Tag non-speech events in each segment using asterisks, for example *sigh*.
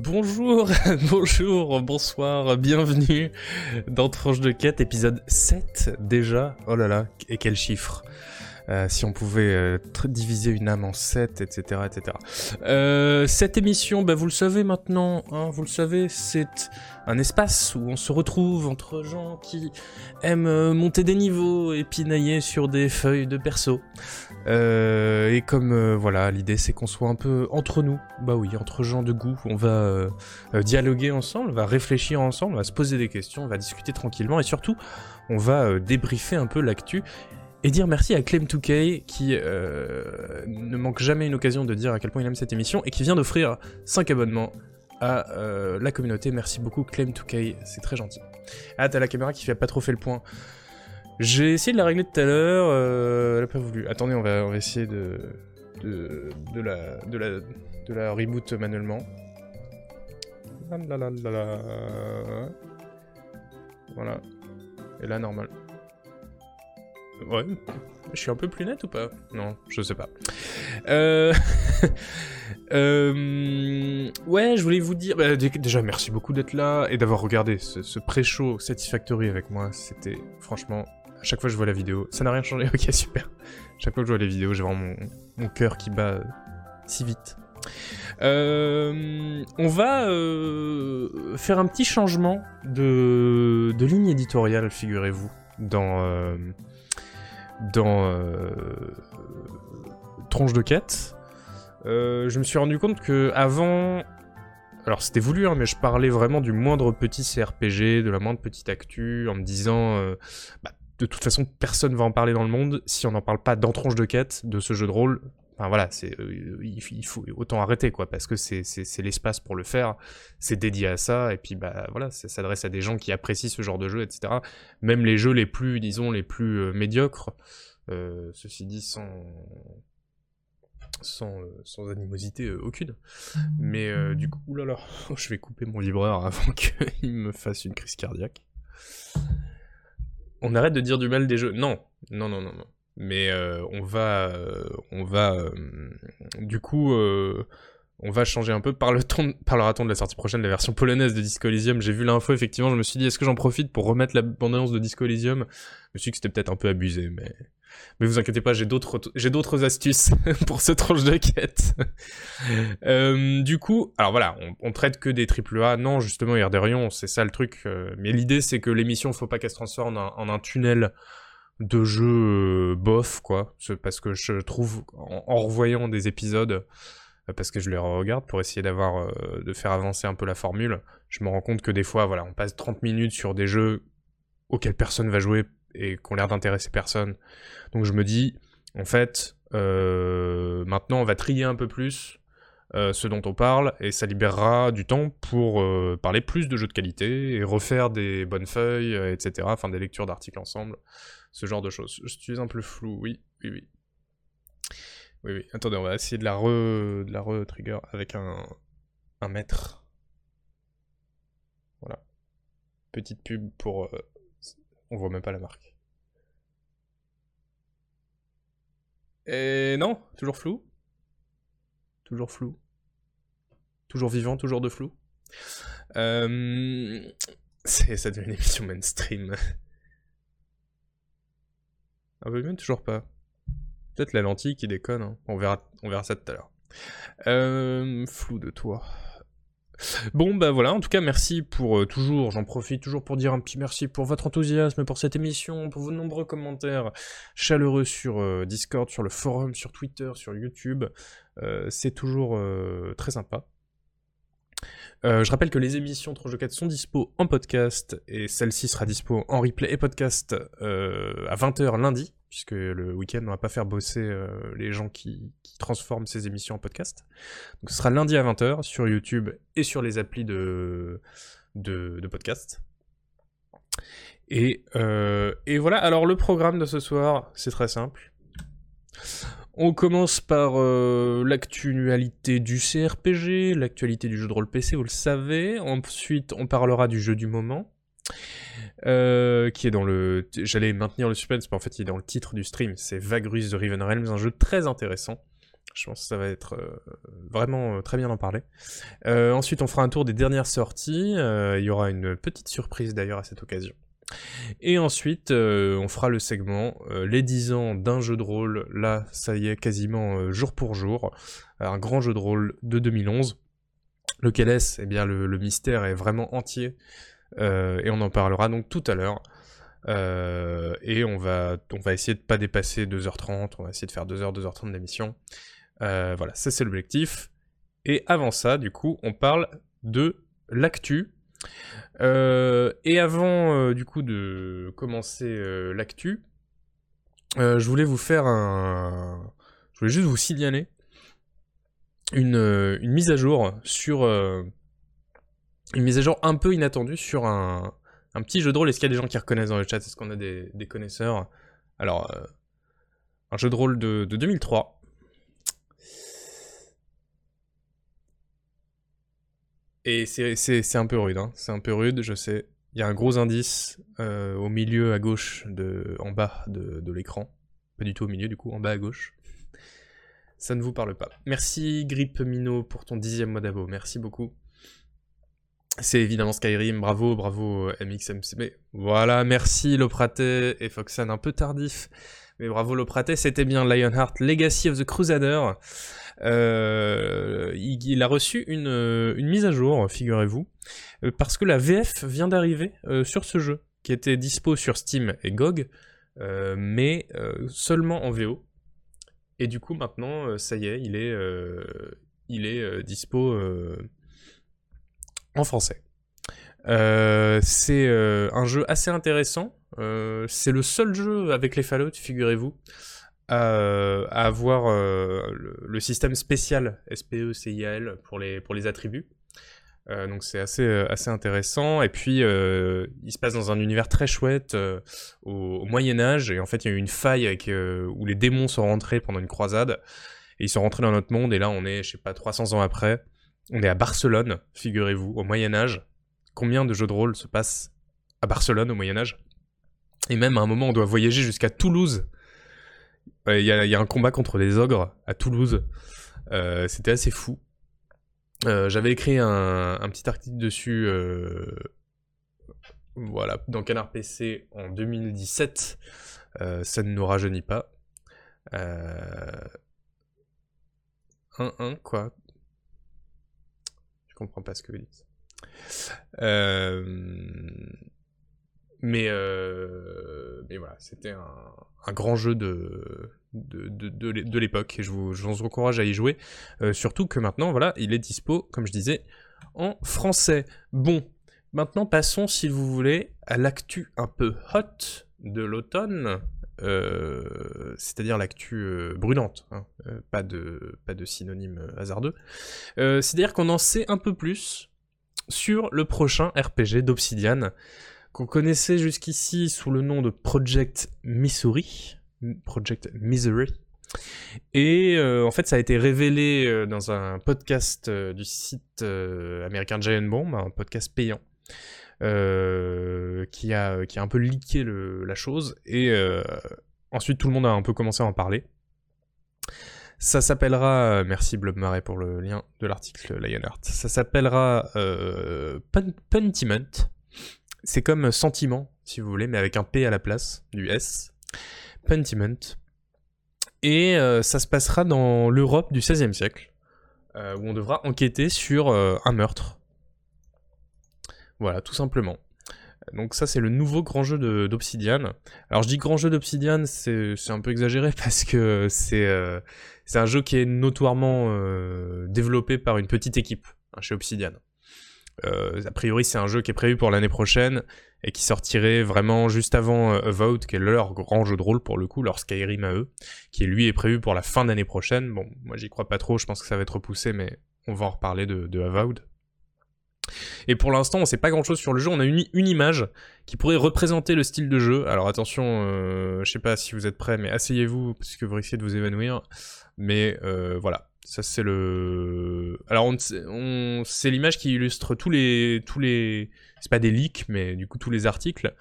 Bonjour, *laughs* bonjour, bonsoir, bienvenue dans Tranche de quête, épisode 7 déjà. Oh là là, et quel chiffre euh, si on pouvait euh, diviser une âme en 7, etc. etc. Euh, cette émission, bah, vous le savez maintenant, hein, vous le savez, c'est un espace où on se retrouve entre gens qui aiment monter des niveaux et pinailler sur des feuilles de perso. et comme voilà, l'idée c'est qu'on soit un peu entre nous, bah oui, entre gens de goût, on va dialoguer ensemble, on va réfléchir ensemble, on va se poser des questions, on va discuter tranquillement et surtout on va débriefer un peu l'actu et dire merci à Clem2K qui euh, ne manque jamais une occasion de dire à quel point il aime cette émission et qui vient d'offrir 5 abonnements à euh, la communauté. Merci beaucoup Clem2K, c'est très gentil. Ah, t'as la caméra qui fait pas trop fait le point. J'ai essayé de la régler tout à l'heure, euh, elle a pas voulu. Attendez, on va, on va essayer de, de, de, la, de, la, de la reboot manuellement. Voilà. Et là, normal. Ouais. Je suis un peu plus net ou pas? Non, je sais pas. Euh... *laughs* euh... Ouais, je voulais vous dire... Bah, déjà, merci beaucoup d'être là et d'avoir regardé ce, pré-show Satisfactory avec moi. C'était, franchement, à chaque fois que je vois la vidéo, ça n'a rien changé. *laughs* Ok, super. À chaque fois que je vois les vidéos, j'ai vraiment mon, cœur qui bat si vite. Euh, on va euh, faire un petit changement de, de ligne éditoriale, figurez-vous, dans, euh, dans euh, Tronche de quête, euh, je me suis rendu compte que avant, alors c'était voulu, hein, mais je parlais vraiment du moindre petit CRPG, de la moindre petite actu, en me disant, euh, bah, de toute façon, personne va en parler dans le monde si on n'en parle pas dans Tronche de quête de ce jeu de rôle. Enfin voilà, euh, il, faut autant arrêter quoi, parce que c'est l'espace pour le faire, c'est dédié à ça, et puis bah voilà, ça s'adresse à des gens qui apprécient ce genre de jeu, etc. Même les jeux les plus, disons, les plus euh, médiocres, euh, ceci dit sans sans, sans animosité aucune. Mais du coup, oulala, *laughs* je vais couper mon vibreur avant *laughs* qu'il me fasse une crise cardiaque. On arrête de dire du mal des jeux. Non, non, non, non, non mais euh, on va, euh, on va, euh, du coup, on va changer un peu. Par le ton, parlera-t-on de la sortie prochaine de la version polonaise de Disco Elysium J'ai vu l'info, effectivement, je me suis dit, est-ce que j'en profite pour remettre la bande-annonce de Disco Elysium? Je me suis dit que c'était peut-être un peu abusé, mais... Mais vous inquiétez pas, j'ai d'autres, j'ai d'autres astuces *laughs* pour ce tranche de quête. *laughs* du coup, alors voilà, on, traite que des AAA. Non, justement, Erderion, c'est ça le truc. mais l'idée, c'est que l'émission, faut pas qu'elle se transforme en un tunnel de jeux euh, bof, quoi. Parce que je trouve, en, revoyant des épisodes, euh, parce que je les regarde pour essayer d'avoir, euh, de faire avancer un peu la formule, je me rends compte que des fois, voilà, on passe 30 minutes sur des jeux auxquels personne va jouer et qui ont l'air d'intéresser personne. Donc je me dis, en fait, maintenant on va trier un peu plus ce dont on parle et ça libérera du temps pour parler plus de jeux de qualité et refaire des bonnes feuilles, etc. Enfin des lectures d'articles ensemble ce genre de choses. Je suis un peu flou, oui, oui, oui. Oui, oui. Attendez, on va essayer de la re, de la re trigger avec un, un mètre. Voilà. Petite pub pour. Euh, on voit même pas la marque. Et non, toujours flou. Toujours flou. Toujours vivant, toujours de flou. Euh... Ça devient une émission mainstream. Un peu mieux, toujours pas. Peut-être la lentille qui déconne, hein. on, verra, on ça tout à l'heure. Euh, flou de toi. Bon bah voilà, en tout cas merci pour euh, toujours, j'en profite toujours pour dire un petit merci pour votre enthousiasme, pour cette émission, pour vos nombreux commentaires chaleureux sur euh, Discord, sur le forum, sur Twitter, sur YouTube. c'est toujours très sympa. Euh, je rappelle que les émissions de 4 sont dispo en podcast et celle-ci sera dispo en replay et podcast euh, à 20h lundi, puisque le week-end on va pas faire bosser euh, les gens qui, transforment ces émissions en podcast. Donc ce sera lundi à 20h sur YouTube et sur les applis de, de, podcast. Et, et voilà, alors le programme de ce soir, c'est très simple. On commence par euh, l'actualité du CRPG, l'actualité du jeu de rôle PC, vous le savez. Ensuite, on parlera du jeu du moment, euh, qui est dans le... J'allais maintenir le suspense, mais en fait, il est dans le titre du stream. C'est Vagrus de Riven Realms, un jeu très intéressant, Je pense que ça va être vraiment très bien d'en parler. ensuite, on fera un tour des dernières sorties. il y aura une petite surprise d'ailleurs à cette occasion. Et ensuite, on fera le segment les 10 ans d'un jeu de rôle. Là, ça y est, quasiment jour pour jour. Un grand jeu de rôle de 2011. Lequel est-ce? Eh bien, le, mystère est vraiment entier. et on en parlera donc tout à l'heure. Euh, et on va, essayer de pas dépasser 2h30, on va essayer de faire 2h, 2h30 d'émission. Euh, voilà, ça c'est l'objectif. Et avant ça, du coup, on parle de l'actu. Euh, et avant, du coup, de commencer l'actu, je voulais vous faire un... Je voulais juste vous signaler une, une mise à jour sur... une mise à jour un peu inattendue sur un, un petit jeu de rôle. Est-ce qu'il y a des gens qui reconnaissent dans le chat? Est-ce qu'on a des, connaisseurs? Alors, euh, un jeu de rôle de, 2003. Et c'est un peu rude, hein. c'est un peu rude, je sais. Il y a un gros indice euh, au milieu à gauche, de, en bas de, de l'écran. Pas du tout au milieu, du coup, en bas à gauche. Ça ne vous parle pas. Merci Grip Mino pour ton dixième mois d'abo, merci beaucoup. C'est évidemment Skyrim, bravo, bravo MXMC. Mais voilà, merci Lopraté et Foxan, un peu tardif. Mais bravo Lopraté, c'était bien Lionheart Legacy of the Crusader. Euh, il, a reçu une, une mise à jour, figurez-vous, euh, parce que la VF vient d'arriver euh, sur ce jeu, qui était dispo sur Steam et GOG, mais seulement en VO. Et du coup, maintenant, ça y est, il est, il est dispo en français. Euh, c'est euh, un jeu assez intéressant. Euh, c'est le seul jeu avec les Fallout, figurez-vous, à, avoir le, système spécial SPE-CIAL pour les, pour les attributs. donc c'est assez, assez intéressant. Et puis, il se passe dans un univers très chouette au, Moyen Âge. Et en fait, il y a eu une faille où les démons sont rentrés pendant une croisade. Et ils sont rentrés dans notre monde. Et là, on est, je sais pas, 300 ans après. On est à Barcelone, figurez-vous, au Moyen Âge. Combien de jeux de rôle se passent à Barcelone au Moyen Âge? Et même à un moment, on doit voyager jusqu'à Toulouse. Il y, a un combat contre des ogres à Toulouse. Euh, c'était assez fou. Euh, j'avais écrit un, petit article dessus, euh, voilà, dans Canard PC en 2017. ça ne nous rajeunit pas. 1-1, quoi comprends pas ce que vous dites. Euh, mais, euh, mais voilà, c'était un, grand jeu de, de, l'époque et je vous, encourage à y jouer. Euh, surtout que maintenant, voilà, il est dispo, comme je disais, en français. Bon, maintenant passons, si vous voulez, à l'actu un peu hot de l'automne. Euh, c'est-à-dire l'actu brûlante, hein, pas, de, pas de synonyme hasardeux. c'est-à-dire qu'on en sait un peu plus sur le prochain RPG d'Obsidian, qu'on connaissait jusqu'ici sous le nom de Project Missouri, Project Misery. Et en fait, ça a été révélé dans un podcast du site américain Giant Bomb, un podcast payant. Euh, qui, a, qui a un peu leaké la chose, et euh, ensuite tout le monde a un peu commencé à en parler. Ça s'appellera, merci Blob Marais pour le lien de l'article Lionheart, ça s'appellera euh. C'est comme sentiment, si vous voulez, mais avec un P à la place du S. Pentiment. Et ça se passera dans l'Europe du XVIe siècle, où on devra enquêter sur un meurtre voilà, tout simplement. Donc ça c'est le nouveau grand jeu d'Obsidian. Alors je dis grand jeu d'Obsidian, c'est un peu exagéré *laughs* parce que c'est euh, un jeu qui est notoirement euh, développé par une petite équipe hein, chez Obsidian. Euh, a priori c'est un jeu qui est prévu pour l'année prochaine et qui sortirait vraiment juste avant Avowed, qui est leur grand jeu de rôle pour le coup, leur Skyrim à eux, qui lui est prévu pour la fin d'année prochaine. Bon, moi j'y crois pas trop, je pense que ça va être repoussé, mais on va en reparler de, de. Et pour l'instant, on sait pas grand chose sur le jeu. On a une, image qui pourrait représenter le style de jeu. Alors attention, euh, je sais pas si vous êtes prêts, mais asseyez-vous parce que vous risquez de vous évanouir. Mais euh, voilà, ça c'est le. Alors on, c'est l'image qui illustre tous les tous les. C'est pas des leaks, mais du coup tous les articles.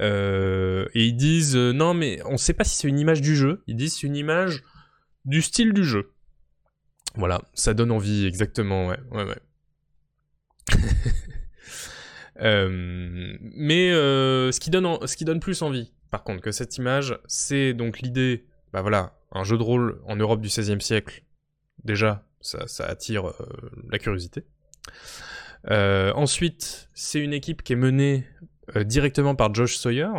Euh, et ils disent non, mais on sait pas si c'est une image du jeu. Ils disent c'est une image du style du jeu. Voilà, ça donne envie, exactement, ouais, ouais, ouais. *laughs* mais ce, qui donne ce qui donne plus envie, par contre, que cette image, c'est donc l'idée, bah voilà, un jeu de rôle en Europe du XVIe siècle, déjà, ça, attire la curiosité. ensuite, c'est une équipe qui est menée directement par Josh Sawyer,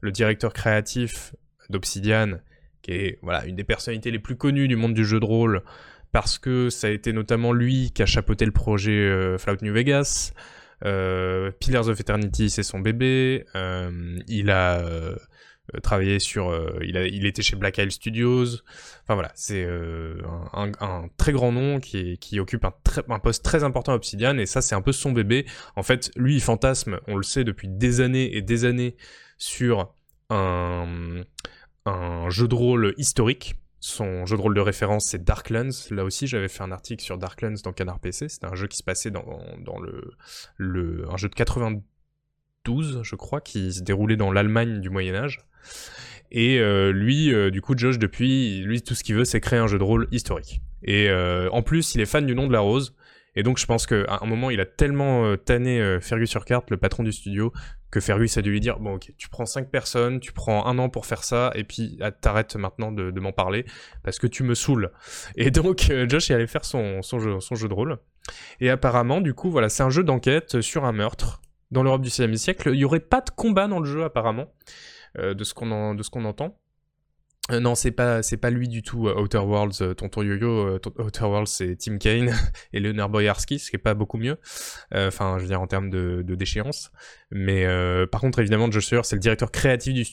le directeur créatif d'Obsidian, qui est voilà, une des personnalités les plus connues du monde du jeu de rôle, parce que ça a été notamment lui qui a chapeauté le projet euh, Fallout New Vegas. Euh, Pillars of Eternity, c'est son bébé. Euh, il a travaillé sur... il, était chez Black Isle Studios. Enfin voilà, c'est un, très grand nom qui, occupe un, poste très important à Obsidian, et ça c'est un peu son bébé. En fait, lui, il fantasme, on le sait depuis des années et des années, sur un jeu de rôle historique. Son jeu de rôle de référence, c'est Darklands. Là aussi, j'avais fait un article sur Darklands dans Canard PC. C'était un jeu qui se passait dans, le, un jeu de 92, je crois, qui se déroulait dans l'Allemagne du Moyen Âge. Et euh, lui, euh, du coup, Josh, depuis, lui, tout ce qu'il veut, c'est créer un jeu de rôle historique. Et euh, en plus, il est fan du nom de la rose. Et donc, je pense qu'à un moment, il a tellement tanné Fergus Urquhart, le patron du studio, que Fergus a dû lui dire bon ok tu prends cinq personnes tu prends un an pour faire ça et puis ah, t'arrêtes maintenant de, m'en parler parce que tu me saoules. *laughs* Et donc euh, Josh est allé faire son, jeu, son de rôle. Et apparemment du coup voilà c'est un jeu d'enquête sur un meurtre dans l'Europe du 16e siècle. Il y aurait pas de combat dans le jeu apparemment euh, de ce qu'on entend euh, non, c'est pas lui du tout. Euh, Outer Worlds, euh, tonton yo-yo. Outer Worlds, c'est Tim Kane *laughs* et Leonard Boyarski, ce qui est pas beaucoup mieux. Enfin, je veux dire en termes de, déchéance. Mais par contre, évidemment, Josh Sawyer, c'est le directeur créatif du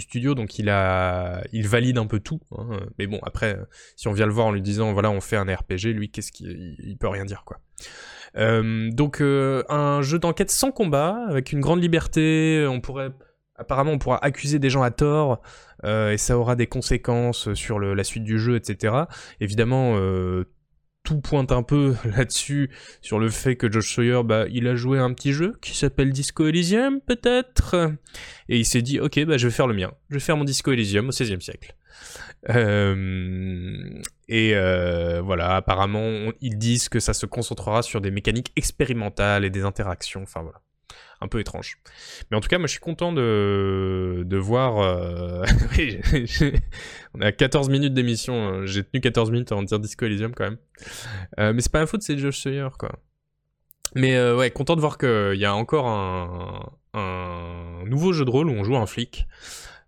studio, donc il valide un peu tout. Hein. Mais bon, après, si on vient le voir en lui disant voilà, on fait un RPG, lui, qu'est-ce qu'il il peut rien dire quoi. donc un jeu d'enquête sans combat, avec une grande liberté. On pourrait apparemment on pourra accuser des gens à tort et ça aura des conséquences sur la suite du jeu, etc. Évidemment, euh, tout pointe un peu *laughs* là-dessus sur le fait que Josh Sawyer, bah, il a joué un petit jeu qui s'appelle Disco Elysium, peut-être, et il s'est dit, ok, bah, je vais faire le mien, je vais faire mon Disco Elysium au XVIe siècle. Euh, et voilà, apparemment, ils disent que ça se concentrera sur des mécaniques expérimentales et des interactions, enfin voilà un peu étrange. Mais en tout cas, moi je suis content de, voir. Euh, *laughs* on est à 14 minutes d'émission. Hein. J'ai tenu 14 minutes avant de dire Disco Elysium quand même. Euh, mais c'est pas un faute, c'est Josh Sawyer quoi. Mais euh, ouais, content de voir qu'il y a encore un, nouveau jeu de rôle où on joue un flic.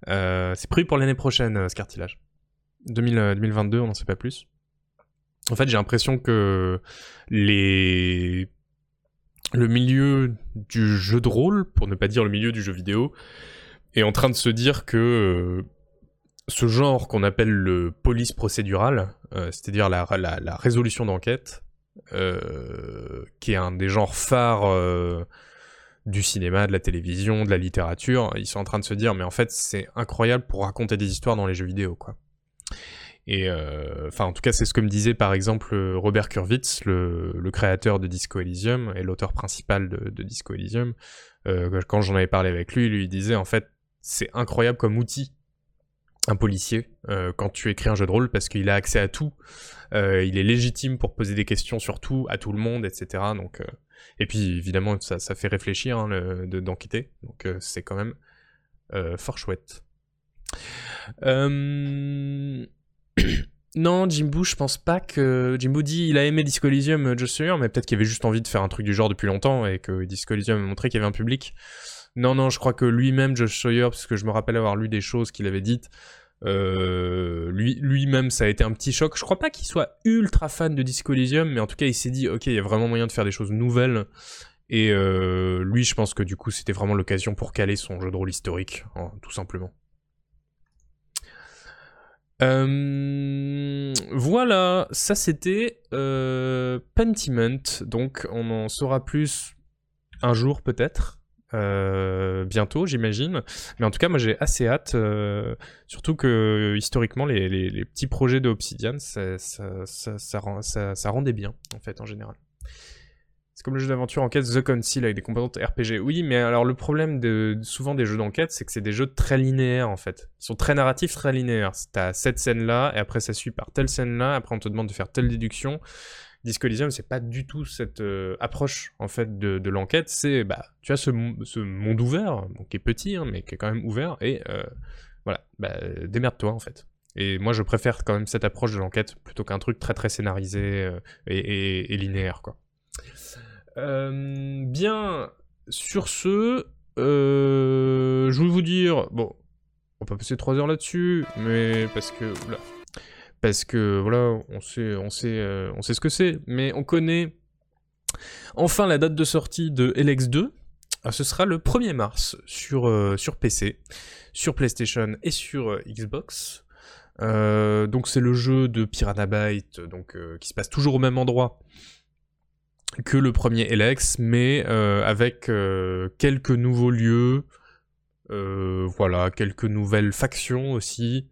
c'est prévu pour l'année prochaine, ce cartilage. 2022, on n'en sait pas plus. En fait, j'ai l'impression que les le milieu du jeu de rôle, pour ne pas dire le milieu du jeu vidéo, est en train de se dire que euh, ce genre qu'on appelle le police procédural, euh, c'est-à-dire la, résolution d'enquête, euh, qui est un des genres phares du cinéma, de la télévision, de la littérature, ils sont en train de se dire mais en fait c'est incroyable pour raconter des histoires dans les jeux vidéo quoi. Euh, enfin, en tout cas, c'est ce que me disait par exemple Robert Kurwitz, le, créateur de Disco Elysium et l'auteur principal de, Disco Elysium. Euh, quand j'en avais parlé avec lui, lui disait en fait, c'est incroyable comme outil un policier euh, quand tu écris un jeu de rôle parce qu'il a accès à tout, il est légitime pour poser des questions sur tout, à tout le monde, etc. Donc, et puis évidemment ça, fait réfléchir hein, d'enquêter, donc c'est quand même fort chouette. Non, Jimbo, je pense pas que. Jimbo dit il a aimé Disco Elysium, euh, Josh Sawyer, mais peut-être qu'il avait juste envie de faire un truc du genre depuis longtemps et que Disco Elysium a montré qu'il y avait un public. Non, non, je crois que lui-même, Josh Sawyer, parce que je me rappelle avoir lu des choses qu'il avait dites, euh, lui, lui-même, ça a été un petit choc. Je crois pas qu'il soit ultra fan de Disco Elysium, mais en tout cas, il s'est dit, ok, il y a vraiment moyen de faire des choses nouvelles. Et euh, lui, je pense que du coup, c'était vraiment l'occasion pour caler son jeu de rôle historique, hein, tout simplement. Euh, voilà, ça c'était euh, Pentiment. Donc on en saura plus un jour peut-être. Euh, bientôt, j'imagine. Mais en tout cas, moi j'ai assez hâte. surtout que historiquement, les, petits projets de Obsidian, ça, ça, rendait bien, en fait, en général. C'est comme le jeu d'aventure enquête The Council avec des composantes RPG. Oui, mais alors le problème de souvent des jeux d'enquête, c'est que c'est des jeux très linéaires en fait. Ils sont très narratifs, très linéaires. T'as cette scène-là, et après ça suit par telle scène-là, après on te demande de faire telle déduction. Disco Elysium, c'est pas du tout cette euh, approche en fait de, l'enquête. C'est bah tu as ce, monde ouvert, qui est petit, hein, mais qui est quand même ouvert, et euh, voilà, bah, démerde-toi en fait. Et moi, je préfère quand même cette approche de l'enquête plutôt qu'un truc très très scénarisé euh, et, linéaire, quoi. Euh, bien, sur ce, euh, je voulais vous dire, bon, on peut passer 3 heures là-dessus, mais parce que, parce que voilà, on sait, on sait, on sait ce que c'est, mais on connaît enfin la date de sortie de LX2. Ah, ce sera le 1er mars sur, sur PC, sur PlayStation et sur Xbox. Euh, donc c'est le jeu de Piranha Byte, donc euh, qui se passe toujours au même endroit que le premier Elex, mais euh, avec quelques nouveaux lieux, voilà, quelques nouvelles factions aussi.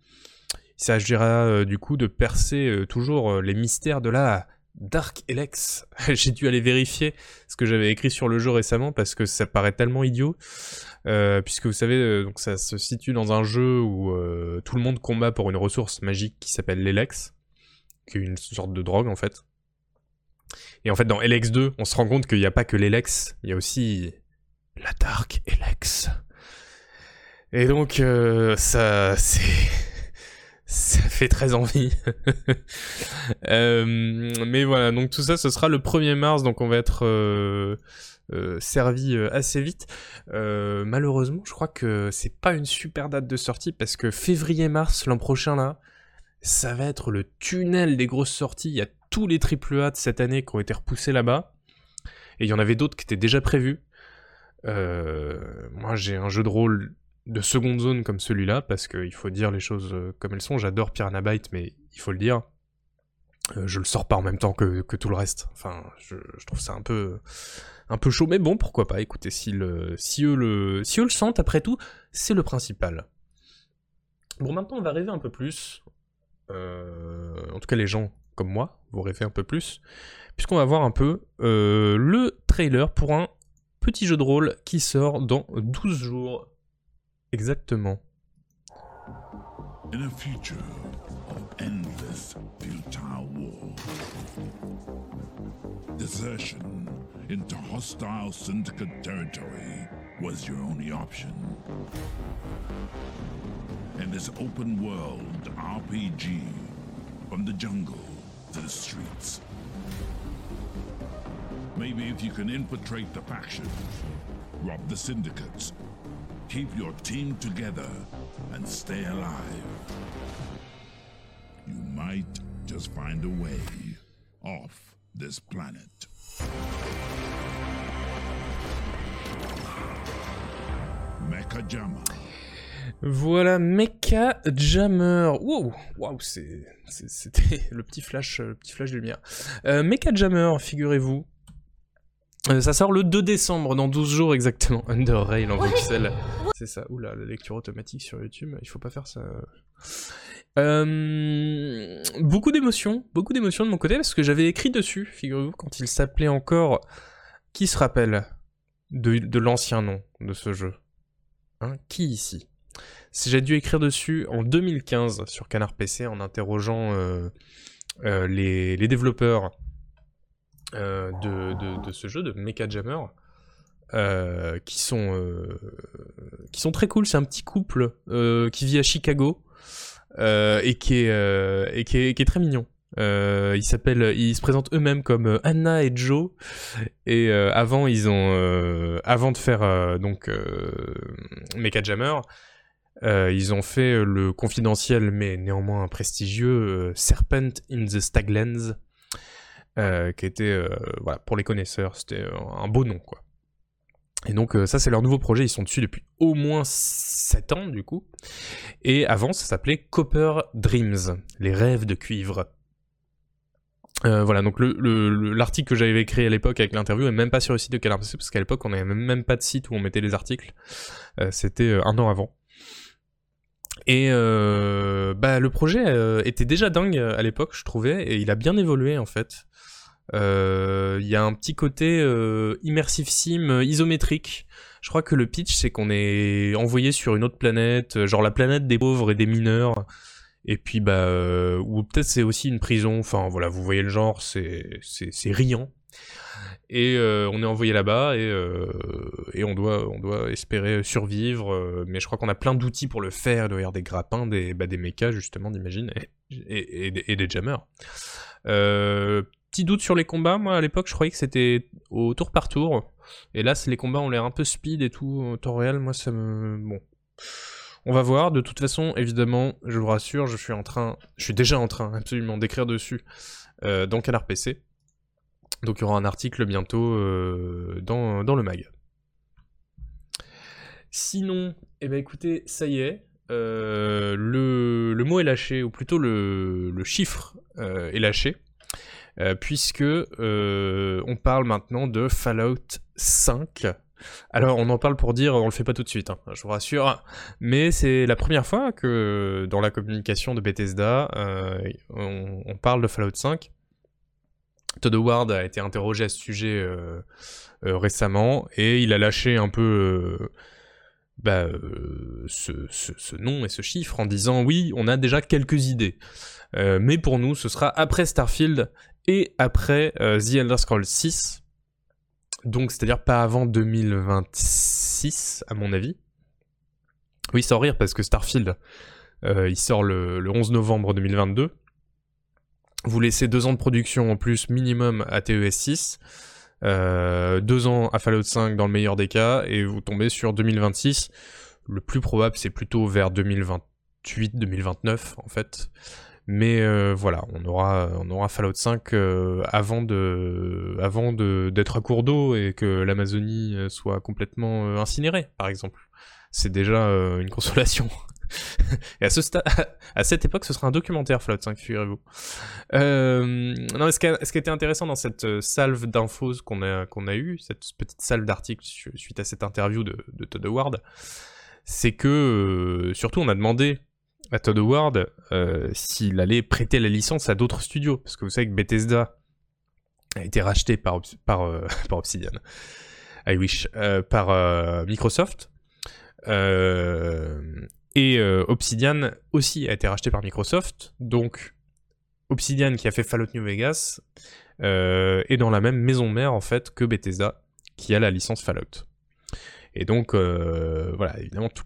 Il s'agira du coup de percer toujours les mystères de la Dark Elex. *laughs* J'ai dû aller vérifier ce que j'avais écrit sur le jeu récemment parce que ça paraît tellement idiot. Euh, puisque vous savez, euh, donc ça se situe dans un jeu où euh, tout le monde combat pour une ressource magique qui s'appelle l'Elex, qui est une sorte de drogue en fait. Et en fait, dans Elex 2, on se rend compte qu'il n'y a pas que l'Elex, il y a aussi la Dark Elex. Et donc, ça, c'est ça fait très envie. *laughs* mais voilà, donc tout ça, ce sera le 1er mars, donc on va être euh, servi euh, assez vite. Euh, malheureusement, je crois que c'est pas une super date de sortie parce que février-mars l'an prochain là, ça va être le tunnel des grosses sorties. Il y a tous les AAA de cette année qui ont été repoussés là-bas. Et il y en avait d'autres qui étaient déjà prévus. moi, j'ai un jeu de rôle de seconde zone comme celui-là, parce qu'il faut dire les choses comme elles sont. J'adore Piranha Byte, mais il faut le dire. je le sors pas en même temps que, tout le reste. Enfin, je trouve ça un peu un peu chaud, mais bon, pourquoi pas, écoutez, si, le, si, eux, le, si eux le sentent, après tout, c'est le principal. Bon, maintenant, on va rêver un peu plus. Euh, en tout cas, les gens comme moi vont rêver un peu plus, puisqu'on va voir un peu euh, le trailer pour un petit jeu de rôle qui sort dans 12 jours. Exactement. In a future of endless futile war, desertion into hostile syndicate territory was your only option. In this open world RPG, from the jungle the streets. Maybe if you can infiltrate the factions, rob the syndicates, keep your team together, and stay alive, you might just find a way off this planet. Voilà, Mecha Jammer. Wow, wow, c'était *laughs* le petit flash, le petit flash de lumière. Euh, Mecha Jammer, figurez-vous. Euh, ça sort le 2 décembre, dans 12 jours exactement. *laughs* Under Rail en pixel. C'est ça. Oula, la lecture automatique sur YouTube, il faut pas faire ça. Euh, beaucoup d'émotions, beaucoup d'émotions de mon côté parce que j'avais écrit dessus, figurez-vous, quand il s'appelait encore. Qui se rappelle de l'ancien nom de ce jeu? Hein, qui ici? J'ai dû écrire dessus en 2015 sur Canard PC en interrogeant euh, euh, les, développeurs euh, de, ce jeu, de Mecha Jammer, qui, sont, qui sont très cool. C'est un petit couple qui vit à Chicago et, qui est, et qui, est, très mignon. Ils ils se présentent eux-mêmes comme Anna et Joe. Et avant, ils ont, avant de faire donc Mecha Jammer, ils ont fait le confidentiel mais néanmoins prestigieux Serpent in the Staglands, qui était, voilà, pour les connaisseurs, c'était un beau nom quoi. Et donc ça c'est leur nouveau projet, ils sont dessus depuis au moins 7 ans du coup. Et avant ça s'appelait Copper Dreams, les rêves de cuivre. Euh, voilà, donc l'article le, que j'avais créé à l'époque avec l'interview est même pas sur le site de Canard parce qu'à l'époque on n'avait même, pas de site où on mettait les articles. Euh, c'était euh, un an avant. Et bah, le projet était déjà dingue à l'époque, je trouvais, et il a bien évolué en fait. Il y a un petit côté immersive sim isométrique. Je crois que le pitch, c'est qu'on est envoyé sur une autre planète, genre la planète des pauvres et des mineurs. Et puis, bah, ou peut-être c'est aussi une prison. Enfin, voilà, vous voyez le genre, c'est riant. Et euh, on est envoyé là-bas et, euh, on, doit, espérer survivre. Euh, mais je crois qu'on a plein d'outils pour le faire. Il doit y avoir des grappins, des, bah, mechas justement, d'imagine, et, des jammers. petit doute sur les combats, moi à l'époque je croyais que c'était au tour par tour. Et là, les combats ont l'air un peu speed et tout, au temps réel. Moi ça me. Bon. On va voir. De toute façon, évidemment, je vous rassure, je suis en train. Je suis déjà en train absolument d'écrire dessus dans Canard PC. Donc il y aura un article bientôt euh, dans, le mag. Sinon, eh ben écoutez, ça y est, euh, le, mot est lâché, ou plutôt le, chiffre euh, est lâché, puisque on parle maintenant de Fallout 5. Alors on en parle pour dire, on le fait pas tout de suite, hein, je vous rassure, mais c'est la première fois que dans la communication de Bethesda, on, parle de Fallout 5. Todd Howard a été interrogé à ce sujet euh, euh, récemment et il a lâché un peu euh, bah, ce, nom et ce chiffre en disant oui, on a déjà quelques idées. mais pour nous, ce sera après Starfield et après The Elder Scrolls 6. Donc, c'est-à-dire pas avant 2026, à mon avis. Oui, sans rire, parce que Starfield, il sort le, le 11 novembre 2022. Vous laissez deux ans de production en plus minimum à TES 6, euh, deux ans à Fallout 5 dans le meilleur des cas, et vous tombez sur 2026. Le plus probable, c'est plutôt vers 2028-2029 en fait. Mais euh, voilà, on aura, on aura Fallout 5 euh, avant de, avant d'être à court d'eau et que l'Amazonie soit complètement incinérée, par exemple. C'est déjà une consolation. *laughs* *laughs* et à, ce *laughs* à cette époque, ce sera un documentaire Fallout 5, figurez-vous. Euh, non, ce qui, a, ce était intéressant dans cette euh, salve d'infos qu'on a, eue, cette petite salve d'articles suite à cette interview de, Todd Howard, c'est que, euh, surtout, on a demandé à Todd Howard s'il allait prêter la licence à d'autres studios, parce que vous savez que Bethesda a été racheté par, par, *laughs* par Obsidian. I wish. par Microsoft. Euh, et euh, Obsidian aussi a été racheté par Microsoft, donc Obsidian qui a fait Fallout New Vegas euh, est dans la même maison mère en fait que Bethesda qui a la licence Fallout. Et donc euh, voilà, évidemment tout,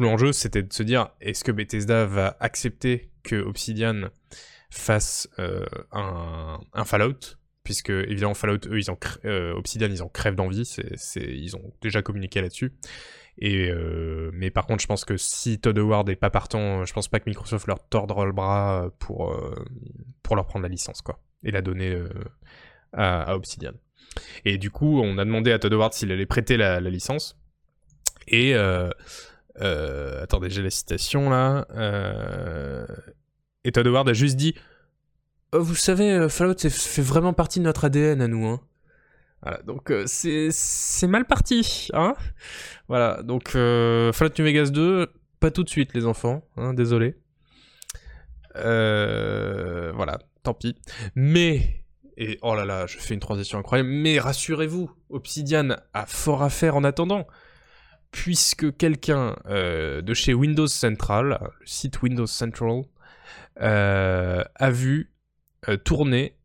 l'enjeu c'était de se dire est-ce que Bethesda va accepter que Obsidian fasse un, Fallout? Puisque évidemment Fallout eux ils ont Obsidian ils ont crève d'envie, ils ont déjà communiqué là-dessus. Et euh, mais par contre, je pense que si Todd Howard est pas partant, je pense pas que Microsoft leur tordra le bras pour, euh, pour leur prendre la licence, quoi, et la donner euh, à, Obsidian. Et du coup, on a demandé à Todd Howard s'il allait prêter la, licence. Et attendez, j'ai la citation là. et Todd Howard a juste dit Vous savez, Fallout fait vraiment partie de notre ADN à nous. Hein. Voilà, donc euh, c'est mal parti, hein Voilà, donc euh, Fallout New Vegas 2, pas tout de suite les enfants, hein, désolé. Euh, voilà, tant pis. Mais, et oh là là, je fais une transition incroyable, mais rassurez-vous, Obsidian a fort à faire en attendant, puisque quelqu'un de chez Windows Central, site Windows Central, a vu tourner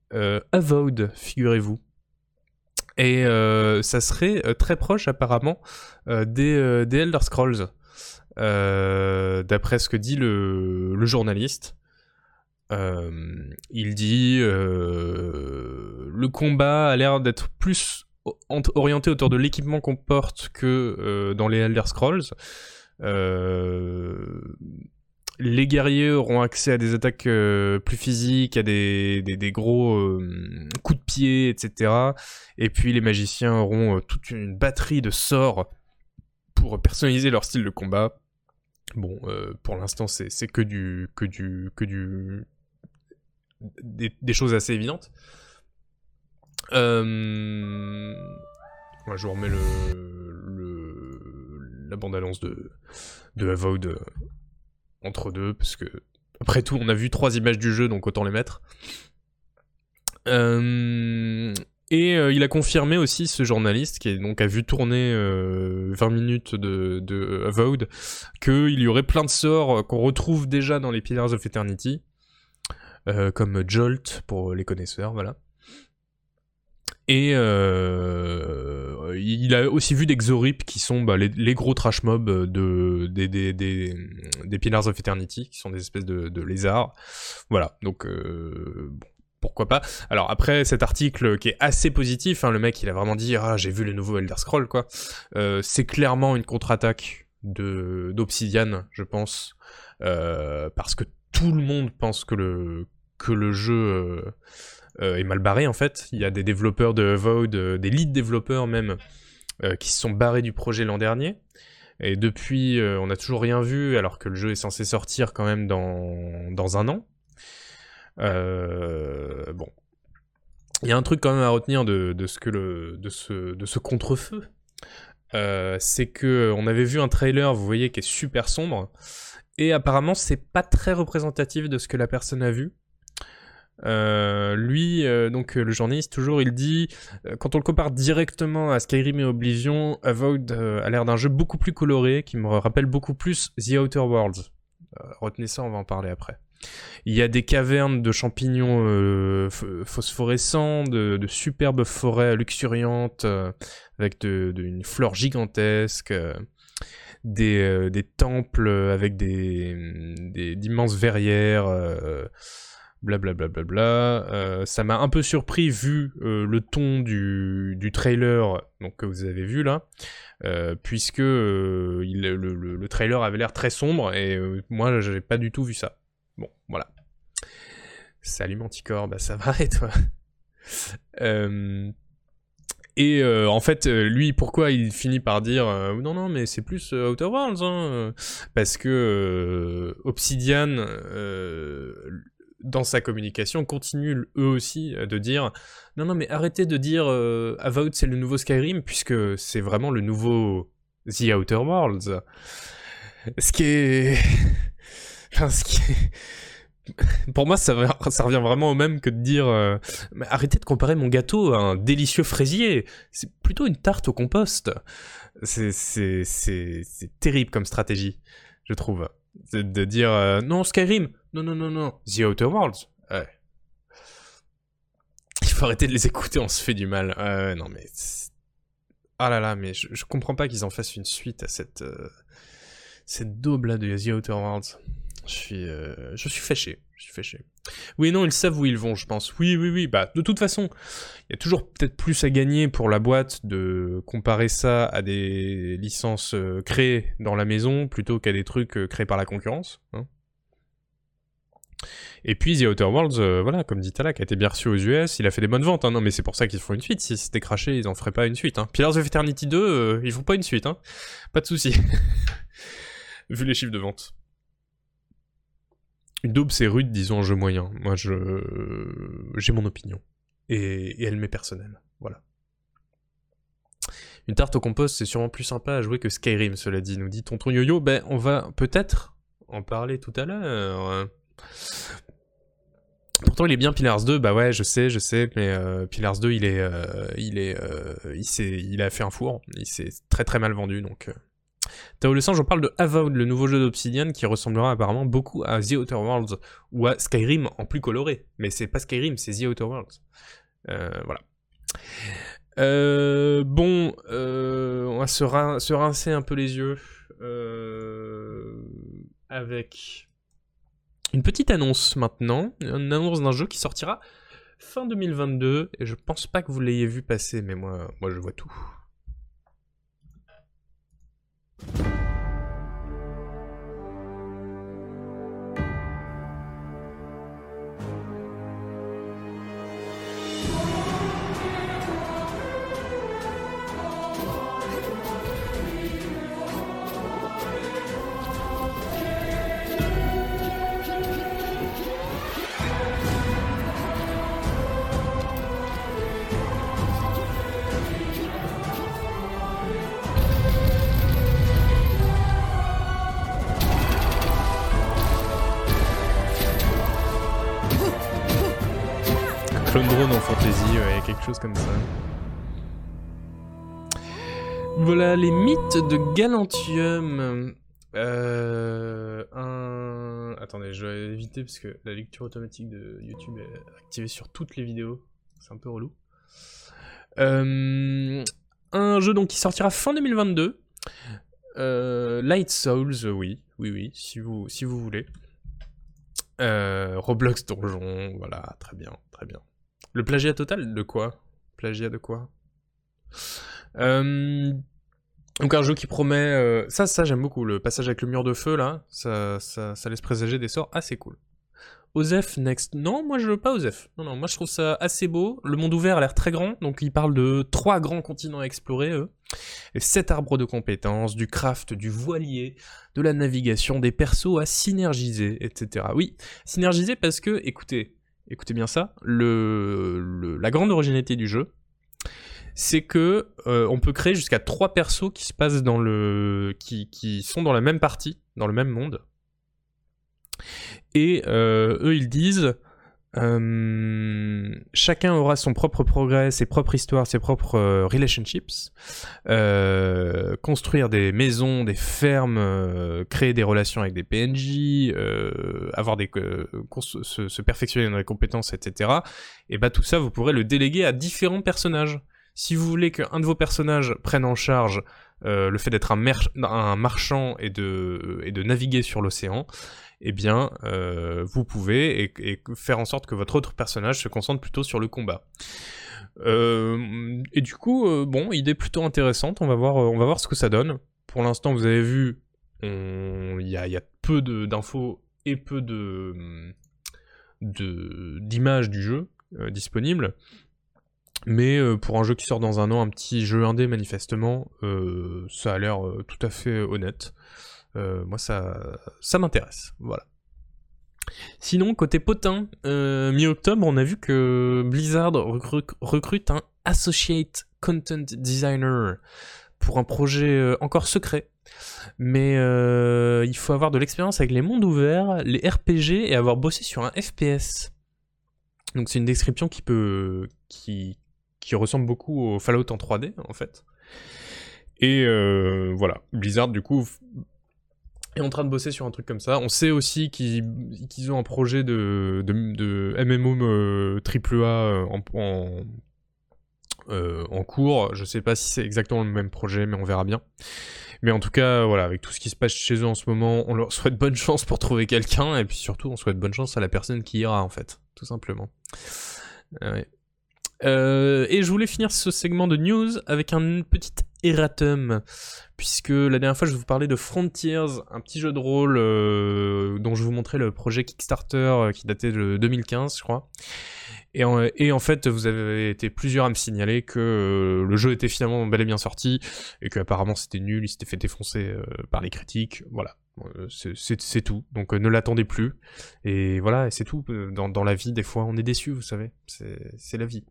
Avowed, figurez-vous. Et euh, ça serait euh, très proche apparemment euh, des, Elder Scrolls, d'après ce que dit le, le journaliste. il dit le combat a l'air d'être plus orienté autour de l'équipement qu'on porte que dans les Elder Scrolls. Les guerriers auront accès à des attaques euh, plus physiques, à des, gros euh, coups de pied, etc. Et puis les magiciens auront euh, toute une batterie de sorts pour personnaliser leur style de combat. Bon, pour l'instant, c'est que du, que du, que du, des, choses assez évidentes. Je vous remets le, la bande-annonce de, de entre deux, parce que après tout, on a vu trois images du jeu, donc autant les mettre. Euh, et euh, il a confirmé aussi, ce journaliste, qui donc a vu tourner 20 minutes de, de qu'il y aurait plein de sorts qu'on retrouve déjà dans les Pillars of Eternity, comme Jolt pour les connaisseurs, voilà. Et euh, il a aussi vu des Xorip qui sont bah, les, gros trash mobs de, des, des, des, des, Pillars of Eternity, qui sont des espèces de, de lézards. Voilà, donc euh, bon, pourquoi pas. Alors après cet article qui est assez positif, hein, le mec il a vraiment dit ah j'ai vu le nouveau Elder Scroll quoi. Euh, c'est clairement une contre-attaque d'Obsidian, je pense, euh, parce que tout le monde pense que le que le jeu euh, est mal barré en fait. Il y a des développeurs de Void, euh, des lead développeurs même, euh, qui se sont barrés du projet l'an dernier. Et depuis, on n'a toujours rien vu, alors que le jeu est censé sortir quand même dans, un an. bon. Il y a un truc quand même à retenir de, ce, que de ce, de contre-feu. c'est que on avait vu un trailer, vous voyez, qui est super sombre. Et apparemment, c'est pas très représentatif de ce que la personne a vu. Euh, lui, euh, donc euh, le journaliste, toujours, il dit quand on le compare directement à Skyrim et Oblivion, Avowed a l'air d'un jeu beaucoup plus coloré, qui me rappelle beaucoup plus The Outer Worlds. retenez ça, on va en parler après. Il y a des cavernes de champignons phosphorescents, de, superbes forêts luxuriantes avec de, une flore gigantesque. Des, des, temples avec des d'immenses verrières, blablabla. Bla, bla, bla, euh, ça m'a un peu surpris vu euh, le ton du, du, trailer donc, que vous avez vu là, euh, puisque le, le, le, trailer avait l'air très sombre et moi j'ai pas du tout vu ça. Bon, voilà. Salut Manticore, bah ça va et toi? *laughs* Et en fait, lui, pourquoi il finit par dire non, non, mais c'est plus Outer Worlds, hein, parce que Obsidian dans sa communication, continuent eux aussi euh, de dire non, non, mais arrêtez de dire euh, Avowed c'est le nouveau Skyrim, puisque c'est vraiment le nouveau The Outer Worlds. Ce qui est. *laughs* *laughs* Pour moi, ça, revient vraiment au même que de dire euh, arrêtez de comparer mon gâteau à un délicieux fraisier. C'est plutôt une tarte au compost. C'est terrible comme stratégie, je trouve. De, dire non, Skyrim, non, non, non, non. The Outer Worlds. Il faut arrêter de les écouter, on se fait du mal. Euh, non, mais. Ah là là, mais je, comprends pas qu'ils en fassent une suite à cette. Euh, cette daube là de The Outer Worlds. Je suis. Euh, je suis fâché. Je suis fâché. Oui, non, ils savent où ils vont, je pense. Oui, oui, oui. Bah, de toute façon, il y a toujours peut-être plus à gagner pour la boîte de comparer ça à des licences euh, créées dans la maison plutôt qu'à des trucs euh, créés par la concurrence. Hein. Et puis The Outer Worlds, euh, voilà, comme dit Talak, a été bien reçu aux US, il a fait des bonnes ventes, hein. non mais c'est pour ça qu'ils font une suite, si c'était craché, ils en feraient pas une suite. Hein. Pillars of Eternity 2, euh, ils font pas une suite, hein. pas de souci. *laughs* Vu les chiffres de vente. Une daube c'est rude, disons, en jeu moyen. Moi je... j'ai mon opinion. Et... Elle m'est personnelle, voilà. Une tarte au compost, c'est sûrement plus sympa à jouer que Skyrim, cela dit, nous dit Tonton Yo-Yo. Ben, on va peut-être en parler tout à l'heure. Pourtant, il est bien Pillars 2, bah ouais, je sais, je sais, mais euh, Pillars 2, il est, euh, il est, euh, il il a fait un four, il s'est très très mal vendu, donc. Tao le sang, j'en parle de Avowed, le nouveau jeu d'Obsidian qui ressemblera apparemment beaucoup à The Outer Worlds ou à Skyrim en plus coloré, mais c'est pas Skyrim, c'est The Outer Worlds. voilà. bon, on va se, se, rincer un peu les yeux avec une petite annonce maintenant, une annonce d'un jeu qui sortira fin 2022, et je pense pas que vous l'ayez vu passer, mais moi, moi je vois tout. you quelque chose comme ça. Voilà les mythes de Galantium. Euh, un... Attendez, je vais éviter parce que la lecture automatique de YouTube est activée sur toutes les vidéos. C'est un peu relou. Euh, un jeu donc qui sortira fin 2022. Euh, Light Souls, oui, oui, oui, si vous, si vous voulez. Roblox Donjon, voilà, très bien, très bien. Le plagiat total de quoi? Plagiat de quoi? Donc un jeu qui promet... Euh, ça, ça j'aime beaucoup, le passage avec le mur de feu, là, ça, ça, ça laisse présager des sorts assez cool. Osef Next. Non, moi je veux pas Osef. Non, non, moi je trouve ça assez beau. Le monde ouvert a l'air très grand, donc il parle de trois grands continents à explorer, eux. Et sept arbres de compétences, du craft, du voilier, de la navigation, des persos à synergiser, etc. Oui, synergiser parce que, écoutez, écoutez bien ça, la grande originalité du jeu, c'est que euh, on peut créer jusqu'à trois persos qui se passent dans le, qui, qui, sont dans la même partie, dans le même monde. Et euh, eux, ils disent, euh, chacun aura son propre progrès, ses propres histoires, ses propres relationships. construire des maisons, des fermes, créer des relations avec des PNJ, avoir des se, se, perfectionner dans les compétences, etc. Et bah tout ça, vous pourrez le déléguer à différents personnages. Si vous voulez qu'un de vos personnages prenne en charge euh, le fait d'être un, marchand et de, et de naviguer sur l'océan, eh bien, euh, vous pouvez faire en sorte que votre autre personnage se concentre plutôt sur le combat. Euh, et du coup, bon, idée plutôt intéressante. On va voir, ce que ça donne. Pour l'instant, vous avez vu, il y a, peu d'infos et peu de d'images du jeu disponibles. Mais euh, pour un jeu qui sort dans un an, un petit jeu indé manifestement, euh, ça a l'air euh, tout à fait honnête. Moi ça, ça m'intéresse, voilà. Sinon, côté potin, mi-octobre, on a vu que Blizzard recrute un Associate Content Designer pour un projet encore secret. Mais il faut avoir de l'expérience avec les mondes ouverts, les RPG et avoir bossé sur un FPS. Donc c'est une description qui peut, qui, qui ressemble beaucoup au Fallout en 3D en fait. Et euh, voilà, Blizzard du coup est en train de bosser sur un truc comme ça. On sait aussi qu'ils ont un projet de, de, MMO euh, AAA euh, en, en, en, cours. Je sais pas si c'est exactement le même projet, mais on verra bien. Mais en tout cas, voilà, avec tout ce qui se passe chez eux en ce moment, on leur souhaite bonne chance pour trouver quelqu'un, et puis surtout, on souhaite bonne chance à la personne qui ira, en fait, tout simplement. Euh, et je voulais finir ce segment de news avec un petit erratum, puisque la dernière fois je vous parlais de Frontiers, un petit jeu de rôle euh, dont je vous montrais le projet Kickstarter euh, qui datait de 2015, je crois. Et en, et en, fait, vous avez été plusieurs à me signaler que le jeu était finalement bel et bien sorti, et qu'apparemment c'était nul, il s'était fait défoncer par les critiques, voilà. C'est tout, donc ne l'attendez plus. Et voilà, c'est tout. Dans, dans la vie, des fois, on est déçu, vous savez. C'est la vie.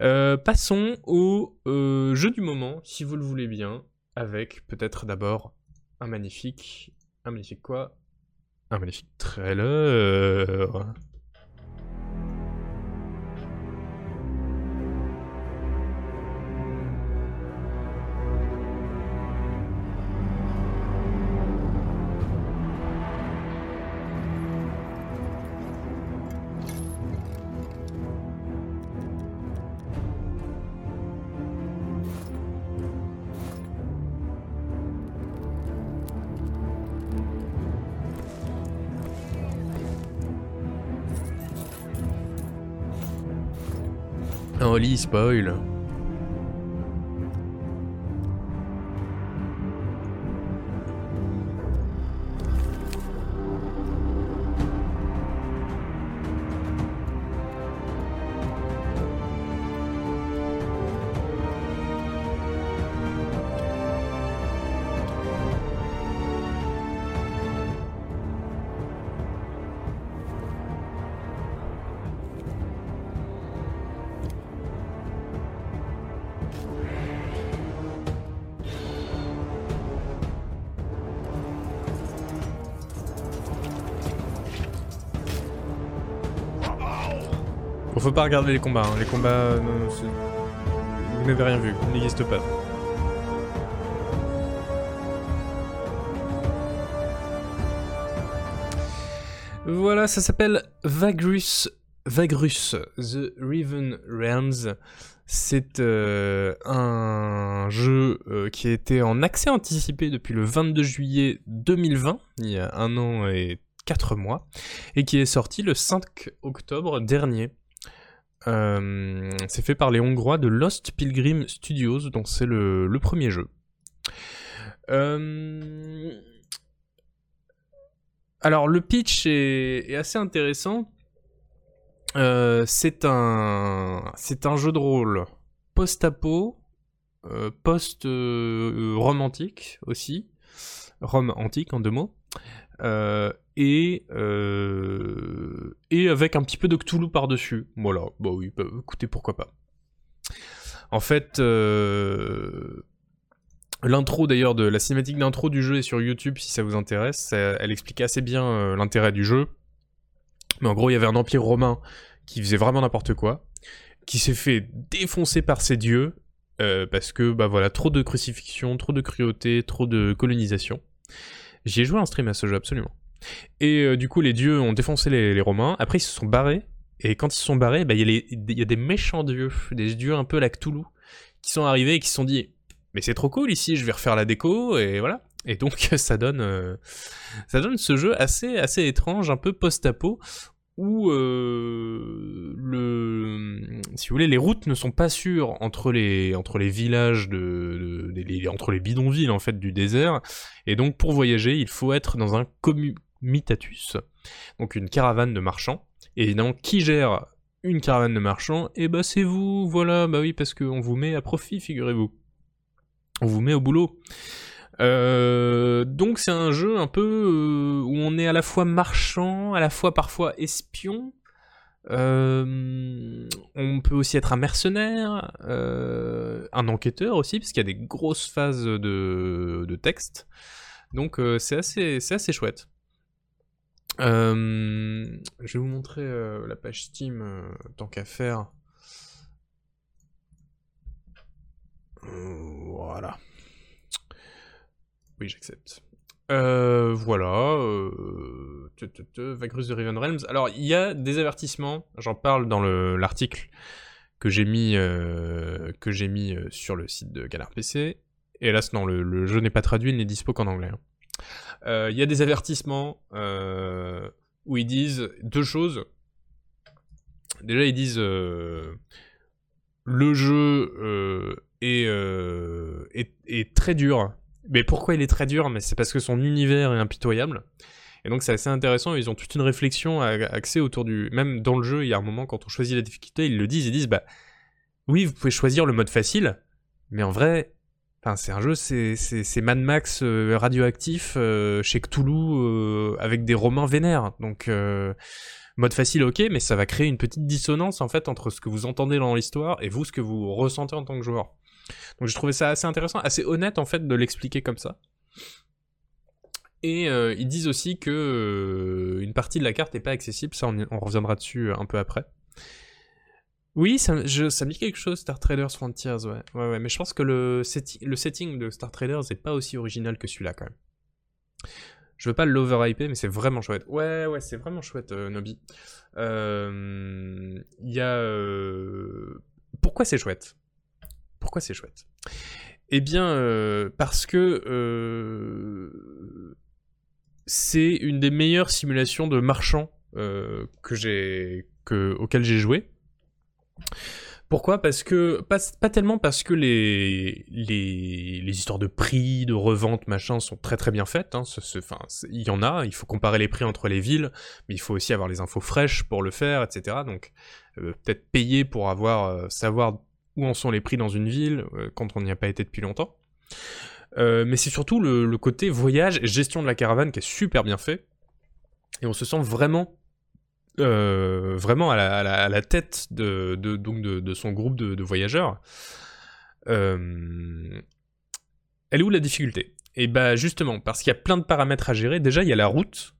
Euh, passons au euh, jeu du moment, si vous le voulez bien, avec peut-être d'abord un magnifique... Un magnifique quoi? Un magnifique trailer Oli spoil. Faut pas regarder les combats. hein. Les combats, c'est- vous n'avez rien vu, ils n'existent pas. Voilà, ça s'appelle Vagrus, Vagrus, The Riven Realms. C'est euh, un jeu euh, qui été en accès anticipé depuis le 22 juillet 2020, il y a un an et quatre mois, et qui est sorti le 5 octobre dernier. Euh, c'est fait par les Hongrois de Lost Pilgrim Studios, donc c'est le, premier jeu. Euh, Alors le pitch est, assez intéressant. Euh, c'est un un jeu de rôle post-apo, post-romantique aussi, Rome antique en deux mots, et euh, et avec un petit peu de Cthulhu par-dessus. Voilà, bah oui, bah, écoutez pourquoi pas. En fait, euh, l'intro d'ailleurs de la cinématique d'intro du jeu est sur YouTube si ça vous intéresse. Elle explique assez bien euh, l'intérêt du jeu. Mais en gros, il y avait un empire romain qui faisait vraiment n'importe quoi, qui s'est fait défoncer par ses dieux, parce que, bah voilà, trop de crucifixion, trop de cruauté, trop de colonisation. J'y ai joué en stream à ce jeu, absolument. Et euh, du coup, les dieux ont défoncé les, Romains, après ils se sont barrés, et quand ils se sont barrés, bah, il y, a des méchants dieux, des dieux un peu la Cthulhu, qui sont arrivés et qui se sont dit mais c'est trop cool ici, je vais refaire la déco et voilà. Et donc *laughs* ça donne euh, ça donne ce jeu assez assez étrange, un peu post-apo où euh, le si vous voulez les routes ne sont pas sûres entre les entre les villages de, entre les bidonvilles en fait du désert. Et donc pour voyager, il faut être dans un commutatus, donc une caravane de marchands. Et évidemment, qui gère une caravane de marchands? Eh ben c'est vous, voilà, bah oui, parce qu'on vous met à profit, figurez-vous. On vous met au boulot. Euh, donc c'est un jeu un peu euh, où on est à la fois marchand, à la fois parfois espion. Euh, on peut aussi être un mercenaire, un enquêteur aussi, parce qu'il y a des grosses phases de, de texte. Donc c'est assez, c'est assez chouette. Euh, je vais vous montrer euh, la page Steam euh, tant qu'à faire. Voilà. Oui, j'accepte. Voilà. Vagrus de Riven Realms. Alors, il y a des avertissements. J'en parle dans le- l'article que j'ai mis, sur le site de Canard PC. Hélas, non, le, le jeu n'est pas traduit, il n'est dispo qu'en anglais. hein. Euh, Il y a des avertissements euh, où ils disent deux choses. Déjà, ils disent euh, le jeu est, très dur. Mais pourquoi il est très dur? Mais c'est parce que son univers est impitoyable. Et donc c'est assez intéressant. Ils ont toute une réflexion axée autour du. Même dans le jeu, il y a un moment quand on choisit la difficulté, ils le disent. Ils disent bah oui, vous pouvez choisir le mode facile, mais en vrai, C'est un jeu, c'est, Mad Max euh, radioactif euh, chez Cthulhu euh, avec des Romains vénères. Donc, mode facile, ok, mais ça va créer une petite dissonance en fait entre ce que vous entendez dans l'histoire et vous, ce que vous ressentez en tant que joueur. Donc, j'ai trouvé ça assez intéressant, assez honnête en fait de l'expliquer comme ça. Et ils disent aussi que une partie de la carte n'est pas accessible, ça on reviendra dessus un peu après. Oui, ça, je- me dit quelque chose, Star Traders Frontiers, ouais. Ouais, ouais, mais je pense que le, setti- le setting de Star Traders n'est pas aussi original que celui-là, quand même. Je veux pas l'overhyper, mais c'est vraiment chouette. Ouais, ouais, c'est vraiment chouette, euh, Nobi. Euh, Il y a... euh, Pourquoi c'est chouette? Pourquoi c'est chouette? Eh bien, euh, parce que... euh, C'est une des meilleures simulations de marchands euh, que j'ai joué. Pourquoi? Parce que pas, tellement parce que les, les histoires de prix, de revente, machin sont très très bien faites. Hein, ce- il y en a. Il faut comparer les prix entre les villes, mais il faut aussi avoir les infos fraîches pour le faire, etc. Donc euh, peut-être payer pour avoir euh, savoir où en sont les prix dans une ville euh, quand on n'y a pas été depuis longtemps. Mais c'est surtout le, le côté voyage et gestion de la caravane qui est super bien fait. Et on se sent vraiment euh, vraiment à la, tête de, donc de, son groupe de, voyageurs. Euh, elle est où la difficulté? Et bah justement, parce qu'il y a plein de paramètres à gérer. Déjà, il y a la route.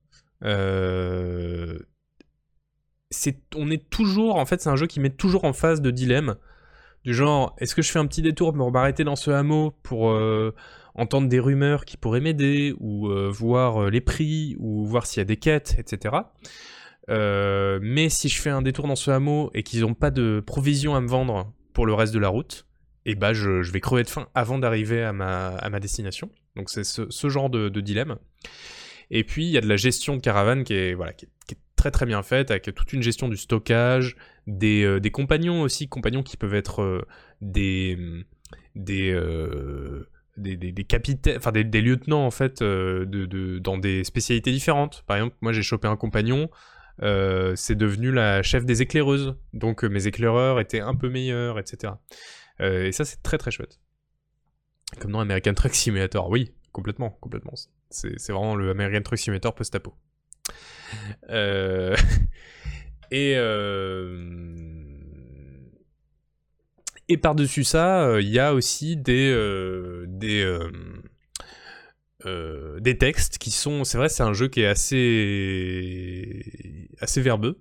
Euh, on est toujours, en fait, c'est un jeu qui met toujours en phase de dilemme. Du genre, est-ce que je fais un petit détour pour m'arrêter dans ce hameau pour entendre des rumeurs qui pourraient m'aider, ou voir les prix, ou voir s'il y a des quêtes, etc. mais si je fais un détour dans ce hameau et qu'ils n'ont pas de provisions à me vendre pour le reste de la route, et eh bah je, vais crever de faim avant d'arriver à ma, destination. Donc c'est ce, genre de, dilemme. Et puis il y a de la gestion de caravane qui est, voilà, qui est très très bien faite, avec toute une gestion du stockage, des, euh, compagnons aussi, compagnons qui peuvent être euh, des, des, euh, des, capitaines, enfin des, lieutenants en fait, de, dans des spécialités différentes. Par exemple, moi j'ai chopé un compagnon, c'est devenu la chef des éclaireuses, donc mes éclaireurs étaient un peu meilleurs, etc. et ça c'est très très chouette. Comme dans American Truck Simulator, oui, complètement, complètement. C'est vraiment le American Truck Simulator post-apo. Euh, *laughs* et euh, et par-dessus ça, il y a aussi des des des textes qui sont, c'est vrai, c'est un jeu qui est assez assez verbeux,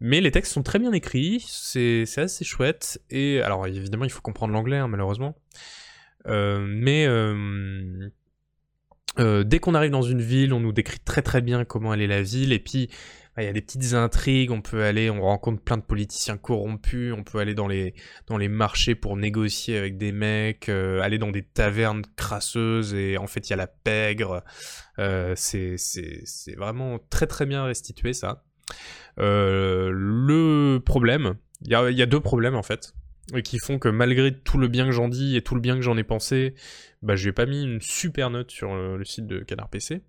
mais les textes sont très bien écrits, c'est assez chouette. Et alors évidemment, il faut comprendre l'anglais, hein, malheureusement, mais euh, dès qu'on arrive dans une ville, on nous décrit très très bien comment elle est la ville, et puis il y a des petites intrigues, on peut aller, on rencontre plein de politiciens corrompus, on peut aller dans les, dans les marchés pour négocier avec des mecs, euh, aller dans des tavernes crasseuses, et en fait il y a la pègre, euh, c'est vraiment très très bien restitué ça. le problème, il y a, y a deux problèmes en fait qui font que malgré tout le bien que j'en dis et tout le bien que j'en ai pensé, bah je n'ai pas mis une super note sur le, site de Canard PC.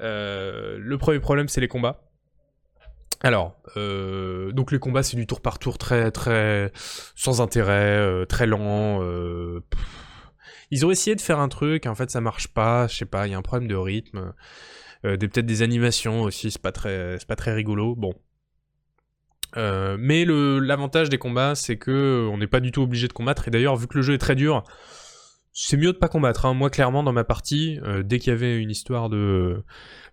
Euh, le premier problème, c'est les combats. Alors, euh, donc les combats, c'est du tour par tour très très sans intérêt, euh, très lent. Ils ont essayé de faire un truc, en fait ça marche pas, je sais pas, il y a un problème de rythme, peut-être des animations aussi, c'est pas très pas très rigolo. Bon, euh, mais l'avantage des combats, c'est que on n'est pas du tout obligé de combattre. Et d'ailleurs, vu que le jeu est très dur, c'est mieux de pas combattre. Hein. Moi, clairement, dans ma partie, euh, dès qu'il y avait une histoire de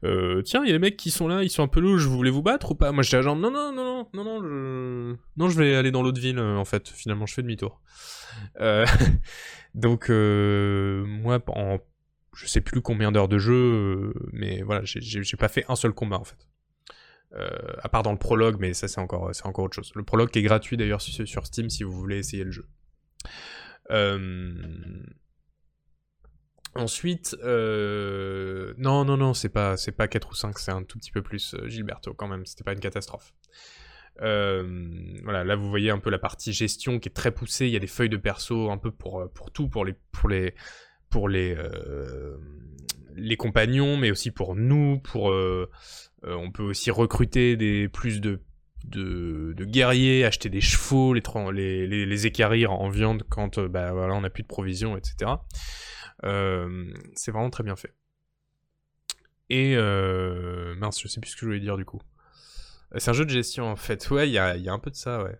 euh, tiens, il y a des mecs qui sont là, ils sont un peu louches, vous voulez vous battre ou pas? Moi, j'étais genre non, non, non, non, non, non, je... non, je vais aller dans l'autre ville. en fait, finalement, je fais demi-tour. *laughs* donc, moi, en je sais plus combien d'heures de jeu, mais voilà, j'ai pas fait un seul combat en fait. Euh, à part dans le prologue, mais ça c'est encore, encore autre chose. Le prologue qui est gratuit d'ailleurs sur, Steam si vous voulez essayer le jeu. Euh, ensuite, euh, non, non, non, c'est pas, c'est pas 4 ou 5, c'est un tout petit peu plus Gilberto quand même, c'était pas une catastrophe. voilà, là vous voyez un peu la partie gestion qui est très poussée, il y a des feuilles de perso un peu pour, pour tout, pour les, pour les, pour les, les compagnons, mais aussi pour nous, pour euh, on peut aussi recruter des, plus de, de, guerriers, acheter des chevaux, les, les, les, équarrir en viande quand euh, bah, voilà, on n'a plus de provisions, etc. Euh, c'est vraiment très bien fait. Et mince, je sais plus ce que je voulais dire du coup. C'est un jeu de gestion en fait. Ouais, il y a, un peu de ça, ouais.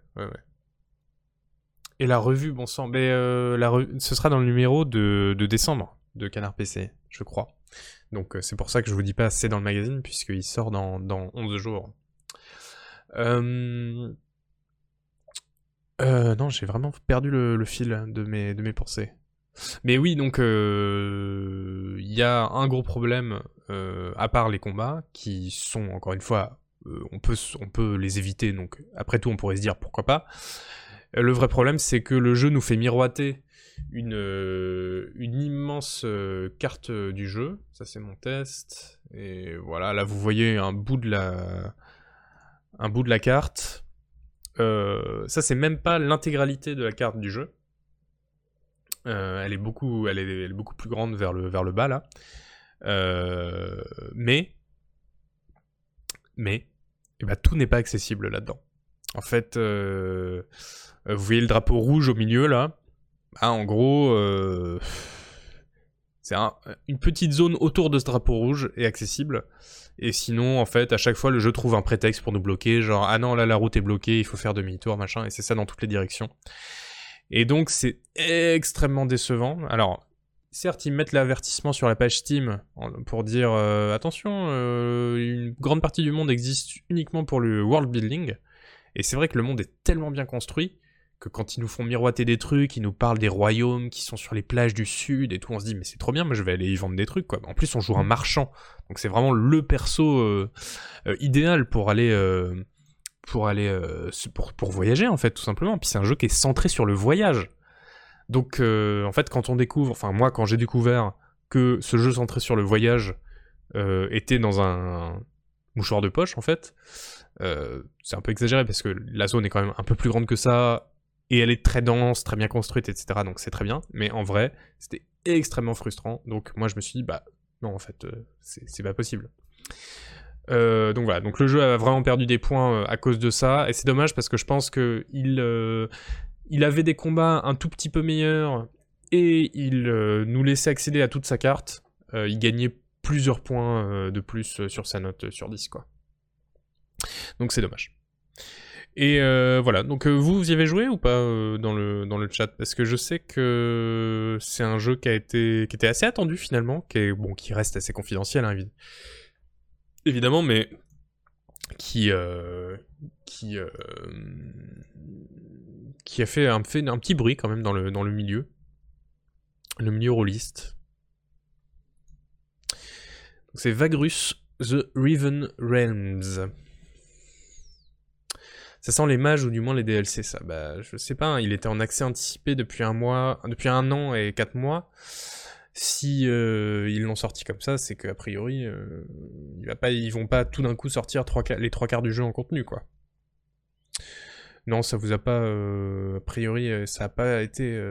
Et la revue, bon sang, mais la ce sera dans le numéro de, décembre de Canard PC, je crois. Donc euh, c'est pour ça que je vous dis pas c'est dans le magazine, puisqu'il sort dans, dans 11 jours. Euh, euh... non, j'ai vraiment perdu le, fil de mes, de mes pensées. Mais oui, donc il euh, y a un gros problème, à part les combats, qui sont, encore une fois, on, peut, on peut les éviter, donc après tout on pourrait se dire pourquoi pas. Le vrai problème c'est que le jeu nous fait miroiter une, euh, une immense euh, carte du jeu. Ça, c'est mon test. Et voilà, là, vous voyez un bout de la, un bout de la carte. Euh, ça, c'est même pas l'intégralité de la carte du jeu. Elle, est beaucoup, elle, est, beaucoup plus grande vers le, vers le bas, là. mais, mais, et eh ben, tout n'est pas accessible là-dedans. En fait, vous voyez le drapeau rouge au milieu, là. Ah, en gros, euh, c'est une petite zone autour de ce drapeau rouge est accessible. Et sinon, en fait, à chaque fois, le jeu trouve un prétexte pour nous bloquer. Genre, ah non, là, la route est bloquée, il faut faire demi-tour, machin. Et c'est ça dans toutes les directions. Et donc, c'est extrêmement décevant. Alors, certes, ils mettent l'avertissement sur la page Steam pour dire attention, une grande partie du monde existe uniquement pour le world building. Et c'est vrai que le monde est tellement bien construit que quand ils nous font miroiter des trucs, ils nous parlent des royaumes qui sont sur les plages du sud et tout, on se dit mais c'est trop bien, moi je vais aller y vendre des trucs quoi. En plus on joue un marchand, donc c'est vraiment le perso euh, euh, idéal pour aller euh, pour aller pour, pour voyager en fait tout simplement. Puis c'est un jeu qui est centré sur le voyage. Donc en fait quand on découvre, enfin moi quand j'ai découvert que ce jeu centré sur le voyage était dans un mouchoir de poche en fait. c'est un peu exagéré parce que la zone est quand même un peu plus grande que ça et elle est très dense, très bien construite, etc. Donc c'est très bien. Mais en vrai, c'était extrêmement frustrant. Donc moi je me suis dit, bah non, en fait, euh, c'est pas possible. Euh, donc voilà, donc le jeu a vraiment perdu des points euh, à cause de ça, et c'est dommage parce que je pense que il, il avait des combats un tout petit peu meilleurs et il nous laissait accéder à toute sa carte. il gagnait plusieurs points de plus sur sa note sur 10 quoi. Donc c'est dommage. Et euh, voilà, donc euh, vous, vous y avez joué ou pas euh, dans, le, chat? Parce que je sais que c'est un jeu qui était assez attendu finalement, qui est bon, qui reste assez confidentiel, hein, évidemment, mais qui qui qui a fait un, fait un petit bruit quand même dans le dans le milieu, le milieu rôliste. C'est Vagrus The Riven Realms. Ça sent les mages ou du moins les DLC, ça. Bah, je sais pas, hein, il était en accès anticipé depuis un mois, depuis un an et quatre mois. Si euh, ils l'ont sorti comme ça, c'est qu'a priori, euh, il va pas, ils vont pas tout d'un coup sortir les trois quarts du jeu en contenu, quoi. Non, ça vous a pas, euh, a priori, ça a pas été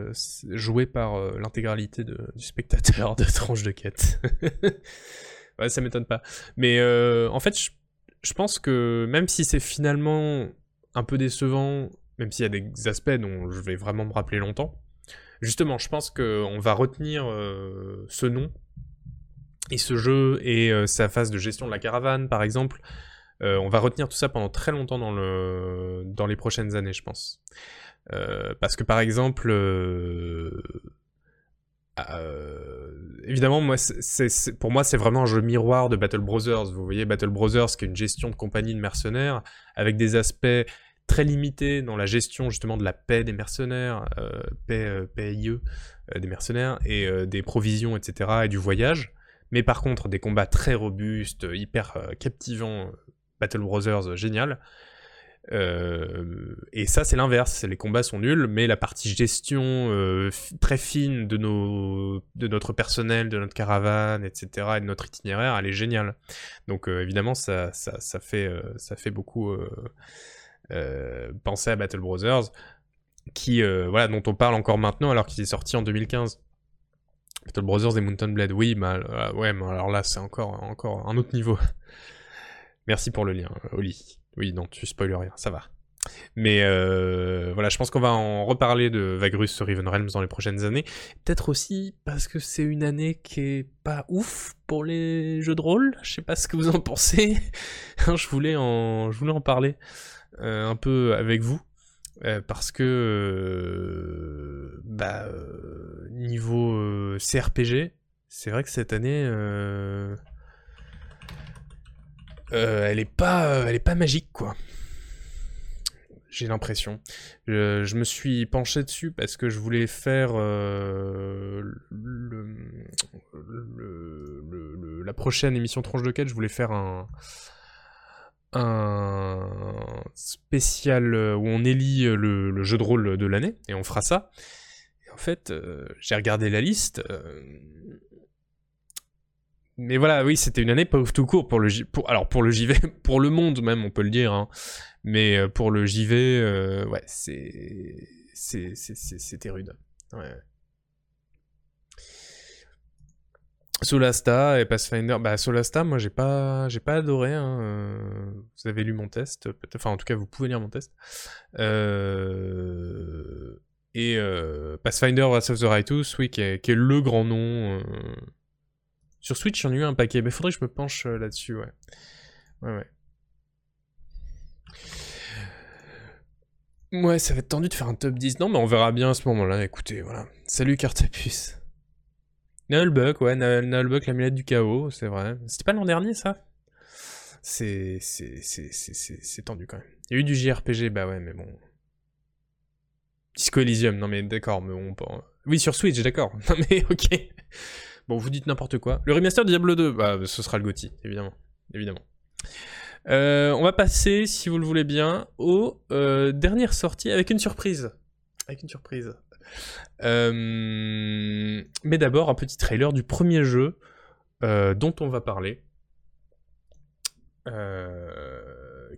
joué par l'intégralité du spectateur de tranche de quête. *laughs* ouais, ça m'étonne pas. Mais en fait, je pense que même si c'est finalement un peu décevant, même s'il y a des aspects dont je vais vraiment me rappeler longtemps. Justement, je pense qu'on va retenir euh, ce nom et ce jeu et euh, sa phase de gestion de la caravane, par exemple. Euh, on va retenir tout ça pendant très longtemps dans, le, dans les prochaines années, je pense. parce que par exemple, évidemment, pour moi, c'est vraiment un jeu miroir de Battle Brothers. Vous voyez, Battle Brothers, qui est une gestion de compagnie de mercenaires, avec des aspects très limités dans la gestion justement de la paix des mercenaires, euh, paix, euh, PIE euh, des mercenaires, et des provisions, etc., et du voyage. Mais par contre, des combats très robustes, hyper captivants, Battle Brothers, génial. et ça, c'est l'inverse. Les combats sont nuls, mais la partie gestion très fine de, nos, de notre personnel, de notre caravane, etc., et de notre itinéraire, elle est géniale. Donc évidemment, ça, ça, fait, ça fait beaucoup euh, pensez à Battle Brothers, qui, euh, voilà, dont on parle encore maintenant alors qu'il est sorti en 2015. Battle Brothers et Mountain Blade, oui, euh, ouais, mais alors là, c'est encore, encore un autre niveau. *laughs* Merci pour le lien, Oli. Oui, non, tu spoiles rien, ça va. Mais voilà, je pense qu'on va en reparler de Vagrus Riven Realms dans les prochaines années. Peut-être aussi parce que c'est une année qui est pas ouf pour les jeux de rôle. Je sais pas ce que vous en pensez. *laughs* je voulais en, je voulais en parler. Euh, un peu avec vous. Euh, parce que euh, bah, niveau CRPG, c'est vrai que cette année, elle est pas, elle est pas magique quoi. J'ai l'impression. Je, me suis penché dessus parce que je voulais faire la prochaine émission Tranche de quête. Je voulais faire un, un spécial euh, où on élit euh, le, jeu de rôle de l'année, et on fera ça. En fait, euh, j'ai regardé la liste. Mais voilà, oui, c'était une année pas ouf tout court pour le pour, alors pour le JV, *laughs* pour le monde même, on peut le dire. Hein. Mais pour le JV, ouais, c'est c'était rude. Solasta et Pathfinder, bah Solasta, moi j'ai pas, j'ai pas adoré. Hein, euh, vous avez lu mon test, enfin en tout cas vous pouvez lire mon test. Euh, et euh, Pathfinder Wrath of the Righteous, oui, qui est, le grand nom. Sur Switch, j'en ai eu un paquet, mais faudrait que je me penche là-dessus, ouais. Ouais, ouais. Ouais, ça va être tendu de faire un top 10. Non, mais on verra bien à ce moment-là. Écoutez, voilà. Salut Cartapus. Nullbuck, ouais, Nullbuck, l'amulette du chaos, c'est vrai. C'était pas l'an dernier, ça? C'est tendu quand même. Il y a eu du JRPG, bah ouais, mais bon. Disco Elysium, non mais d'accord, mais on... Oui, sur Switch, d'accord. *laughs* Non mais ok. Bon, vous dites n'importe quoi. Le remaster Diablo 2, bah ce sera le GOTY, évidemment. Évidemment. Euh, on va passer, si vous le voulez bien, aux euh, dernières sorties avec une surprise. Avec une surprise. Euh, mais d'abord, un petit trailer du premier jeu dont on va parler.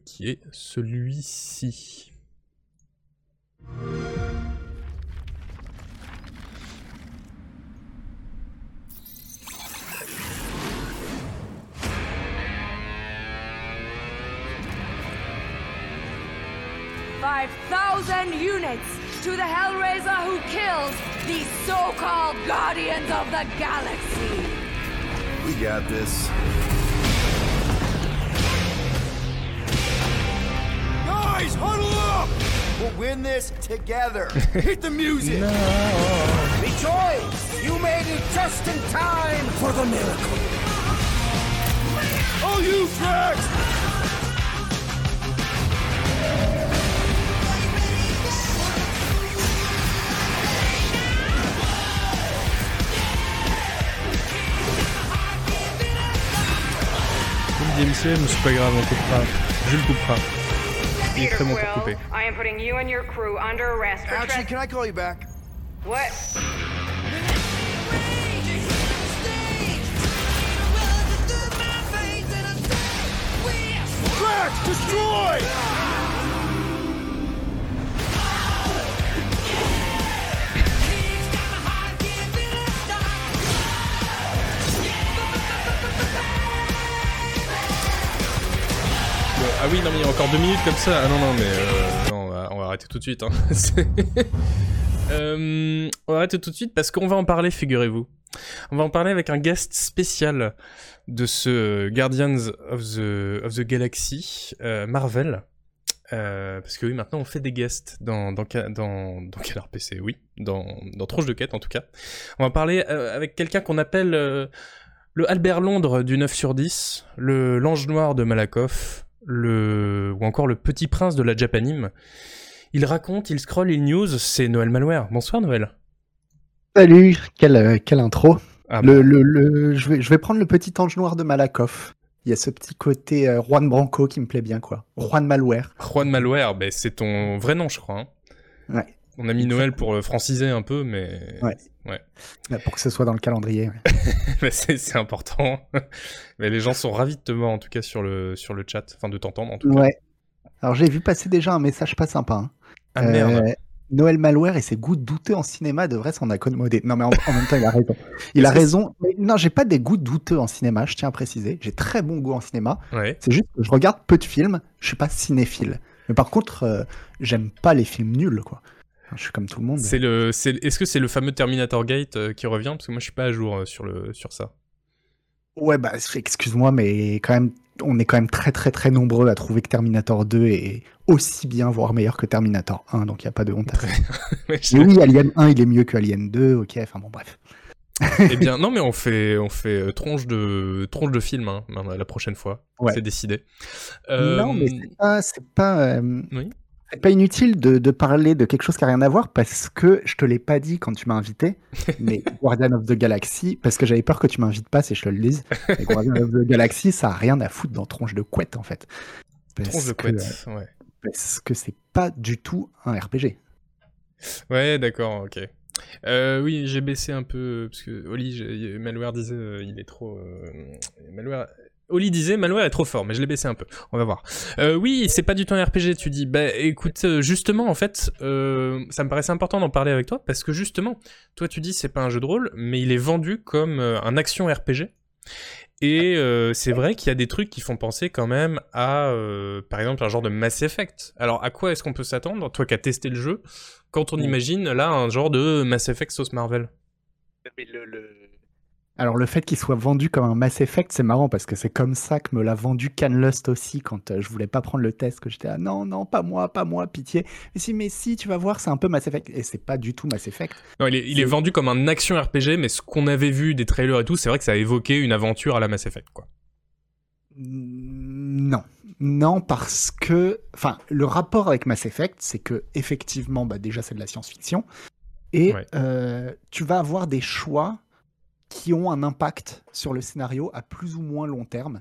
qui est celui-ci. 5,000 units to the Hellraiser who kills the so-called Guardians of the Galaxy. We got this. Guys, huddle up! We'll win this together. *laughs* Hit the music. no. Rejoice! You made it just in time for the miracle. Oh, you tracks! DMC, mais c'est pas grave, on coupera. Je le coupera. Il est très bon pour couper. I am putting you and your crew under arrest for Actually, can I call you back? What? Crash! Destroy! Ah oui, non, mais il y a encore deux minutes comme ça. Ah non, non, mais euh, non, on, va, arrêter tout de suite. Hein. *laughs* euh, on va arrêter tout de suite parce qu'on va en parler, figurez-vous. On va en parler avec un guest spécial de ce Guardians of the, of the Galaxy, euh, Marvel. Parce que oui, maintenant on fait des guests dans, dans, dans, dans quel RPC Oui, dans, dans de Quête en tout cas. On va parler avec quelqu'un qu'on appelle le Albert Londres du 9 sur 10, le l'ange noir de Malakoff, le ou encore le Petit Prince de la Japanime. Il raconte, il scroll, il news, c'est Noël Malware. Bonsoir Noël. Salut, quelle, euh, quelle intro. Ah le, le, je, vais, je vais prendre le petit ange noir de Malakoff. Il y a ce petit côté euh, Juan Branco qui me plaît bien, quoi. Juan Malware. Juan Malware, ben, c'est ton vrai nom, je crois. Hein. Ouais. On a mis Noël pour franciser un peu, mais. Ouais. Ouais. Pour que ce soit dans le calendrier. *laughs* c'est important. *laughs* mais les gens sont ravis de te voir, en tout cas, sur le, sur le chat. Enfin, de t'entendre, en tout cas. Alors, j'ai vu passer déjà un message pas sympa. Hein. Ah merde. Euh, Noël Malware et ses goûts douteux en cinéma devraient s'en accommoder. Non, mais en, même temps, il a raison. *laughs* Il a raison. non, j'ai pas des goûts douteux en cinéma, je tiens à préciser. J'ai très bon goût en cinéma. Ouais. C'est juste que je regarde peu de films, je suis pas cinéphile. Mais par contre, euh, j'aime pas les films nuls, quoi. Je suis comme tout le monde. C'est le, c'est, est-ce que c'est le fameux Terminator Gate euh, qui revient? Parce que moi, je suis pas à jour euh, sur, le, sur ça. Ouais, bah, excuse-moi, mais quand même, on est quand même très, très, très nombreux à trouver que Terminator 2 est aussi bien, voire meilleur que Terminator 1, donc il n'y a pas de honte à faire. *laughs* mais oui, Alien 1, il est mieux que Alien 2, ok, enfin bon, bref. eh bien, non, mais on fait, on fait euh, tronche de, tronche de film hein, la prochaine fois. Ouais. C'est décidé. Non, mais c'est pas, c'est pas, oui c'est pas inutile de, parler de quelque chose qui n'a rien à voir parce que je te l'ai pas dit quand tu m'as invité, *laughs* mais Guardian of the Galaxy, parce que j'avais peur que tu m'invites pas si je te le dise. Guardian of the Galaxy, ça a rien à foutre dans Tronche de couette en fait. tronche de couette, ouais. Parce que c'est pas du tout un RPG. Ouais, d'accord, ok. Euh, oui, j'ai baissé un peu parce que Oli, Malware disait euh, il est trop. Euh, Malware Oli disait Malware est trop fort, mais je l'ai baissé un peu. On va voir. Euh, oui, c'est pas du tout un RPG. Tu dis, bah écoute, euh, justement, en fait, euh, ça me paraissait important d'en parler avec toi parce que justement, toi tu dis c'est pas un jeu de rôle, mais il est vendu comme un action RPG. Et c'est vrai qu'il y a des trucs qui font penser quand même à, par exemple, un genre de Mass Effect. Alors, à quoi est-ce qu'on peut s'attendre, toi qui as testé le jeu, quand on imagine là un genre de Mass Effect sauce Marvel? Le, Alors le fait qu'il soit vendu comme un Mass Effect, c'est marrant parce que c'est comme ça que me l'a vendu Canlust aussi quand euh, je voulais pas prendre le test, que j'étais ah non non pas moi pas moi pitié. Mais si mais si tu vas voir c'est un peu Mass Effect et c'est pas du tout Mass Effect. Non il est, vendu comme un action RPG mais ce qu'on avait vu des trailers et tout c'est vrai que ça a évoqué une aventure à la Mass Effect quoi. Non non parce que enfin le rapport avec Mass Effect c'est que effectivement bah déjà c'est de la science-fiction et euh, tu vas avoir des choix qui ont un impact sur le scénario à plus ou moins long terme.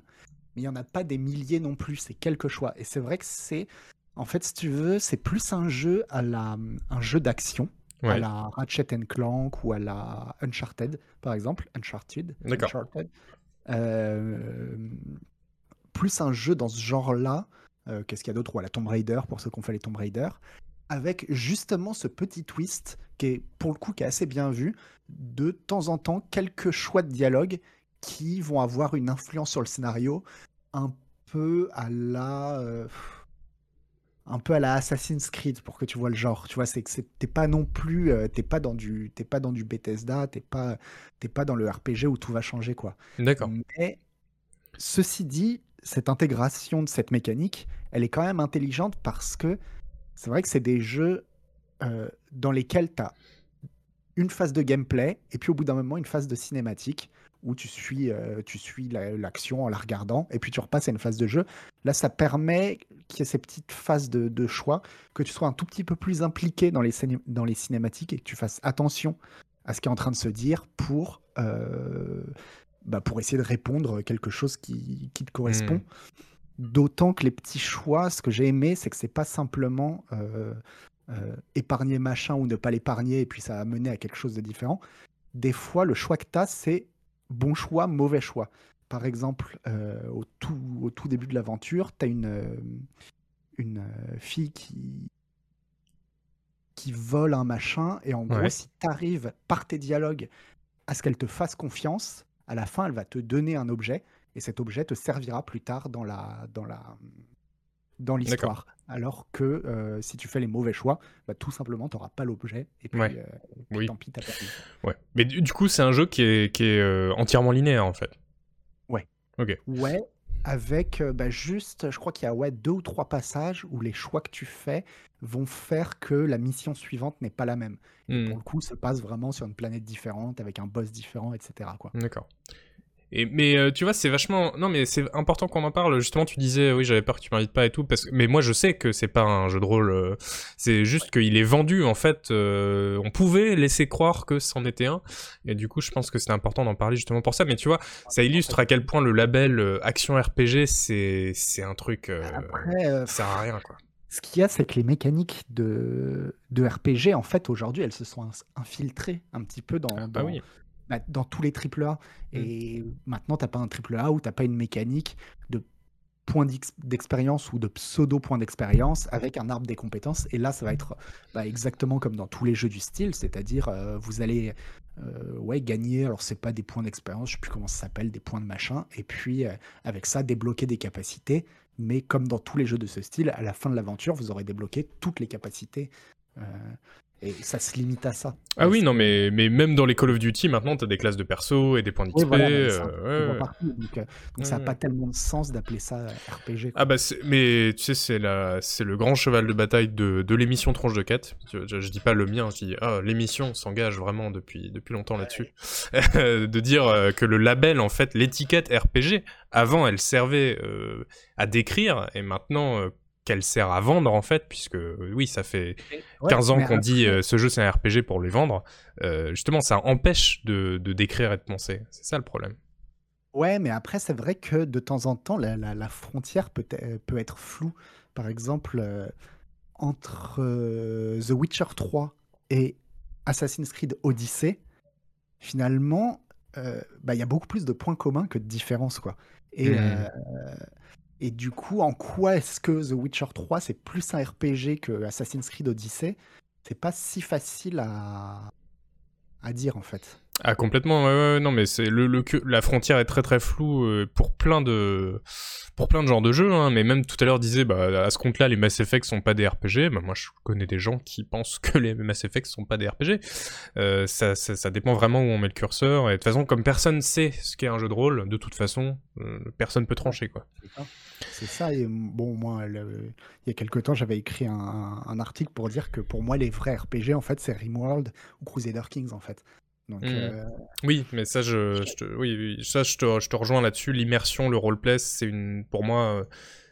Mais il n'y en a pas des milliers non plus, c'est quelques choix. Et c'est vrai que c'est, en fait, si tu veux, c'est plus un jeu à la, un jeu d'action, à la Ratchet Clank ou à la Uncharted, par exemple. Uncharted. Uncharted. Euh, plus un jeu dans ce genre-là. Euh, qu'est-ce qu'il y a d'autre? Ou à la Tomb Raider, pour ceux qui ont fait les Tomb Raider avec justement ce petit twist qui est pour le coup qui est assez bien vu, de temps en temps quelques choix de dialogue qui vont avoir une influence sur le scénario. Un peu à la euh, un peu à la Assassin's Creed pour que tu vois le genre. Tu vois c'est que t'es pas non plus euh, t'es pas dans du t'es pas dans du Bethesda t'es pas t'es pas dans le RPG où tout va changer quoi. D'accord. Mais ceci dit cette intégration de cette mécanique elle est quand même intelligente parce que c'est vrai que c'est des jeux euh, dans lesquels tu as une phase de gameplay et puis au bout d'un moment une phase de cinématique où tu suis, euh, tu suis l'action en la regardant et puis tu repasses à une phase de jeu. Là, ça permet qu'il y ait ces petites phases de, choix, que tu sois un tout petit peu plus impliqué dans les, dans les cinématiques et que tu fasses attention à ce qui est en train de se dire pour, euh, bah pour essayer de répondre quelque chose qui, qui te correspond. Mmh. D'autant que les petits choix, ce que j'ai aimé, c'est que c'est pas simplement euh, euh, épargner machin ou ne pas l'épargner et puis ça va mener à quelque chose de différent. Des fois, le choix que tu as, c'est bon choix, mauvais choix. Par exemple, euh, au, tout, au tout début de l'aventure, tu as une, une fille qui, qui vole un machin et en gros, si tu arrives par tes dialogues à ce qu'elle te fasse confiance, à la fin, elle va te donner un objet et cet objet te servira plus tard dans la dans la dans l'histoire. Alors que euh, si tu fais les mauvais choix, bah, tout simplement, tu n'auras pas l'objet. Et puis, euh, oui. tant pis, t'as perdu. Ouais. Mais du, coup, c'est un jeu qui est, qui est euh, entièrement linéaire, en fait. Ouais. Ok. Ouais, avec bah, juste, je crois qu'il y a ouais, deux ou trois passages où les choix que tu fais vont faire que la mission suivante n'est pas la même. Et pour hmm. le coup, se passe vraiment sur une planète différente, avec un boss différent, etc. D'accord. Et, mais euh, tu vois, c'est vachement. Non, mais c'est important qu'on en parle. Justement, tu disais, oui, j'avais peur que tu m'invites pas et tout. Parce... Mais moi, je sais que c'est pas un jeu de rôle. Euh, c'est juste qu'il est vendu, en fait. Euh, on pouvait laisser croire que c'en était un. Et du coup, je pense que c'est important d'en parler justement pour ça. Mais tu vois, ça illustre à quel point le label Action RPG, c'est, un truc. Après, ça sert à rien, quoi. Ce qu'il y a, c'est que les mécaniques de, de RPG, en fait, aujourd'hui, elles se sont infiltrées un petit peu dans, ah, bah oui. Bah, dans tous les triple A. Mmh. Et maintenant, tu n'as pas un triple A où tu n'as pas une mécanique de points d'expérience ou de pseudo points d'expérience avec un arbre des compétences. Et là, ça va être bah, exactement comme dans tous les jeux du style, c'est-à-dire euh, vous allez euh, ouais, gagner, alors c'est pas des points d'expérience, je sais plus comment ça s'appelle, des points de machin, et puis euh, avec ça, débloquer des capacités. Mais comme dans tous les jeux de ce style, à la fin de l'aventure, vous aurez débloqué toutes les capacités et ça se limite à ça. Ah oui, non, mais, mais même dans les Call of Duty, maintenant, tu as des classes de perso et des points d'XP. Euh, donc, euh, ça n'a pas tellement de sens d'appeler ça RPG. Ah bah, mais tu sais, c'est, la... c'est le grand cheval de bataille de, de l'émission Tronche de Quête. Je, je, dis pas le mien, je dis ah, l'émission s'engage vraiment depuis, depuis longtemps là-dessus. *laughs* de dire euh, que le label, en fait, l'étiquette RPG, avant, elle servait à décrire et maintenant qu'elle sert à vendre en fait, puisque oui, ça fait 15 ans qu'on dit euh, ce jeu c'est un RPG pour les vendre. Euh, justement, ça empêche de, décrire et de penser. C'est ça le problème. Ouais, mais après, c'est vrai que de temps en temps, la, frontière peut, peut, être floue. Par exemple, euh, entre The Witcher 3 et Assassin's Creed Odyssey, finalement, bah, il y a beaucoup plus de points communs que de différences. Quoi. Et, mmh. Et du coup, en quoi est-ce que The Witcher 3 c'est plus un RPG que Assassin's Creed Odyssey? C'est pas si facile à, à dire en fait. Ah complètement, ouais, non mais c'est le, le, la frontière est très très floue euh, pour plein de pour plein de genres de jeux, hein, mais même tout à l'heure disait bah à ce compte-là les Mass Effect sont pas des RPG, bah, moi je connais des gens qui pensent que les Mass Effect sont pas des RPG. Euh, ça, ça, dépend vraiment où on met le curseur et de toute façon comme personne sait ce qu'est un jeu de rôle, de toute façon euh, personne peut trancher quoi. C'est ça, et bon, moi, il y a quelques temps, j'avais écrit un, un, article pour dire que pour moi, les vrais RPG, en fait, c'est Rimworld ou Crusader Kings, en fait. Mmh. Euh, oui, mais ça, je, *laughs* te, oui, ça, je te, je te rejoins là-dessus. L'immersion, le roleplay, c'est une, pour moi, euh,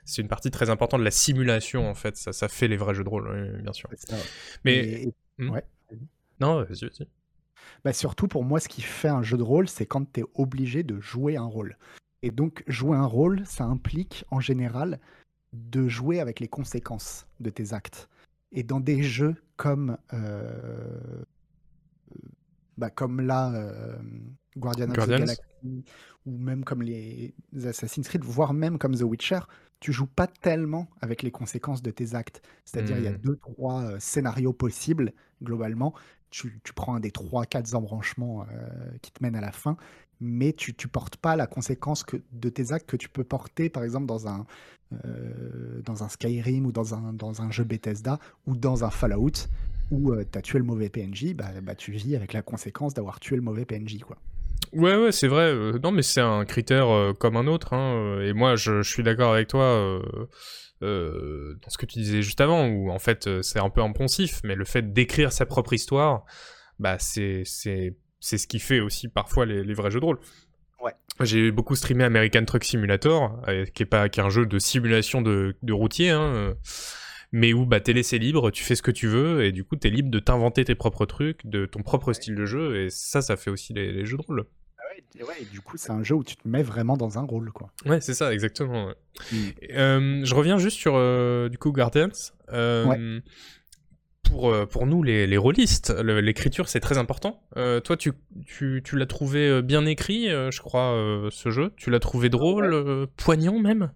c'est une partie très importante de la simulation, en fait. Ça, ça fait les vrais jeux de rôle, bien sûr. Mais. Mmh. Ouais. Non, vas-y, vas-y. Bah surtout pour moi, ce qui fait un jeu de rôle, c'est quand tu es obligé de jouer un rôle. Et donc, jouer un rôle, ça implique en général de jouer avec les conséquences de tes actes. Et dans des jeux comme euh, bah, comme là, euh, Guardian of the Galaxy, ou même comme les Assassin's Creed, voire même comme The Witcher, tu joues pas tellement avec les conséquences de tes actes. C'est-à-dire, il y a hmm. deux, trois euh, scénarios possibles, globalement. Tu, tu, prends un des trois, quatre embranchements euh, qui te mènent à la fin, mais tu ne portes pas la conséquence que, de tes actes que tu peux porter, par exemple, dans un, dans un Skyrim ou dans un, dans un jeu Bethesda ou dans un Fallout où euh, tu as tué le mauvais PNJ, bah, bah, tu vis avec la conséquence d'avoir tué le mauvais PNJ, quoi. Ouais, ouais, c'est vrai. Euh, non, mais c'est un critère euh, comme un autre. Hein, et moi, je, suis d'accord avec toi dans ce que tu disais juste avant, où en fait, c'est un peu impensif, mais le fait d'écrire sa propre histoire, bah, c'est ce qui fait aussi parfois les, vrais jeux de rôle. Ouais. J'ai beaucoup streamé American Truck Simulator, qui est pas qui est un jeu de simulation de, de routier. Hein, mais où bah, t'es laissé libre, tu fais ce que tu veux, et du coup t'es libre de t'inventer tes propres trucs, de ton propre style de jeu, et ça, ça fait aussi les, jeux de rôle. Ah ouais, du coup c'est un jeu où tu te mets vraiment dans un rôle, quoi. Ouais, c'est ça, exactement. Mm. Euh, je reviens juste sur, euh, du coup, Guardians. Euh, pour, pour nous, les, les rôlistes, l'écriture c'est très important. toi, tu, tu, tu l'as trouvé bien écrit, je crois, ce jeu? Tu l'as trouvé drôle, poignant même?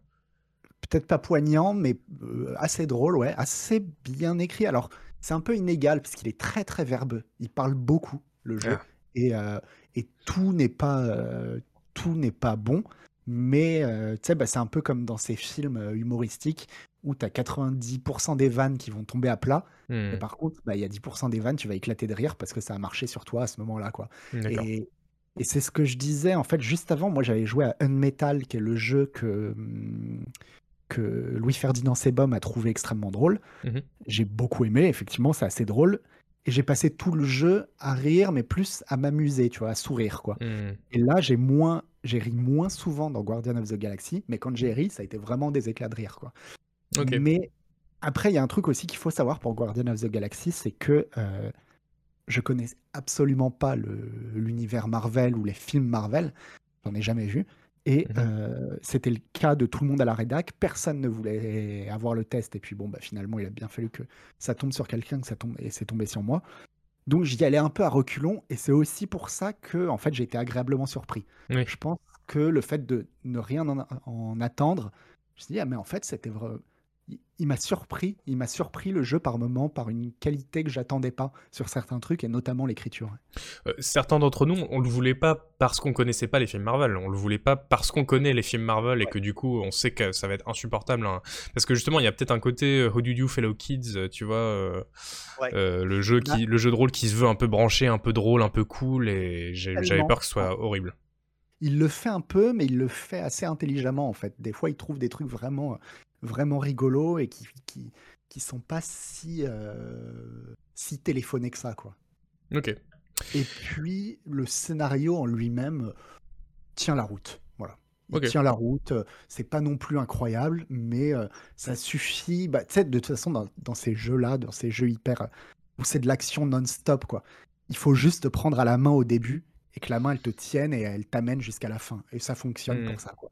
Peut-être pas poignant, mais euh, assez drôle, ouais, assez bien écrit. Alors, c'est un peu inégal parce qu'il est très très verbeux. Il parle beaucoup le jeu ah. et, euh, et tout n'est pas euh, tout n'est pas bon. Mais tu sais, bah, c'est un peu comme dans ces films humoristiques où tu as 90% des vannes qui vont tomber à plat. Et hmm. par contre, bah, il y a 10% des vannes, tu vas éclater de rire parce que ça a marché sur toi à ce moment-là. quoi. Et, et c'est ce que je disais, en fait, juste avant, moi j'avais joué à Unmetal, qui est le jeu que, hum, que Louis-Ferdinand Sebum a trouvé extrêmement drôle. Mhm. J'ai beaucoup aimé, effectivement, c'est assez drôle. Et j'ai passé tout le jeu à rire, mais plus à m'amuser, tu vois, à sourire, quoi. Mhm. Et là, j'ai moins, j'ai ri moins souvent dans Guardian of the Galaxy, mais quand j'ai ri, ça a été vraiment des éclats de rire, quoi. Mais après, il y a un truc aussi qu'il faut savoir pour Guardian of the Galaxy, c'est que euh, je connais absolument pas l'univers Marvel ou les films Marvel. J'en ai jamais vu. Et mmh euh, c'était le cas de tout le monde à la rédac. Personne ne voulait avoir le test. Et puis bon, bah, finalement, il a bien fallu que ça tombe sur quelqu'un, que ça tombe et c'est tombé sur moi. Donc j'y allais un peu à reculons. Et c'est aussi pour ça que en fait, j'ai été agréablement surpris. Je pense que le fait de ne rien en, en attendre, je me suis dit, ah, mais en fait, c'était vrai il m'a surpris, il m'a surpris le jeu par moment par une qualité que j'attendais pas sur certains trucs et notamment l'écriture. Euh, certains d'entre nous, on le voulait pas parce qu'on connaissait pas les films Marvel, on le voulait pas parce qu'on connaît les films Marvel et que du coup on sait que ça va être insupportable. Hein. Parce que justement, il y a peut-être un côté euh, How Do You Fellow Kids, euh, tu vois, le jeu qui, le jeu de rôle qui se veut un peu branché, un peu drôle, un peu cool et j'avais peur que ce soit horrible il le fait un peu, mais il le fait assez intelligemment en fait. Des fois, il trouve des trucs vraiment vraiment rigolos et qui, qui, qui sont pas si, euh, si téléphonés que ça, quoi. Ok. Et puis, le scénario en lui-même tient la route. Voilà. Il tient la route. C'est pas non plus incroyable, mais euh, ça suffit. Bah, tu sais, de toute façon, dans, dans ces jeux-là, dans ces jeux hyper. où c'est de l'action non-stop, quoi. Il faut juste te prendre à la main au début et que la main, elle te tienne et elle t'amène jusqu'à la fin. Et ça fonctionne pour hmm. ça, quoi.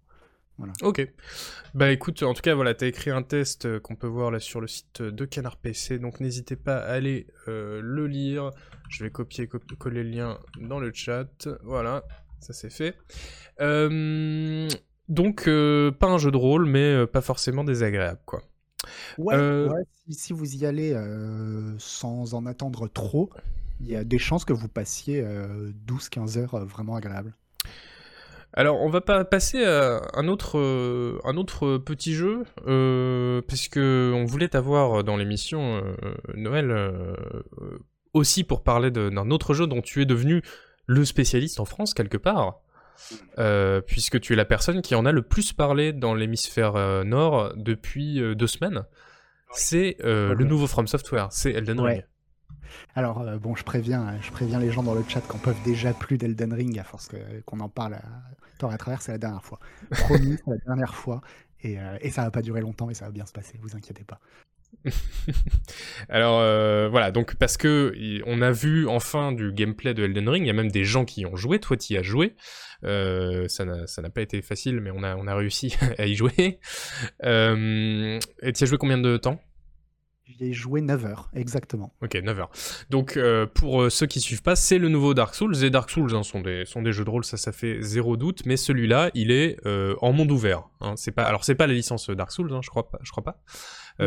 Ok. Bah écoute, en tout cas, voilà, t'as écrit un test euh, qu'on peut voir là sur le site de Canard PC, donc n'hésitez pas à aller euh, le lire. Je vais copier, coller le lien dans le chat. Voilà, ça c'est fait. Euh, donc, pas un jeu de rôle, mais pas forcément désagréable, quoi. Ouais, si, si, vous y allez sans en attendre trop, il y a des chances que vous passiez 12-15 heures vraiment agréables. Alors, on va pas passer à un autre, un autre petit jeu, euh, puisque on voulait t'avoir dans l'émission Noël aussi pour parler d'un autre jeu dont tu es devenu le spécialiste en France quelque part. Euh, puisque tu es la personne qui en a le plus parlé dans l'hémisphère euh, nord depuis euh, deux semaines. C'est le nouveau From Software, c'est Elden Ring. Alors, bon, je préviens, je préviens les gens dans le chat qu'on peuvent déjà plus d'Elden Ring à force qu'on en parle à, à travers, c'est la dernière fois. Promis, c'est la dernière fois. Et, et ça va pas durer longtemps et ça va bien se passer, vous inquiétez pas. *laughs* Alors euh, voilà, donc parce que on a vu enfin du gameplay de Elden Ring, il y a même des gens qui ont joué, toi tu y as joué, euh, ça n'a pas été facile mais on a, réussi *laughs* à y jouer. Euh, et tu as joué combien de temps? J'y ai joué 9 heures, exactement. Ok, 9 heures. Donc, euh, pour euh, ceux qui suivent pas, c'est le nouveau Dark Souls. Et Dark Souls hein, sont, des, sont des jeux de rôle, ça, ça fait zéro doute. Mais celui-là, il est euh, en monde ouvert. Hein. C'est pas, alors, c'est pas la licence Dark Souls, hein, je crois pas. Je crois pas.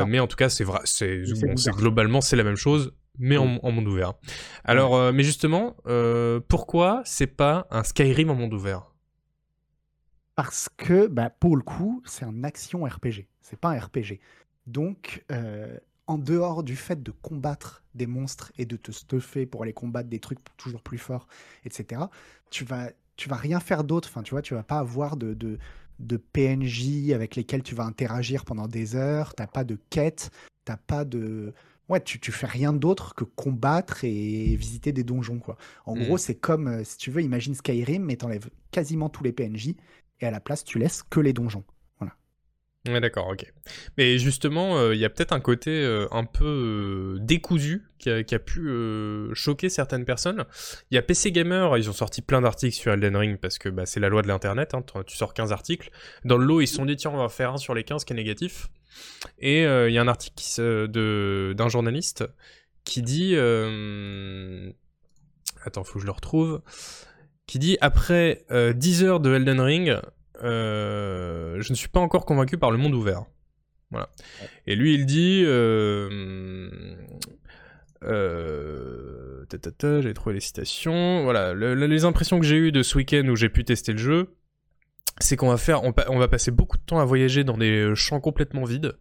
mais en tout cas, c'est vrai, c'est globalement, c'est la même chose, mais en, monde ouvert. Alors, mais justement, pourquoi c'est pas un Skyrim en monde ouvert? Parce que, bah, pour le coup, c'est un action RPG. C'est pas un RPG. Donc, en dehors du fait de combattre des monstres et de te stuffer pour aller combattre des trucs toujours plus forts, etc., tu vas, tu vas rien faire d'autre. Enfin, tu vois, tu vas pas avoir de, de, de PNJ avec lesquels tu vas interagir pendant des heures. T'as pas de quête. T'as pas de. Ouais, tu, tu fais rien d'autre que combattre et visiter des donjons, quoi. En gros, mm. c'est comme, euh, si tu veux, imagine Skyrim, mais t'enlèves quasiment tous les PNJ et à la place, tu laisses que les donjons. Ouais, d'accord, ok. Mais justement, euh, il y a peut-être un côté euh, un peu euh, décousu qui a, pu choquer certaines personnes. Il y a PC Gamer, ils ont sorti plein d'articles sur Elden Ring parce que bah, c'est la loi de l'internet, hein, tu sors 15 articles. Dans le lot, ils se sont dit, tiens, on va faire un sur les 15 qui est négatif. Et il y a un article d'un journaliste qui dit. Attends, faut que je le retrouve. Qui dit après 10 heures de Elden Ring, euh, je ne suis pas encore convaincu par le monde ouvert. Voilà. Et lui, il dit. Euh, euh, j'ai trouvé les citations. Voilà, les impressions que j'ai eues de ce week-end où j'ai pu tester le jeu, c'est qu'on va faire, on, va passer beaucoup de temps à voyager dans des champs complètement vides.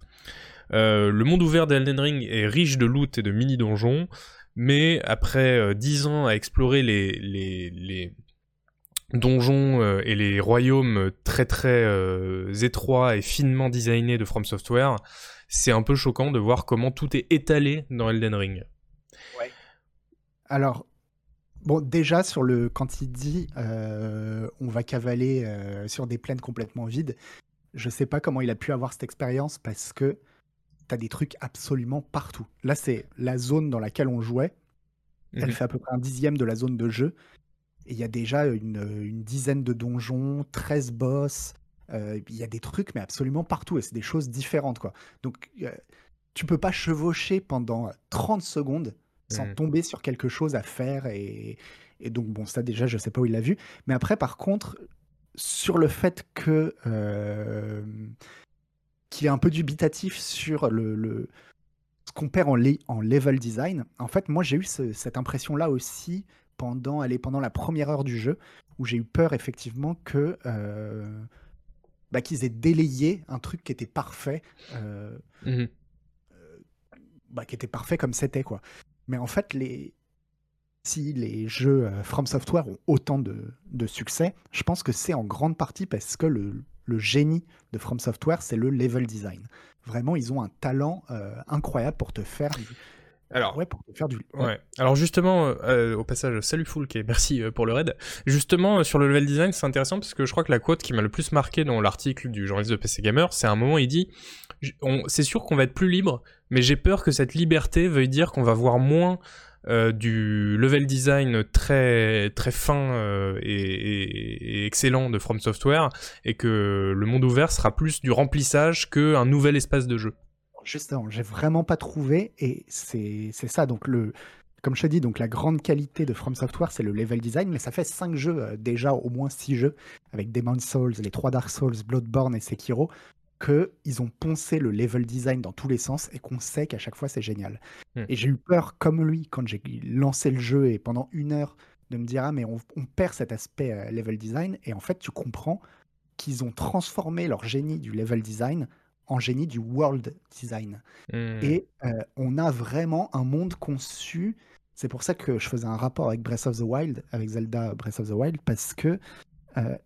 le monde ouvert d'Elden Ring est riche de loot et de mini donjons, mais après 10 ans à explorer les, les, donjons euh, et les royaumes très très euh, étroits et finement designés de From Software, c'est un peu choquant de voir comment tout est étalé dans Elden Ring. Ouais. Alors, bon, déjà sur le quand il dit euh, on va cavaler sur des plaines complètement vides, je sais pas comment il a pu avoir cette expérience parce que t'as des trucs absolument partout. Là, c'est la zone dans laquelle on jouait. Elle mhm. fait à peu près un dixième de la zone de jeu il y a déjà une, dizaine de donjons, 13 boss. Euh, il y a des trucs, mais absolument partout. Et c'est des choses différentes. quoi. Donc, euh, tu peux pas chevaucher pendant 30 secondes sans mmh. tomber sur quelque chose à faire. Et, donc, bon, ça déjà, je sais pas où il l'a vu. Mais après, par contre, sur le fait que. Euh, qu'il est un peu dubitatif sur le, ce qu'on perd en, en, level design. En fait, moi, j'ai eu cette impression-là aussi pendant, allez, pendant la première heure du jeu, où j'ai eu peur effectivement que euh, bah, qu'ils aient délayé un truc qui était parfait, euh, mmh euh, bah, qui était parfait comme c'était quoi. Mais en fait, les si les jeux From Software ont autant de, de succès, je pense que c'est en grande partie parce que le, le génie de From Software, c'est le level design. Vraiment, ils ont un talent incroyable pour te faire alors, ouais, pour faire du. Ouais. Alors justement, euh, euh, au passage, salut Foulk et merci euh, pour le raid. Justement, sur le level design, c'est intéressant parce que je crois que la quote qui m'a le plus marqué dans l'article du journaliste de PC Gamer, c'est un moment il dit, c'est sûr qu'on va être plus libre, mais j'ai peur que cette liberté veuille dire qu'on va voir moins du level design très très fin et, et, excellent de From Software et que le monde ouvert sera plus du remplissage qu'un nouvel espace de jeu. Justement, j'ai vraiment pas trouvé, et c'est ça. Donc, le, comme je te dis, donc la grande qualité de From Software, c'est le level design, mais ça fait 5 jeux, euh, déjà au moins 6 jeux, avec Demon's Souls, les 3 Dark Souls, Bloodborne et Sekiro, qu'ils ont poncé le level design dans tous les sens et qu'on sait qu'à chaque fois c'est génial. Hmm. Et j'ai eu peur, comme lui, quand j'ai lancé le jeu et pendant une heure, de me dire Ah, mais on, perd cet aspect euh, level design. Et en fait, tu comprends qu'ils ont transformé leur génie du level design en génie du world design. Hmm. Et euh, on a vraiment un monde conçu. C'est pour ça que je faisais un rapport avec Breath of the Wild, avec Zelda Breath of the Wild, parce que euh,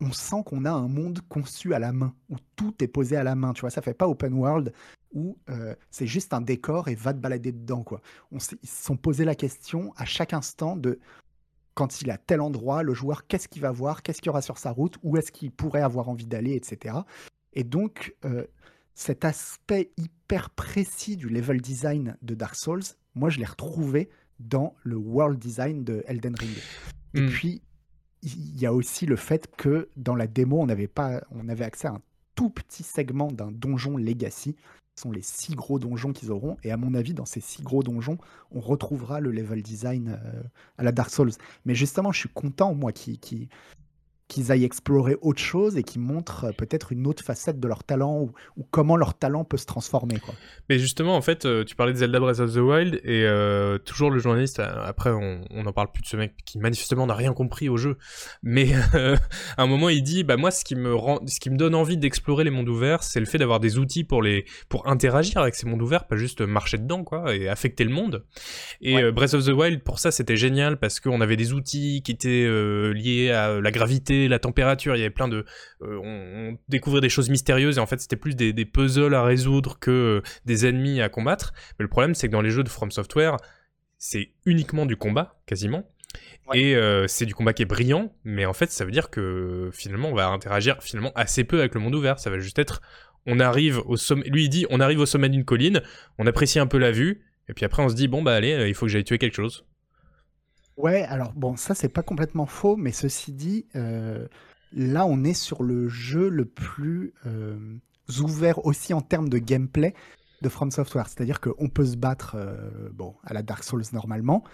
on sent qu'on a un monde conçu à la main, où tout est posé à la main. Tu vois, ça fait pas open world où euh, c'est juste un décor et va te balader dedans. Quoi. On ils se sont posé la question à chaque instant de quand il a tel endroit, le joueur, qu'est-ce qu'il va voir, qu'est-ce qu'il y aura sur sa route, où est-ce qu'il pourrait avoir envie d'aller, etc. Et donc, euh, cet aspect hyper précis du level design de Dark Souls, moi, je l'ai retrouvé dans le world design de Elden Ring. Et hmm. puis, il y a aussi le fait que dans la démo, on avait, pas, on avait accès à un tout petit segment d'un donjon Legacy. Ce sont les six gros donjons qu'ils auront. Et à mon avis, dans ces six gros donjons, on retrouvera le level design euh, à la Dark Souls. Mais justement, je suis content, moi, qui, qui, qu'ils aillent explorer autre chose et qui montrent euh, peut-être une autre facette de leur talent ou, comment leur talent peut se transformer. Quoi. Mais justement, en fait, euh, tu parlais de Zelda Breath of the Wild et euh, toujours le journaliste, après on n'en parle plus de ce mec qui manifestement n'a rien compris au jeu, mais *laughs* à un moment il dit, bah moi ce qui me, rend, ce qui me donne envie d'explorer les mondes ouverts, c'est le fait d'avoir des outils pour, les, pour interagir avec ces mondes ouverts, pas juste marcher dedans quoi, et affecter le monde. Et Breath of the Wild, pour ça c'était génial parce qu'on avait des outils qui étaient liés à la gravité la température, il y avait plein de... Euh, on, découvrait des choses mystérieuses et en fait c'était plus des, puzzles à résoudre que euh, des ennemis à combattre. Mais le problème c'est que dans les jeux de From Software, c'est uniquement du combat, quasiment. Et euh, c'est du combat qui est brillant, mais en fait ça veut dire que finalement on va interagir finalement assez peu avec le monde ouvert. Ça va juste être, on arrive au sommet, lui il dit, on arrive au sommet d'une colline, on apprécie un peu la vue, et puis après on se dit bon bah allez, il faut que j'aille tuer quelque chose. Ouais, alors bon, ça c'est pas complètement faux, mais ceci dit, euh, là on est sur le jeu le plus euh, ouvert aussi en termes de gameplay de From Software. C'est-à-dire qu'on peut se battre euh, à la Dark Souls normalement,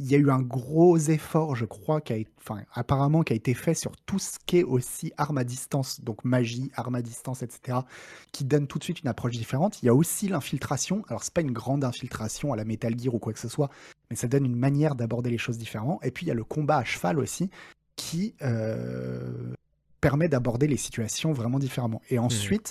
il y a eu un gros effort, je crois, qui a, enfin, apparemment, qui a été fait sur tout ce qui est aussi arme à distance, donc magie, arme à distance, etc., qui donne tout de suite une approche différente. Il y a aussi l'infiltration. Alors, c'est pas une grande infiltration à la Metal Gear ou quoi que ce soit, mais ça donne une manière d'aborder les choses différemment. Et puis, il y a le combat à cheval aussi, qui euh, permet d'aborder les situations vraiment différemment. Et mmh.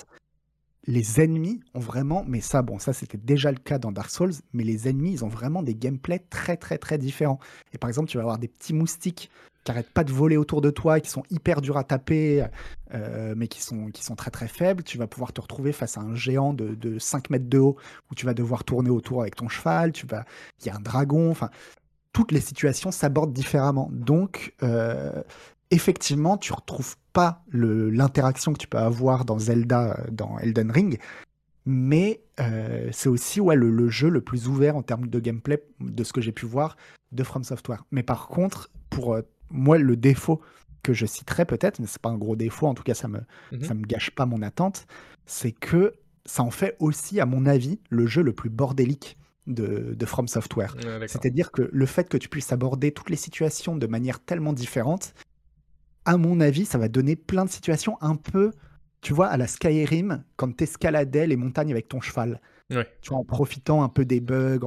Les ennemis ont vraiment, mais ça, bon, ça c'était déjà le cas dans Dark Souls, mais les ennemis, ils ont vraiment des gameplays très, très, très différents. Et par exemple, tu vas avoir des petits moustiques qui arrêtent pas de voler autour de toi, qui sont hyper durs à taper, euh, mais qui sont, qui sont très, très faibles. Tu vas pouvoir te retrouver face à un géant de, 5 mètres de haut où tu vas devoir tourner autour avec ton cheval. Tu vas, il y a un dragon. Enfin, toutes les situations s'abordent différemment. Donc, euh, effectivement, tu retrouves pas l'interaction que tu peux avoir dans Zelda, dans Elden Ring, mais euh, c'est aussi ouais, le, jeu le plus ouvert en termes de gameplay, de ce que j'ai pu voir de From Software. Mais par contre, pour euh, moi, le défaut que je citerai peut-être, mais c'est pas un gros défaut, en tout cas ça me, mhm. ça me gâche pas mon attente, c'est que ça en fait aussi, à mon avis, le jeu le plus bordélique de, de From Software. C'est-à-dire que le fait que tu puisses aborder toutes les situations de manière tellement différente, à mon avis, ça va donner plein de situations un peu, tu vois, à la Skyrim, quand tu escaladais les montagnes avec ton cheval. Tu vois, en profitant un peu des bugs.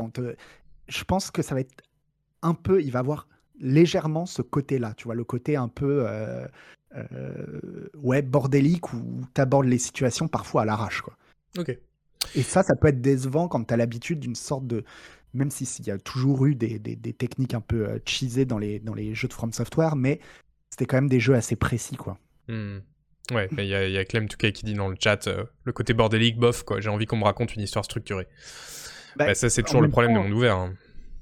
Je pense que ça va être un peu, il va avoir légèrement ce côté-là, tu vois, le côté un peu, euh, euh, ouais, bordélique où tu abordes les situations parfois à l'arrache, quoi. Ok. Et ça, ça peut être décevant quand tu as l'habitude d'une sorte de. Même s'il y a toujours eu des, techniques un peu euh, cheesées dans les, dans les jeux de From Software, mais c'était quand même des jeux assez précis, quoi. Hmm. Ouais, il y a, y a Clem Touquet qui dit dans le chat euh, le côté bordélique, bof, quoi. J'ai envie qu'on me raconte une histoire structurée. Bah, bah, ça, c'est toujours le problème de monde ouvert. Hein.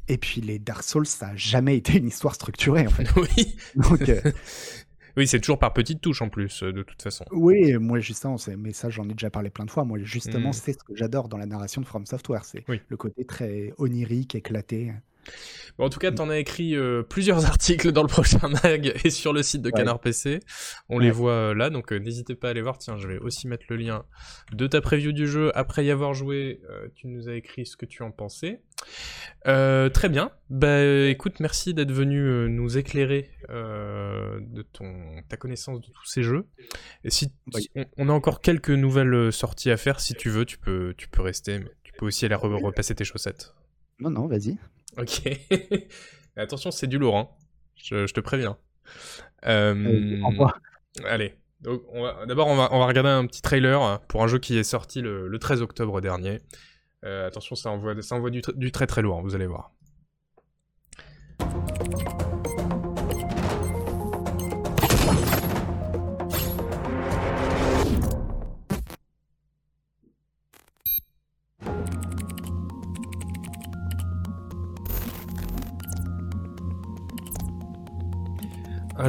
Et puis les Dark Souls, ça a jamais été une histoire structurée, en fait. *laughs* oui. Donc, euh, *laughs* Oui, c'est toujours par petites touches en plus, euh, de toute façon. Oui, moi justement, mais ça j'en ai déjà parlé plein de fois. Moi justement, hmm. c'est ce que j'adore dans la narration de From Software, c'est le côté très onirique, éclaté. En tout cas, tu en as écrit euh, plusieurs *laughs* articles dans le prochain mag et sur le site de Canard PC. On les voit euh, là, donc euh, n'hésitez pas à aller voir. Tiens, je vais aussi mettre le lien de ta preview du jeu. Après y avoir joué, tu nous as écrit ce que tu en pensais. très bien. Bah écoute, merci d'être venu nous éclairer de ton ta connaissance de tous ces jeux. Et si on, a encore quelques nouvelles sorties à faire, si tu veux, tu peux tu peux rester, mais tu peux aussi aller repasser tes chaussettes. Non non, vas-y. Ok. *laughs* Attention, c'est du lourd, hein. je, te préviens. Euh, allez, d'abord on va, on va regarder un petit trailer pour un jeu qui est sorti le, 13 octobre dernier. Euh, attention, ça envoie, ça envoie du, du, très très lourd, vous allez voir.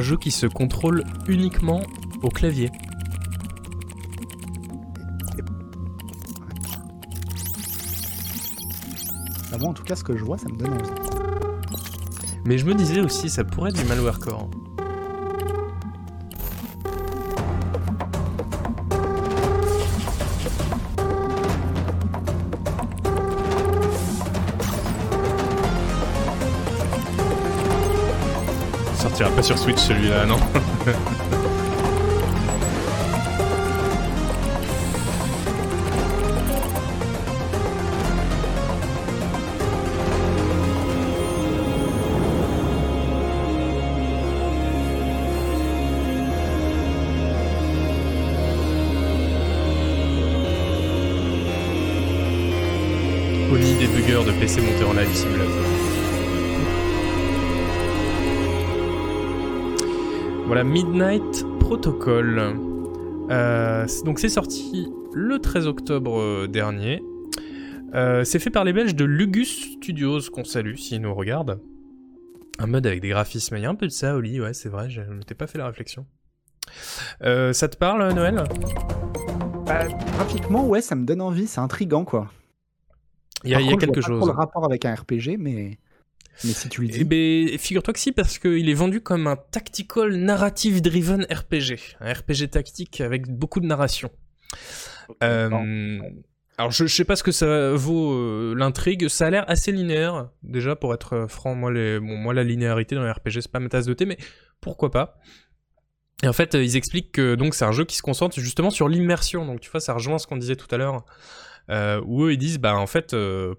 Un jeu qui se contrôle uniquement au clavier. Ah bon, en tout cas, ce que je vois, ça me donne envie. Mais je me disais aussi, ça pourrait être du malware pas sur Switch celui-là, non *laughs* Oni débugueur de PC monté en live simulator. Midnight Protocol. Euh, donc c'est sorti le 13 octobre euh, dernier. Euh, c'est fait par les Belges de Lugus Studios, qu'on salue s'ils nous regardent. Un mode avec des graphismes, il y a un peu de ça, Oli, ouais c'est vrai, je ne m'étais pas fait la réflexion. ça te parle, Noël? Bah, Graphiquement, ouais, ça me donne envie, c'est intrigant, quoi. Il y a, y a quelque chose. Pas le rapport avec un RPG, mais... Mais si tu dis. Eh ben, figure-toi que si, parce qu'il est vendu comme un tactical narrative driven RPG. Un RPG tactique avec beaucoup de narration. Euh, alors, je, je, sais pas ce que ça vaut euh, l'intrigue. Ça a l'air assez linéaire, déjà, pour être euh, franc. Moi, les, bon, moi la linéarité dans les RPG, c'est pas ma tasse de thé, mais pourquoi pas? Et en fait, ils expliquent que donc c'est un jeu qui se concentre justement sur l'immersion. Donc, tu vois, ça rejoint ce qu'on disait tout à l'heure. où eux, ils disent, bah, en fait,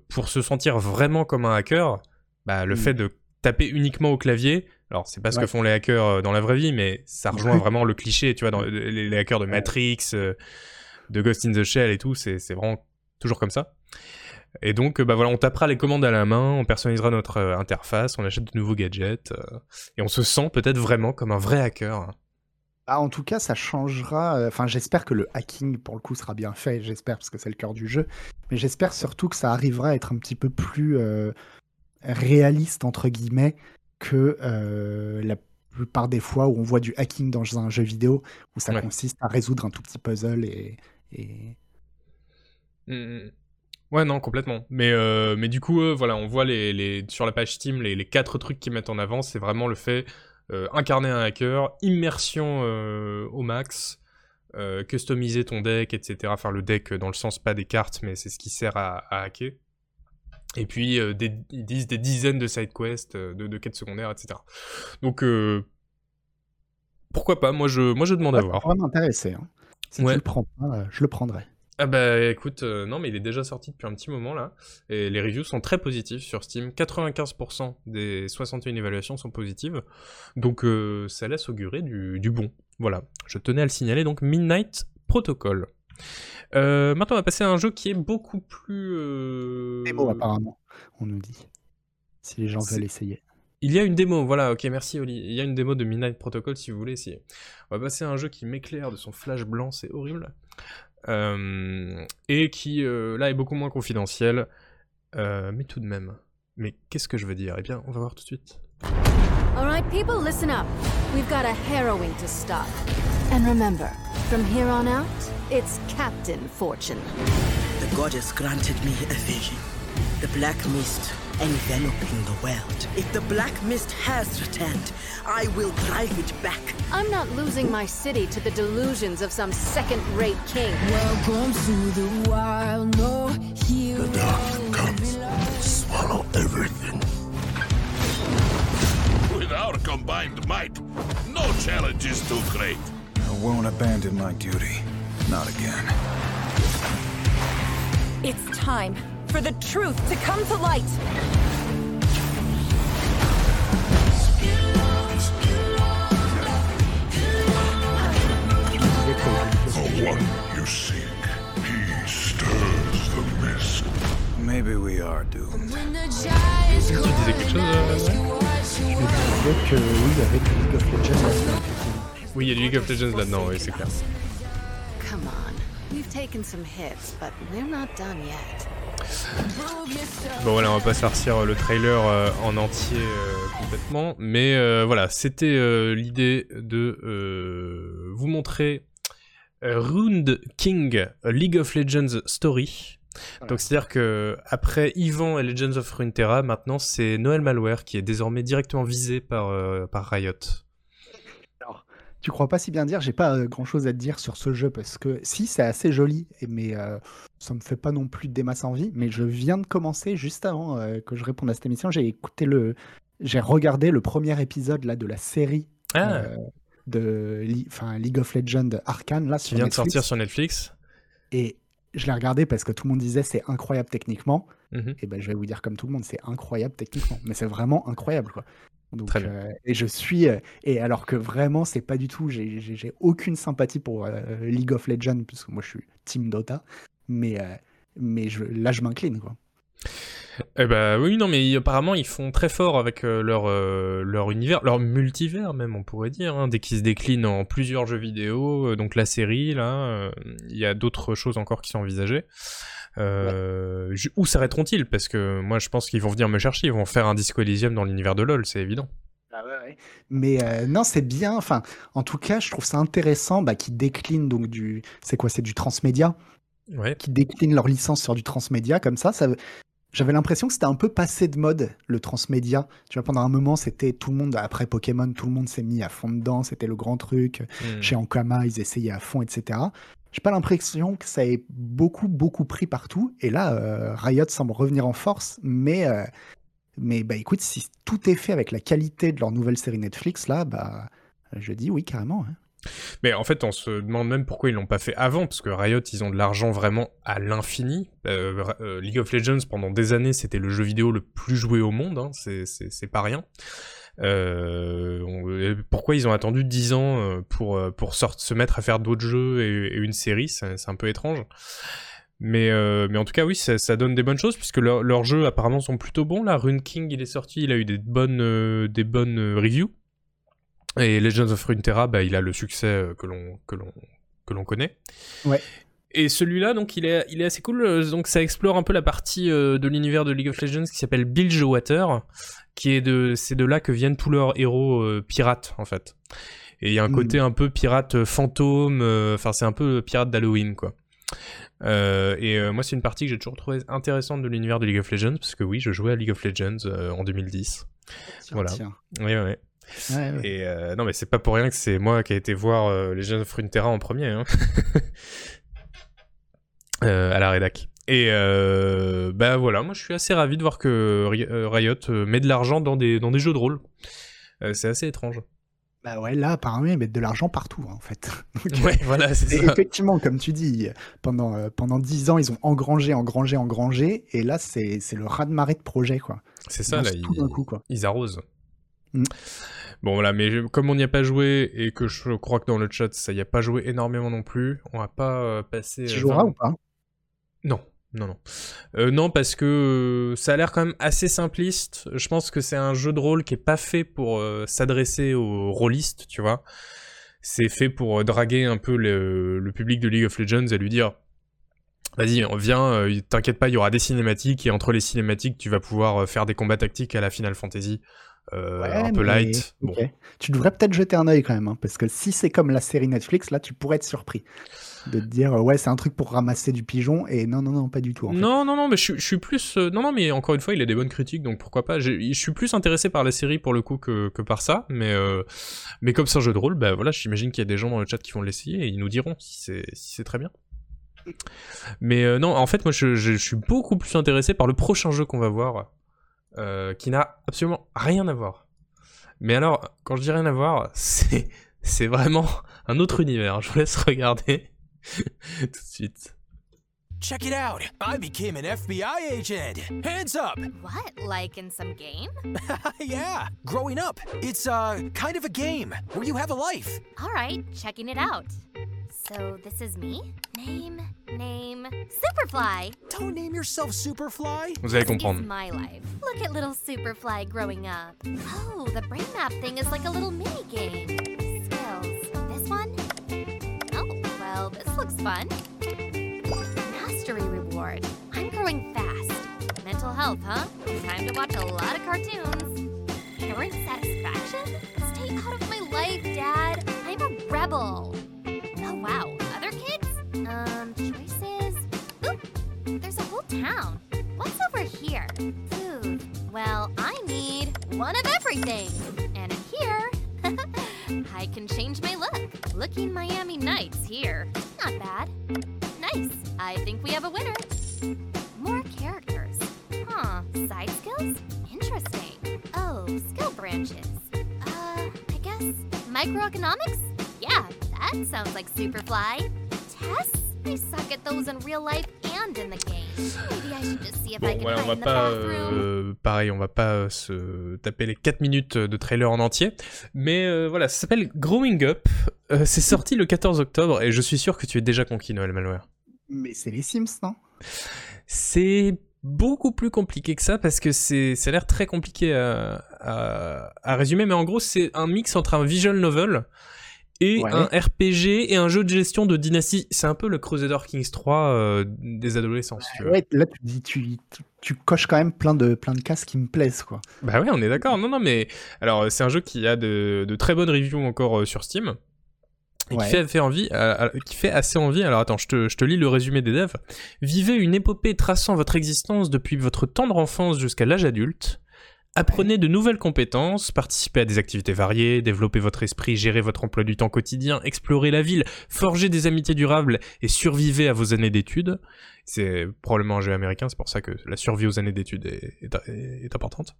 pour se sentir vraiment comme un hacker, bah, le hmm. fait de taper uniquement au clavier, alors c'est pas ce que font les hackers euh, dans la vraie vie, mais ça rejoint vraiment le cliché, tu vois, dans les, hackers de Matrix, euh, de Ghost in the Shell et tout, c'est vraiment toujours comme ça. Et donc, bah voilà, on tapera les commandes à la main, on personnalisera notre euh, interface, on achète de nouveaux gadgets, et on se sent peut-être vraiment comme un vrai hacker. Ah, en tout cas, ça changera. Enfin, j'espère que le hacking, pour le coup, sera bien fait. J'espère, parce que c'est le cœur du jeu. Mais j'espère surtout que ça arrivera à être un petit peu plus réaliste entre guillemets que euh, la plupart des fois où on voit du hacking dans un jeu vidéo où ça consiste à résoudre un tout petit puzzle et, mmh, mmh. Ouais, non, complètement. Mais, euh, mais du coup, euh, voilà, on voit les, les, sur la page Steam les, les quatre trucs qu'ils mettent en avant. C'est vraiment le fait incarner un hacker, immersion au max, customiser ton deck, etc. Enfin, le deck dans le sens pas des cartes, mais c'est ce qui sert à, à hacker. Et puis, euh, ils disent des dizaines de side quests, euh, de, quêtes secondaires, etc. Donc, euh, pourquoi pas? Moi, je, moi, je demande à voir. Ça m'intéresser. Hein. Si tu le prends pas, je le prendrai. Ah bah écoute, non mais il est déjà sorti depuis un petit moment là, et les reviews sont très positifs sur Steam, 95% des 61 évaluations sont positives, donc ça laisse augurer du, du, bon. Voilà, je tenais à le signaler, donc Midnight Protocol. Euh, maintenant, on va passer à un jeu qui est beaucoup plus. Euh... Démo, apparemment, on nous dit. Si les gens veulent essayer. Il y a une démo, voilà, ok, merci Oli. Il y a une démo de Midnight Protocol si vous voulez essayer. On va passer à un jeu qui m'éclaire de son flash blanc, c'est horrible. Euh, et qui, euh, là, est beaucoup moins confidentiel. mais tout de même. Mais qu'est-ce que je veux dire? Eh bien, on va voir tout de suite. Alright, people, listen up. We've got a harrowing to stop. And remember, from here on out, it's Captain Fortune. The goddess granted me a vision. The black mist enveloping the world. If the Black Mist has returned, I will drive it back. I'm not losing my city to the delusions of some second-rate king. Welcome to the wild, no hero. The dark comes, swallow everything. With our combined might, no challenge is too great. I won't abandon my duty. Not again. It's time for the truth to come to light. The one you seek, he stirs the mist. Maybe we are doomed. Tu disais quelque chose euh, Je me disais que oui, avec League of Legends là-dedans. Oui, il y a du League of Legends là-dedans, oui, c'est clair. Come on. We've taken some hits, but we're not done yet. Bon voilà, on va pas sortir le trailer euh, en entier euh, complètement, mais euh, voilà, c'était euh, l'idée de euh, vous montrer euh, Rune King a League of Legends Story. Donc c'est-à-dire que après Ivan et Legends of Runeterra, maintenant c'est Noël Malware qui est désormais directement visé par, euh, par Riot. Tu crois pas si bien dire, j'ai pas grand chose à te dire sur ce jeu parce que si c'est assez joli, mais euh, ça me fait pas non plus des masses envie. Mais je viens de commencer juste avant euh, que je réponde à cette émission, j'ai écouté le, j'ai regardé le premier épisode là de la série Ah, euh, de enfin, League of Legends Arcane là qui sur vient de sortir sur Netflix. Et je l'ai regardé parce que tout le monde disait c'est incroyable techniquement. Mhm. Et ben je vais vous dire comme tout le monde, c'est incroyable techniquement. Mais c'est vraiment incroyable quoi. Donc, Très bien. euh, et je suis euh, et alors que vraiment c'est pas du tout, j'ai aucune sympathie pour euh, League of Legends puisque moi je suis Team Dota. Mais mais je, là je m'incline quoi. Eh ben oui, non, mais apparemment ils font très fort avec leur leur univers, leur multivers même, on pourrait dire, hein, dès qu'ils se déclinent en plusieurs jeux vidéo. donc la série, là, il y a d'autres choses encore qui sont envisagées. Euh, Où s'arrêteront-ils? Parce que moi, je pense qu'ils vont venir me chercher, ils vont faire un Disco Elysium dans l'univers de LoL, c'est évident. Mais euh, non, c'est bien. Enfin, en tout cas, je trouve ça intéressant bah, qu'ils déclinent donc du. C'est quoi C'est du transmédia. Ouais. Qui déclinent leur licence sur du transmédia comme ça. ça... J'avais l'impression que c'était un peu passé de mode le transmédia. Tu vois, pendant un moment, c'était tout le monde après Pokémon, tout le monde s'est mis à fond dedans. C'était le grand truc. Hmm. Chez Ankama, ils essayaient à fond, etc. J'ai pas l'impression que ça ait beaucoup, beaucoup pris partout. Et là, euh, Riot semble revenir en force, mais. euh, mais bah écoute, si tout est fait avec la qualité de leur nouvelle série Netflix, là, bah je dis oui carrément. hein. Mais en fait, on se demande même pourquoi ils l'ont pas fait avant, parce que Riot, ils ont de l'argent vraiment à l'infini. Euh, League of Legends, pendant des années, c'était le jeu vidéo le plus joué au monde, hein, c'est pas rien. Euh, pourquoi ils ont attendu 10 ans euh, pour, euh, pour sort- se mettre à faire d'autres jeux et, une série, c'est un peu étrange. Mais, mais en tout cas, oui, ça, donne des bonnes choses, puisque leur- leurs jeux apparemment sont plutôt bons. Là, Rune King, il est sorti, il a eu des bonnes, des bonnes reviews. Et Legends of Runeterra, bah, il a le succès que l'on que l'on connaît. Ouais. Et celui-là, donc, il est il est assez cool. euh, Donc, ça explore un peu la partie euh, de l'univers de League of Legends qui s'appelle Bilgewater, qui est de c'est de là que viennent tous leurs héros euh, pirates en fait. Et il y a un Mm. côté un peu pirate fantôme. euh, Enfin, c'est un peu pirate d'Halloween quoi. Et moi, c'est une partie que j'ai toujours trouvé intéressante de l'univers de League of Legends parce que oui, je jouais à League of Legends en 2010. Tiens, Voilà. tiens. Oui, oui. Ouais, ouais. Et euh, non, mais c'est pas pour rien que c'est moi qui ai été voir euh, les of Runeterra en premier, hein. *laughs* Euh, à la rédac. Et euh, bah voilà, moi je suis assez ravi de voir que euh, Riot euh, met de l'argent dans des, dans des jeux de rôle. Euh, c'est assez étrange. Bah ouais, là apparemment ils mettent de l'argent partout hein, en fait. *laughs* Donc, Ouais, voilà, c'est Et ça. effectivement, comme tu dis, pendant, euh, pendant 10 ans, ils ont engrangé, engrangé, engrangé, et là, c'est c'est le raz-de-marée de projet, quoi. C'est ça, là, tout ils, d'un coup, quoi. ils arrosent. Mm. Bon voilà, mais comme on n'y a pas joué et que je crois que dans le chat ça y a pas joué énormément non plus, on va pas passer. Tu joueras 20 ou pas? Non, non, non. Euh, non, parce que euh, ça a l'air quand même assez simpliste. Je pense que c'est un jeu de rôle qui est pas fait pour euh, s'adresser aux rôlistes, tu vois. C'est fait pour draguer un peu le, le public de League of Legends et lui dire Vas-y, euh, t'inquiète pas, il y aura des cinématiques et entre les cinématiques, tu vas pouvoir faire des combats tactiques à la Final Fantasy. euh, Ouais, un peu mais- light. Bon. Tu devrais peut-être jeter un œil quand même, hein, parce que si c'est comme la série Netflix, là, tu pourrais être surpris. De te dire ouais c'est un truc pour ramasser du pigeon et non non non pas du tout. En non non non mais je, suis plus non non mais encore une fois il a des bonnes critiques donc pourquoi pas. Je suis plus intéressé par la série pour le coup que, que par ça mais mais comme c'est un jeu de rôle bah voilà j'imagine qu'il y a des gens dans le chat qui vont l'essayer et ils nous diront si c'est si c'est très bien. Mais non en fait moi je, je, suis beaucoup plus intéressé par le prochain jeu qu'on va voir qui n'a absolument rien à voir. Mais alors, quand je dis rien à voir, *laughs* c'est, c'est vraiment un autre univers. Je vous laisse regarder *laughs* tout de suite. Check it out. I became an FBI agent. Hands up. What? Like in some game? *laughs* yeah. Growing up, it's uh kind of a game where you have a life. All right, checking it out. So this is me? Name, name, Superfly. Don't name yourself Superfly. Vous allez comprendre. It's my life. Look at little Superfly growing up. Oh, the brain map thing is like a little mini game. Looks fun. Mastery reward. I'm growing fast. Mental health, huh? Time to watch a lot of cartoons. Parent satisfaction? Stay out of my life, Dad. I'm a rebel. Oh, wow. Other kids? Um, choices? Oop, there's a whole town. What's over here? Food. Well, I need one of everything. And in here, *laughs* I can change my look. Looking Miami Nights here. Not bad. Nice. I think we have a winner. More characters. Huh. Side skills? Interesting. Oh, skill branches. Uh, I guess microeconomics? Yeah, that sounds like Superfly. Tests? I suck at those in real life and in the game. Maybe I should just see if bon, I can voilà, on va pas, euh, pareil, on va pas euh, se taper les 4 minutes de trailer en entier, mais euh, voilà, ça s'appelle Growing Up. Euh, c'est sorti le 14 octobre et je suis sûr que tu es déjà conquis, Noël Malware. Mais c'est les Sims, non? C'est beaucoup plus compliqué que ça parce que c'est, ça a l'air très compliqué à, à, à résumer, mais en gros, c'est un mix entre un visual novel et Ouais. un RPG et un jeu de gestion de dynastie. C'est un peu le Crusader Kings 3 euh, des adolescents, si tu veux. Ouais, là tu dis tu, tu, tu coches quand même plein de plein de cases qui me plaisent quoi. Bah ouais, on est d'accord. Non, non, mais alors c'est un jeu qui a de, de très bonnes reviews encore euh, sur Steam. Et Ouais. qui, fait, fait envie, euh, qui fait assez envie. Alors attends, je te, je te lis le résumé des devs. Vivez une épopée traçant votre existence depuis votre tendre enfance jusqu'à l'âge adulte. Apprenez de nouvelles compétences, participez à des activités variées, développez votre esprit, gérez votre emploi du temps quotidien, explorez la ville, forgez des amitiés durables et survivez à vos années d'études. C'est probablement un jeu américain, c'est pour ça que la survie aux années d'études est, importante.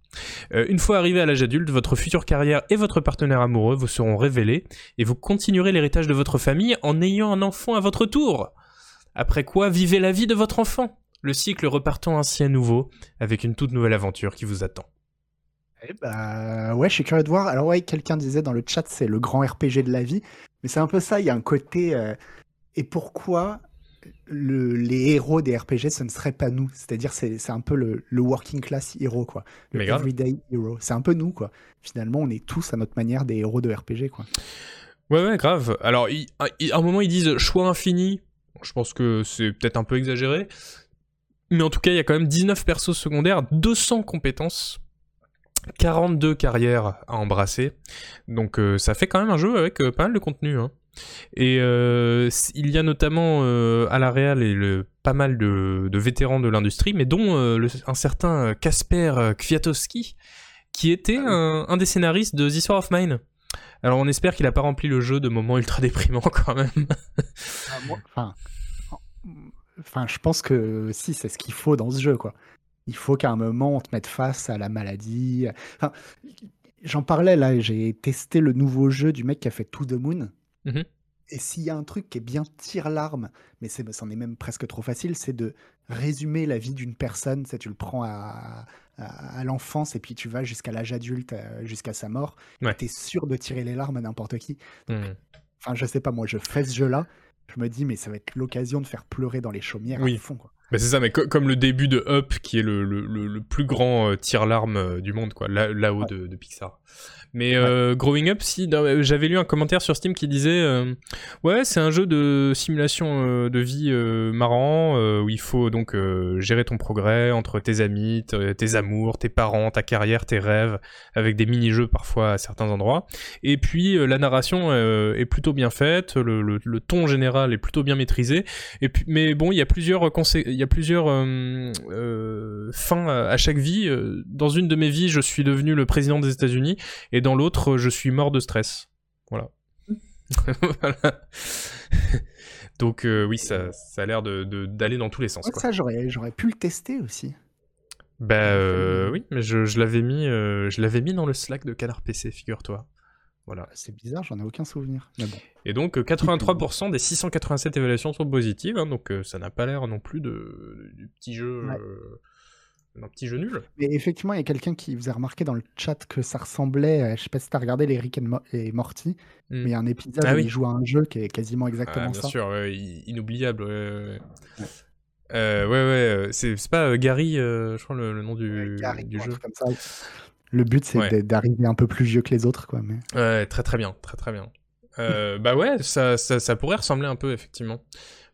Euh, une fois arrivé à l'âge adulte, votre future carrière et votre partenaire amoureux vous seront révélés et vous continuerez l'héritage de votre famille en ayant un enfant à votre tour. Après quoi, vivez la vie de votre enfant. Le cycle repartant ainsi à nouveau avec une toute nouvelle aventure qui vous attend. Eh bah, ouais, je suis curieux de voir. Alors ouais, quelqu'un disait dans le chat, c'est le grand RPG de la vie. Mais c'est un peu ça, il y a un côté... euh, Et pourquoi le- les héros des RPG, ce ne serait pas nous? C'est-à-dire, c'est c'est un peu le, le working class hero, quoi. Le Mais grave. everyday hero. C'est un peu nous, quoi. Finalement, on est tous à notre manière des héros de RPG, quoi. Ouais, ouais, grave. Alors, il- à à un moment, ils disent choix infini. Je pense que c'est peut-être un peu exagéré. Mais en tout cas, il y a quand même 19 persos secondaires, 200 compétences, 42 carrières à embrasser. Donc, euh, ça fait quand même un jeu avec euh, pas mal de contenu. hein. Et euh, il y a notamment à la Real et le, pas mal de, de vétérans de l'industrie, mais dont le- un certain Kasper Kwiatkowski, qui était un, un des scénaristes de The Sword of Mine. Alors on espère qu'il a pas rempli le jeu de moments ultra déprimants *laughs* quand même. Ah, Enfin, enfin, je pense que si, c'est ce qu'il faut dans ce jeu, quoi. Il faut qu'à un moment, on te mette face à la maladie. Enfin, j'en parlais là, j'ai testé le nouveau jeu du mec qui a fait To the Moon. Mhm. Et s'il y a un truc qui est bien tire-larme, mais c'est- c'en est même presque trop facile, c'est de résumer la vie d'une personne. Tu, tu le prends à, à, à l'enfance et puis tu vas jusqu'à l'âge adulte, euh, jusqu'à sa mort. Ouais. Et t'es sûr de tirer les larmes à n'importe qui. Hmm. Enfin, je sais pas, moi, je fais ce jeu-là. Je me dis, mais ça va être l'occasion de faire pleurer dans les chaumières Oui. à fond. Quoi. Bah, c'est ça, mais comme le début de Up, qui est le, le, le, plus grand euh, tir-larme euh, du monde, quoi, là-haut de, de, Pixar. Mais euh, Growing Up, si euh, j'avais lu un commentaire sur Steam qui disait euh, ouais c'est un jeu de simulation de vie marrant où il faut donc gérer ton progrès entre tes amis, tes amours, tes parents, ta carrière, tes rêves, avec des mini-jeux parfois à certains endroits. Et puis la narration est plutôt bien faite, le, le, ton général est plutôt bien maîtrisé. Et puis mais bon il y a plusieurs il y a plusieurs fins à chaque vie. Dans une de mes vies je suis devenu le président des États-Unis et dans l'autre, je suis mort de stress. Voilà. *laughs* *laughs* Donc euh, oui, ça, ça a l'air d'aller de, dans tous les sens. Ça, j'aurais pu le tester aussi. Bah euh, oui, mais je, je l'avais mis, euh, je l'avais mis dans le Slack de Canard PC, figure-toi. Voilà. C'est bizarre, j'en ai aucun souvenir. Et donc 83% des 687 évaluations sont positives, hein, donc ça n'a pas l'air non plus de, du petit jeu un petit jeu nul. Mais effectivement, il y a quelqu'un qui vous a remarqué dans le chat que ça ressemblait, je sais pas si t'as regardé les Rick et Morty, hmm. mais il y a un épisode ah où il joue à un jeu qui est quasiment exactement ah, ça. Bien sûr, inoubliable. Ouais, ouais. Euh, ouais, c'est pas euh, Gary, euh, je crois le, nom du, du jeu. Comme ça. Le but, c'est d'arriver un peu plus vieux que les autres, quoi. Mais... Ouais, très très bien, très très bien. bah ouais, ça, ça, ça, pourrait ressembler un peu, effectivement.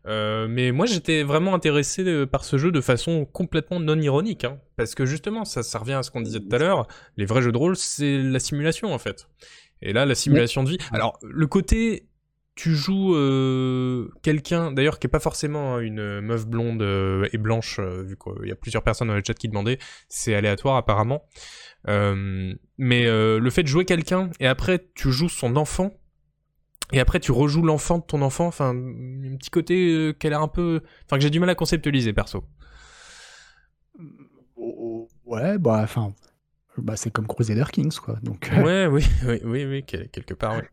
Euh, mais moi j'étais vraiment intéressé euh, par ce jeu de façon complètement non ironique, hein, parce que justement ça, ça revient à ce qu'on disait tout à l'heure, les vrais jeux de rôle c'est la simulation en fait. Et là la simulation de vie. Alors le côté tu joues euh, quelqu'un d'ailleurs qui est pas forcément une meuf blonde et blanche, vu qu'il y a plusieurs personnes dans le chat qui demandaient, c'est aléatoire apparemment. Mais le fait de jouer quelqu'un et après tu joues son enfant et après, tu rejoues l'enfant de ton enfant. Enfin, un petit côté euh, qui a l'air un peu. Enfin, que j'ai du mal à conceptualiser, perso. Ouais, bah, enfin. Bah, c'est comme Crusader Kings, quoi. Donc, euh. Ouais, oui, *laughs* oui, oui, oui, quelque part, oui.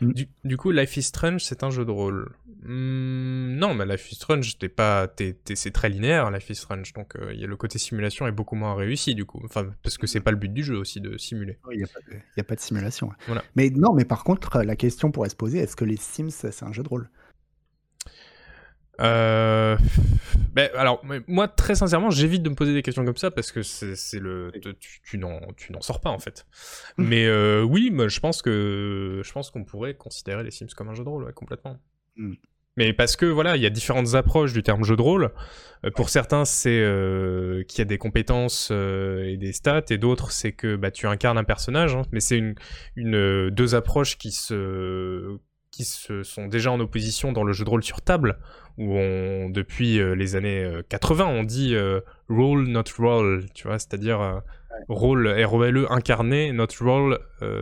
Mm. Du, coup, Life is Strange, c'est un jeu de rôle. Hmm, non, mais Life is Strange, pas, c'est très linéaire, Life is Strange. Donc, euh, y a le côté simulation est beaucoup moins réussi, du coup. Enfin, parce que c'est pas le but du jeu aussi de simuler. Il n'y a, pas de simulation. Mais non, mais par contre, la question pourrait se poser est-ce que les Sims, c'est un jeu de rôle? Euh... Ben, alors, moi, très sincèrement, j'évite de me poser des questions comme ça parce que c'est le, tu, tu n'en sors pas en fait. Mmh. Mais euh, oui, moi, je pense que je pense qu'on pourrait considérer les Sims comme un jeu de rôle, complètement. Mmh. Mais parce que voilà, il y a différentes approches du terme jeu de rôle. Euh, pour certains, c'est euh, qu'il y a des compétences et des stats, et d'autres, c'est que bah, tu incarnes un personnage. Hein. mais c'est une, une, deux approches qui se qui se sont déjà en opposition dans le jeu de rôle sur table, où on, depuis euh, les années 80, euh, on dit euh, role not role, tu vois, c'est-à-dire rôle R-O-L-E incarné, not role,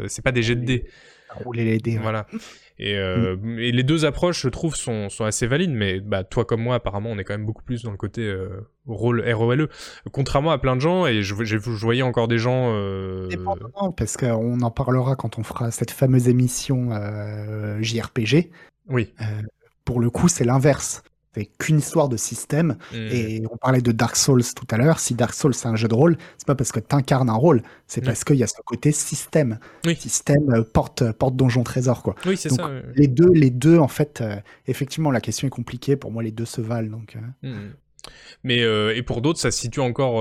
c'est pas des jets de dés. Rouler les dés. Voilà. *laughs* Et, mm. et, les deux approches, je trouve, sont, sont, assez valides, mais bah, toi comme moi, apparemment, on est quand même beaucoup plus dans le côté rôle R-O-L-E. Contrairement à plein de gens, et je, je, voyais encore des gens. Euh... parce qu'on en parlera quand on fera cette fameuse émission JRPG. Oui. pour le coup, c'est l'inverse qu'une histoire de système. Mmh. Et on parlait de Dark Souls tout à l'heure. Si Dark Souls c'est un jeu de rôle, c'est pas parce que tu incarnes un rôle, c'est parce qu'il y a ce côté système. Système euh, porte porte donjon trésor quoi. Oui, c'est ça. Les deux, les deux en fait, euh, effectivement la question est compliquée. Pour moi, les deux se valent donc. Euh. Mmh. Mais et pour d'autres, ça se situe encore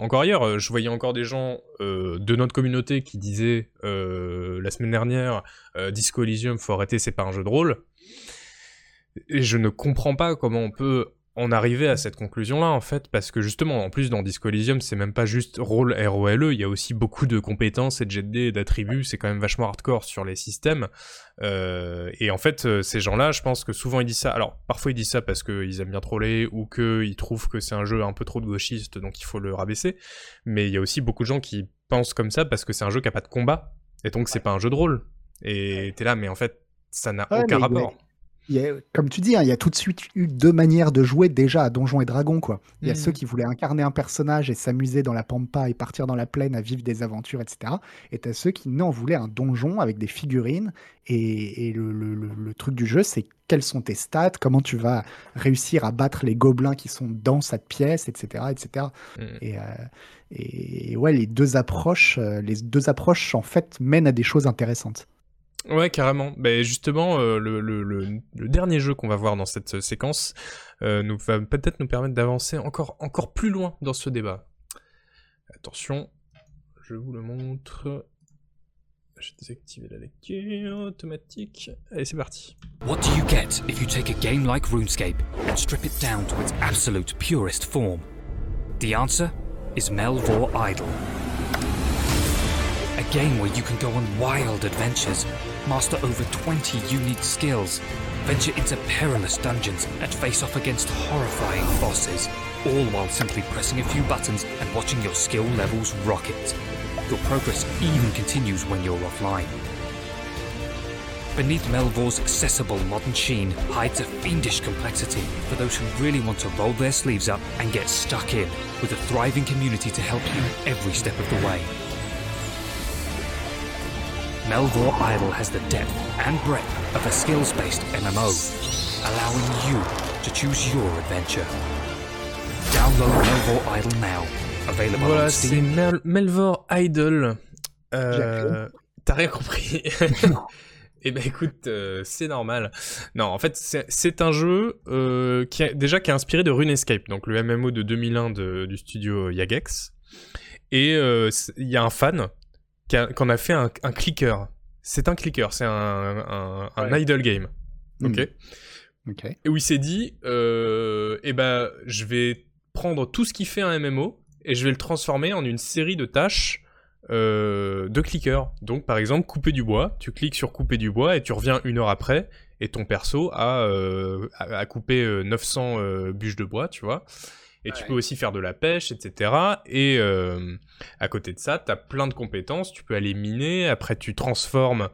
encore ailleurs. Je voyais encore des gens de notre communauté qui disaient la semaine dernière Disco Elysium, faut arrêter, c'est pas un jeu de rôle. Et je ne comprends pas comment on peut en arriver à cette conclusion-là, en fait, parce que justement, en plus, dans Disco Elysium, c'est même pas juste rôle ROLE, il y a aussi beaucoup de compétences et de GD et d'attributs, c'est quand même vachement hardcore sur les systèmes. Euh, et en fait, euh, ces gens-là, je pense que souvent ils disent ça. Alors, parfois ils disent ça parce qu'ils aiment bien troller ou qu'ils trouvent que c'est un jeu un peu trop de gauchiste, donc il faut le rabaisser. Mais il y a aussi beaucoup de gens qui pensent comme ça parce que c'est un jeu qui a pas de combat, et donc c'est pas un jeu de rôle. Et t'es là, mais en fait, ça n'a aucun rapport comme tu dis, hein, il y a tout de suite eu deux manières de jouer déjà à Donjons et Dragons. Il y a mmh. ceux qui voulaient incarner un personnage et s'amuser dans la pampa et partir dans la plaine à vivre des aventures, etc. Et tu as ceux qui, non, voulaient un donjon avec des figurines. Et, le, truc du jeu, c'est quelles sont tes stats, comment tu vas réussir à battre les gobelins qui sont dans cette pièce, etc. etc. Mmh. Et, euh, et, ouais, les deux approches, euh, les deux approches, en fait, mènent à des choses intéressantes. Ouais, carrément. Ben justement, euh, le, le, le, dernier jeu qu'on va voir dans cette séquence euh, nous va peut-être nous permettre d'avancer encore, encore plus loin dans ce débat. Attention, je vous le montre. J'ai désactivé la lecture automatique. Allez, c'est parti. What do you get if you take a game like RuneScape and strip it down to its absolute purest form? The answer is Melvor Idol. A game where you can go on wild adventures, master over 20 unique skills, venture into perilous dungeons, and face off against horrifying bosses, all while simply pressing a few buttons and watching your skill levels rocket. Your progress even continues when you're offline. Beneath Melvor's accessible modern sheen hides a fiendish complexity for those who really want to roll their sleeves up and get stuck in, with a thriving community to help you every step of the way. Melvor Idol has the depth and breadth of a skills-based MMO, allowing you to choose your adventure. Download Melvor Idol now. Available Voilà, on c'est. Mel- Melvor Idol. Euh, T'as rien compris *laughs* Eh ben écoute, euh, c'est normal. Non, en fait, c'est- un jeu euh, qui a, déjà qui est inspiré de RuneScape, donc le MMO de 2001 de- du studio Jagex. Et euh, il y a un fan qu'on a fait un, un clicker. C'est un clicker, c'est un, un, un Ouais. idle game. Ok. Mm. Ok. Et où il s'est dit, euh, eh ben, je vais prendre tout ce qui fait un MMO et je vais le transformer en une série de tâches euh, de clickers. Donc, par exemple, couper du bois. Tu cliques sur couper du bois et tu reviens une heure après et ton perso a, euh, a, a coupé euh, 900 euh, bûches de bois, tu vois. Et tu peux aussi faire de la pêche, etc. Et euh, à côté de ça, tu as plein de compétences. Tu peux aller miner. Après, tu transformes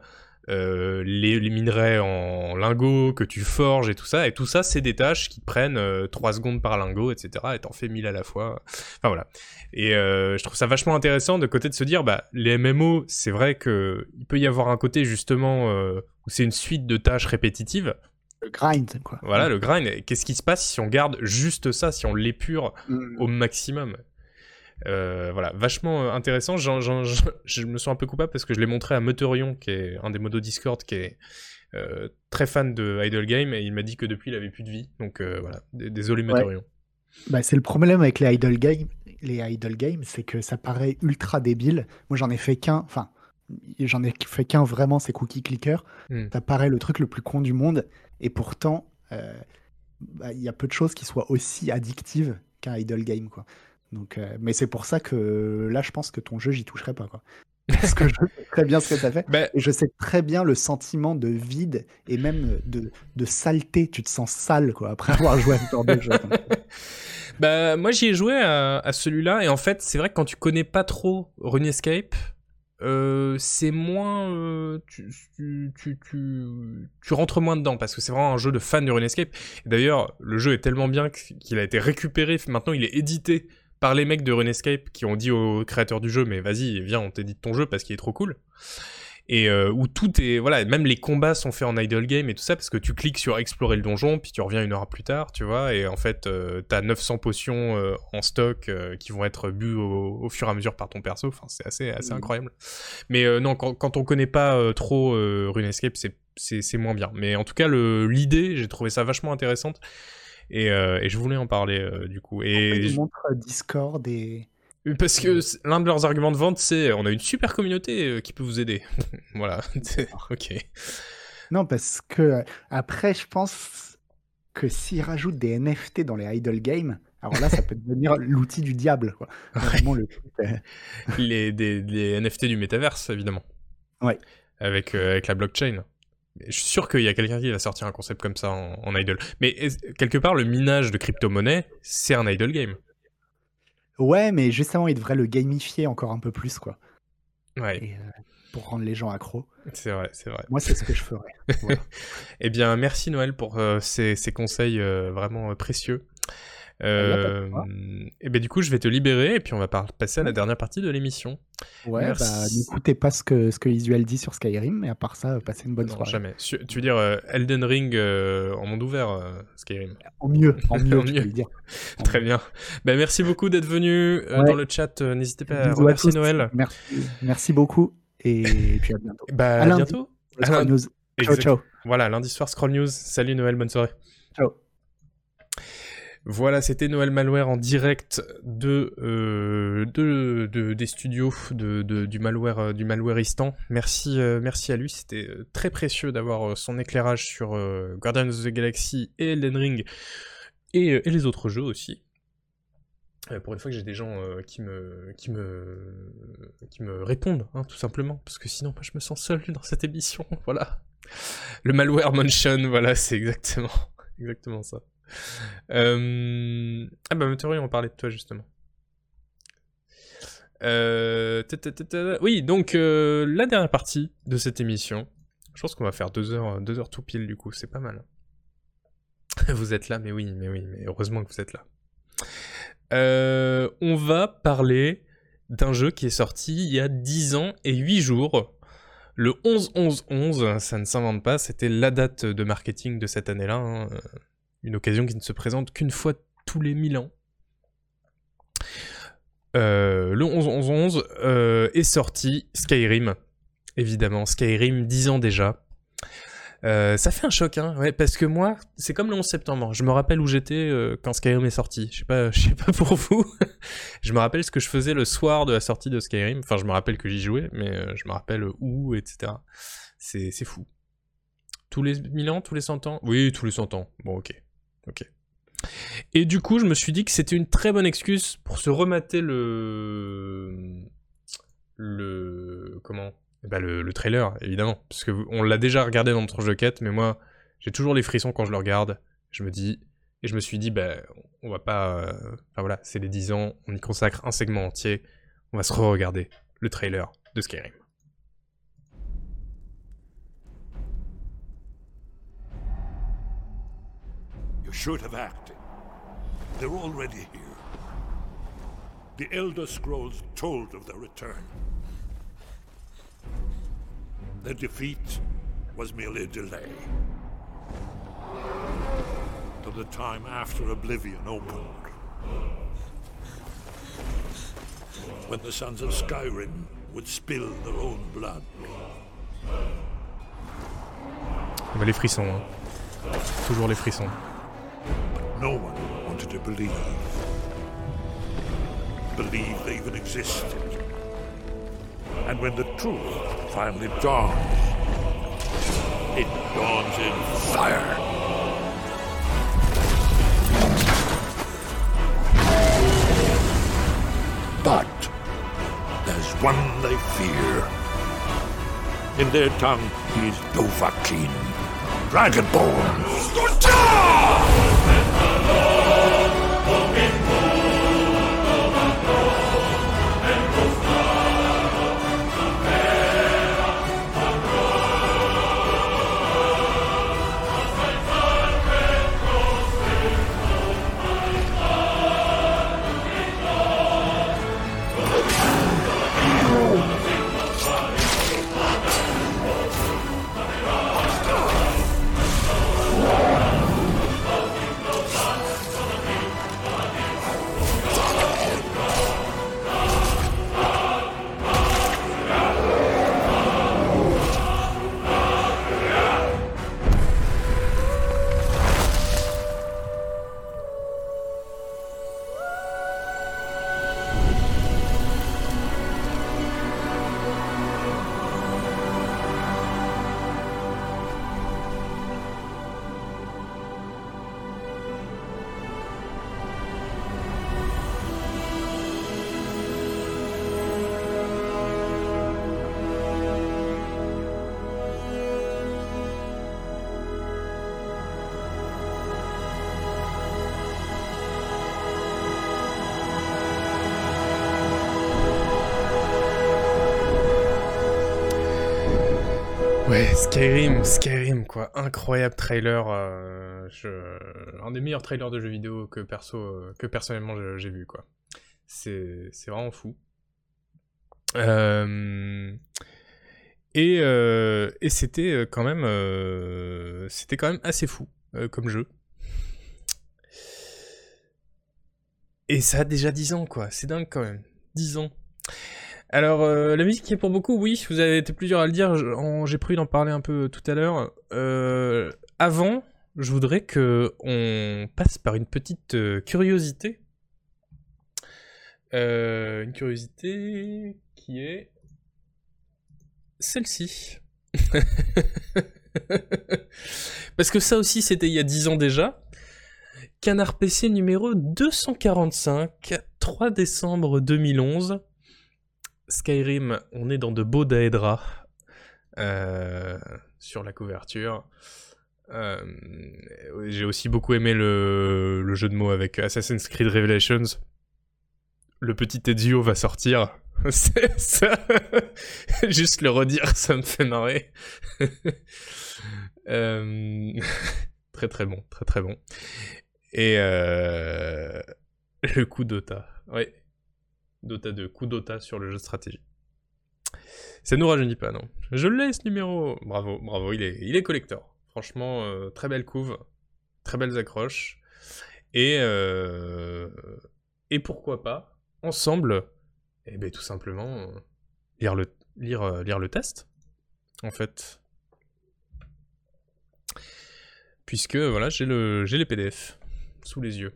euh, les, les minerais en lingots que tu forges et tout ça. Et tout ça, c'est des tâches qui prennent euh, 3 secondes par lingot, etc. Et t'en fais 1000 à la fois. Enfin voilà. Et euh, je trouve ça vachement intéressant de côté de se dire, bah, les MMO, c'est vrai que il peut y avoir un côté justement où c'est une suite de tâches répétitives. Le grind, quoi. Voilà, le grind. Qu'est-ce qui se passe si on garde juste ça, si on l'épure Mm. au maximum? Euh, voilà, vachement euh, intéressant. Je me sens un peu coupable parce que je l'ai montré à Meteorion, qui est un des modos Discord, qui est euh, très fan de Idle Game, et il m'a dit que depuis il avait plus de vie. Donc euh, voilà, désolé Ouais. Meteorion. Bah, c'est le problème avec les idle games, les idle games, c'est que ça paraît ultra débile. Moi, j'en ai fait qu'un, enfin, j'en ai fait qu'un vraiment, c'est Cookie Clicker. Hmm. Ça paraît le truc le plus con du monde, et pourtant, euh, bah, il y a peu de choses qui soient aussi addictives qu'un idle game, quoi. Donc, euh, mais c'est pour ça que là, je pense que ton jeu, j'y toucherai pas, quoi. Parce que je sais très bien ce que tu as fait. *laughs* Et je sais très bien le sentiment de vide et même de, de saleté. Tu te sens sale, quoi, après avoir joué à ce genre de jeu. *laughs* Bah, moi j'y ai joué à, à celui-là, et en fait, c'est vrai que quand tu connais pas trop RuneScape, euh, c'est moins. euh, tu, tu, tu, rentres moins dedans, parce que c'est vraiment un jeu de fan de RuneScape. D'ailleurs, le jeu est tellement bien qu'il a été récupéré, maintenant il est édité par les mecs de RuneScape qui ont dit aux créateurs du jeu, mais vas-y, viens, on t'édite ton jeu parce qu'il est trop cool. Et euh, où tout est. Voilà, même les combats sont faits en idle game et tout ça, parce que tu cliques sur explorer le donjon, puis tu reviens une heure plus tard, tu vois, et en fait, euh, t'as 900 potions euh, en stock euh, qui vont être bues au, au fur et à mesure par ton perso, enfin, c'est assez, assez Mhm. incroyable. Mais non, quand, quand on connaît pas trop RuneScape, c'est- moins bien. Mais en tout cas, l'idée, j'ai trouvé ça vachement intéressante. Et, et je voulais en parler du coup. Et Ils je- montrent Discord et. Parce que l'un de leurs arguments de vente, c'est on a une super communauté euh, qui peut vous aider. *laughs* voilà. *laughs* Ok. Non, parce que euh, après, je pense que s'ils rajoutent des NFT dans les idle games, alors là, ça peut devenir *laughs* l'outil du diable. Quoi. Vraiment, le truc, euh, Les, des, des NFT du métaverse, évidemment. Ouais. Avec, euh, avec la blockchain. Je suis sûr qu'il y a quelqu'un qui va sortir un concept comme ça en, en idle. Mais quelque part, le minage de crypto-monnaie, c'est un idle game. Ouais, mais justement, ils devraient le gamifier encore un peu plus, quoi. Ouais. Et, euh, pour rendre les gens accros. C'est vrai, c'est vrai. Moi, c'est ce que je ferais. *laughs* Voilà. Eh bien, merci Noël pour euh, ces, ces conseils euh, vraiment précieux. Euh, et ben du coup, je vais te libérer et puis on va passer à la dernière partie de l'émission. Ouais, bah, n'écoutez pas ce que, ce que Isuel dit sur Skyrim, mais à part ça, euh, passez une bonne Non, soirée. jamais. Tu veux dire euh, Elden Ring euh, en monde ouvert, euh, Skyrim *laughs* En mieux, en mieux, En mieux. le dire. En *laughs* Très bien. Ben, merci beaucoup d'être venu Ouais. dans le chat. N'hésitez pas à remercier. Noël. Merci, merci beaucoup et *laughs* puis à bientôt. Bah, À à lundi. bientôt. Scroll News. Ciao, ciao. Voilà, lundi soir, Scroll News. Salut Noël, bonne soirée. Ciao. Voilà, c'était Noël Malware en direct de, euh, de, de, des studios du malware euh, du malwareistan. Merci, euh, merci à lui, c'était très précieux d'avoir son éclairage sur Guardians of the Galaxy et Elden Ring et, les autres jeux aussi. Pour une fois que j'ai des gens qui me répondent, hein, tout simplement, parce que sinon, je me sens seul dans cette émission. *laughs* Voilà, le malware mention, voilà, c'est exactement *laughs* exactement ça. Euh... Ah bah Meteori, on parlait de toi justement. Euh... Oui, donc euh, la dernière partie de cette émission. Je pense qu'on va faire deux heures, deux heures tout pile du coup, c'est pas mal. *laughs* Vous êtes là, mais oui, mais oui, mais heureusement que vous êtes là. On va parler d'un jeu qui est sorti il y a 10 ans et 8 jours. Le 11-11-11, ça ne s'invente pas, c'était la date de marketing de cette année-là. hein. Une occasion qui ne se présente qu'une fois tous les 1000 ans. Euh, le 11-11-11 euh, est sorti Skyrim, évidemment. Skyrim, 10 ans déjà. Euh, ça fait un choc, hein, parce que moi, c'est comme le 11 septembre. Je me rappelle où j'étais quand Skyrim est sorti. Je sais pas, sais pas *laughs* pour vous. je me rappelle ce que je faisais le soir de la sortie de Skyrim. Enfin, je me rappelle que j'y jouais, mais je me rappelle où, etc. C'est, c'est fou. Tous les 1000 ans, tous les 100 ans? Oui, tous les 100 ans. Bon, ok. Et du coup, je me suis dit que c'était une très bonne excuse pour se remater le. Le. Comment? Eh ben, le, le trailer, évidemment. Parce que on l'a déjà regardé dans notre jeu quête, mais moi, j'ai toujours les frissons quand je le regarde. Je me dis. Et je me suis dit, ben, on va pas. voilà, c'est les 10 ans, on y consacre un segment entier. On va se re-regarder le trailer de Skyrim. Should have acted. They're already here. The Elder Scrolls told of their return. Their defeat was merely a delay. To the time after Oblivion opened. When the sons of Skyrim would spill their own blood. Les frissons, hein. Toujours les frissons. No one wanted to believe. Believe they even existed. And when the truth finally dawns, it dawns in fire. But there's one they fear. In their tongue, he's Dovahkiin, Dragonborn. Skyrim, Skyrim, quoi. Incroyable trailer. euh. Un des meilleurs trailers de jeux vidéo que, perso, euh, que personnellement j'ai vu, quoi. C'est vraiment fou. Euh, Et, et c'était quand même c'était quand même assez fou comme jeu. Et ça a déjà 10 ans, quoi. C'est dingue quand même. 10 ans. Alors, euh, la musique qui est pour beaucoup, oui, vous avez été plusieurs à le dire, j'ai prévu d'en parler un peu tout à l'heure. Euh, avant, je voudrais que on passe par une petite euh, curiosité. une curiosité qui est celle-ci. *laughs* Parce que ça aussi, c'était il y a 10 ans déjà. Canard PC numéro 245, 3 décembre 2011. Skyrim, on est dans de beaux daedra euh, sur la couverture. Euh, j'ai aussi beaucoup aimé le, jeu de mots avec Assassin's Creed Revelations. Le petit Ezio va sortir. *laughs* ça. *laughs* Juste le redire, ça me fait marrer. *laughs* Euh, très très bon, très très bon. Et le coup d'Ota. Dota 2, coup Dota sur le jeu de stratégie. Ça nous rajeunit pas, non? Je l'ai ce numéro. Bravo, bravo, il est, il collector. Franchement, euh, très belle couve, très belles accroches. Et, euh, et pourquoi pas, ensemble, eh ben, tout simplement, lire, le, lire, lire le test, en fait. Puisque, voilà, j'ai le, les PDF sous les yeux.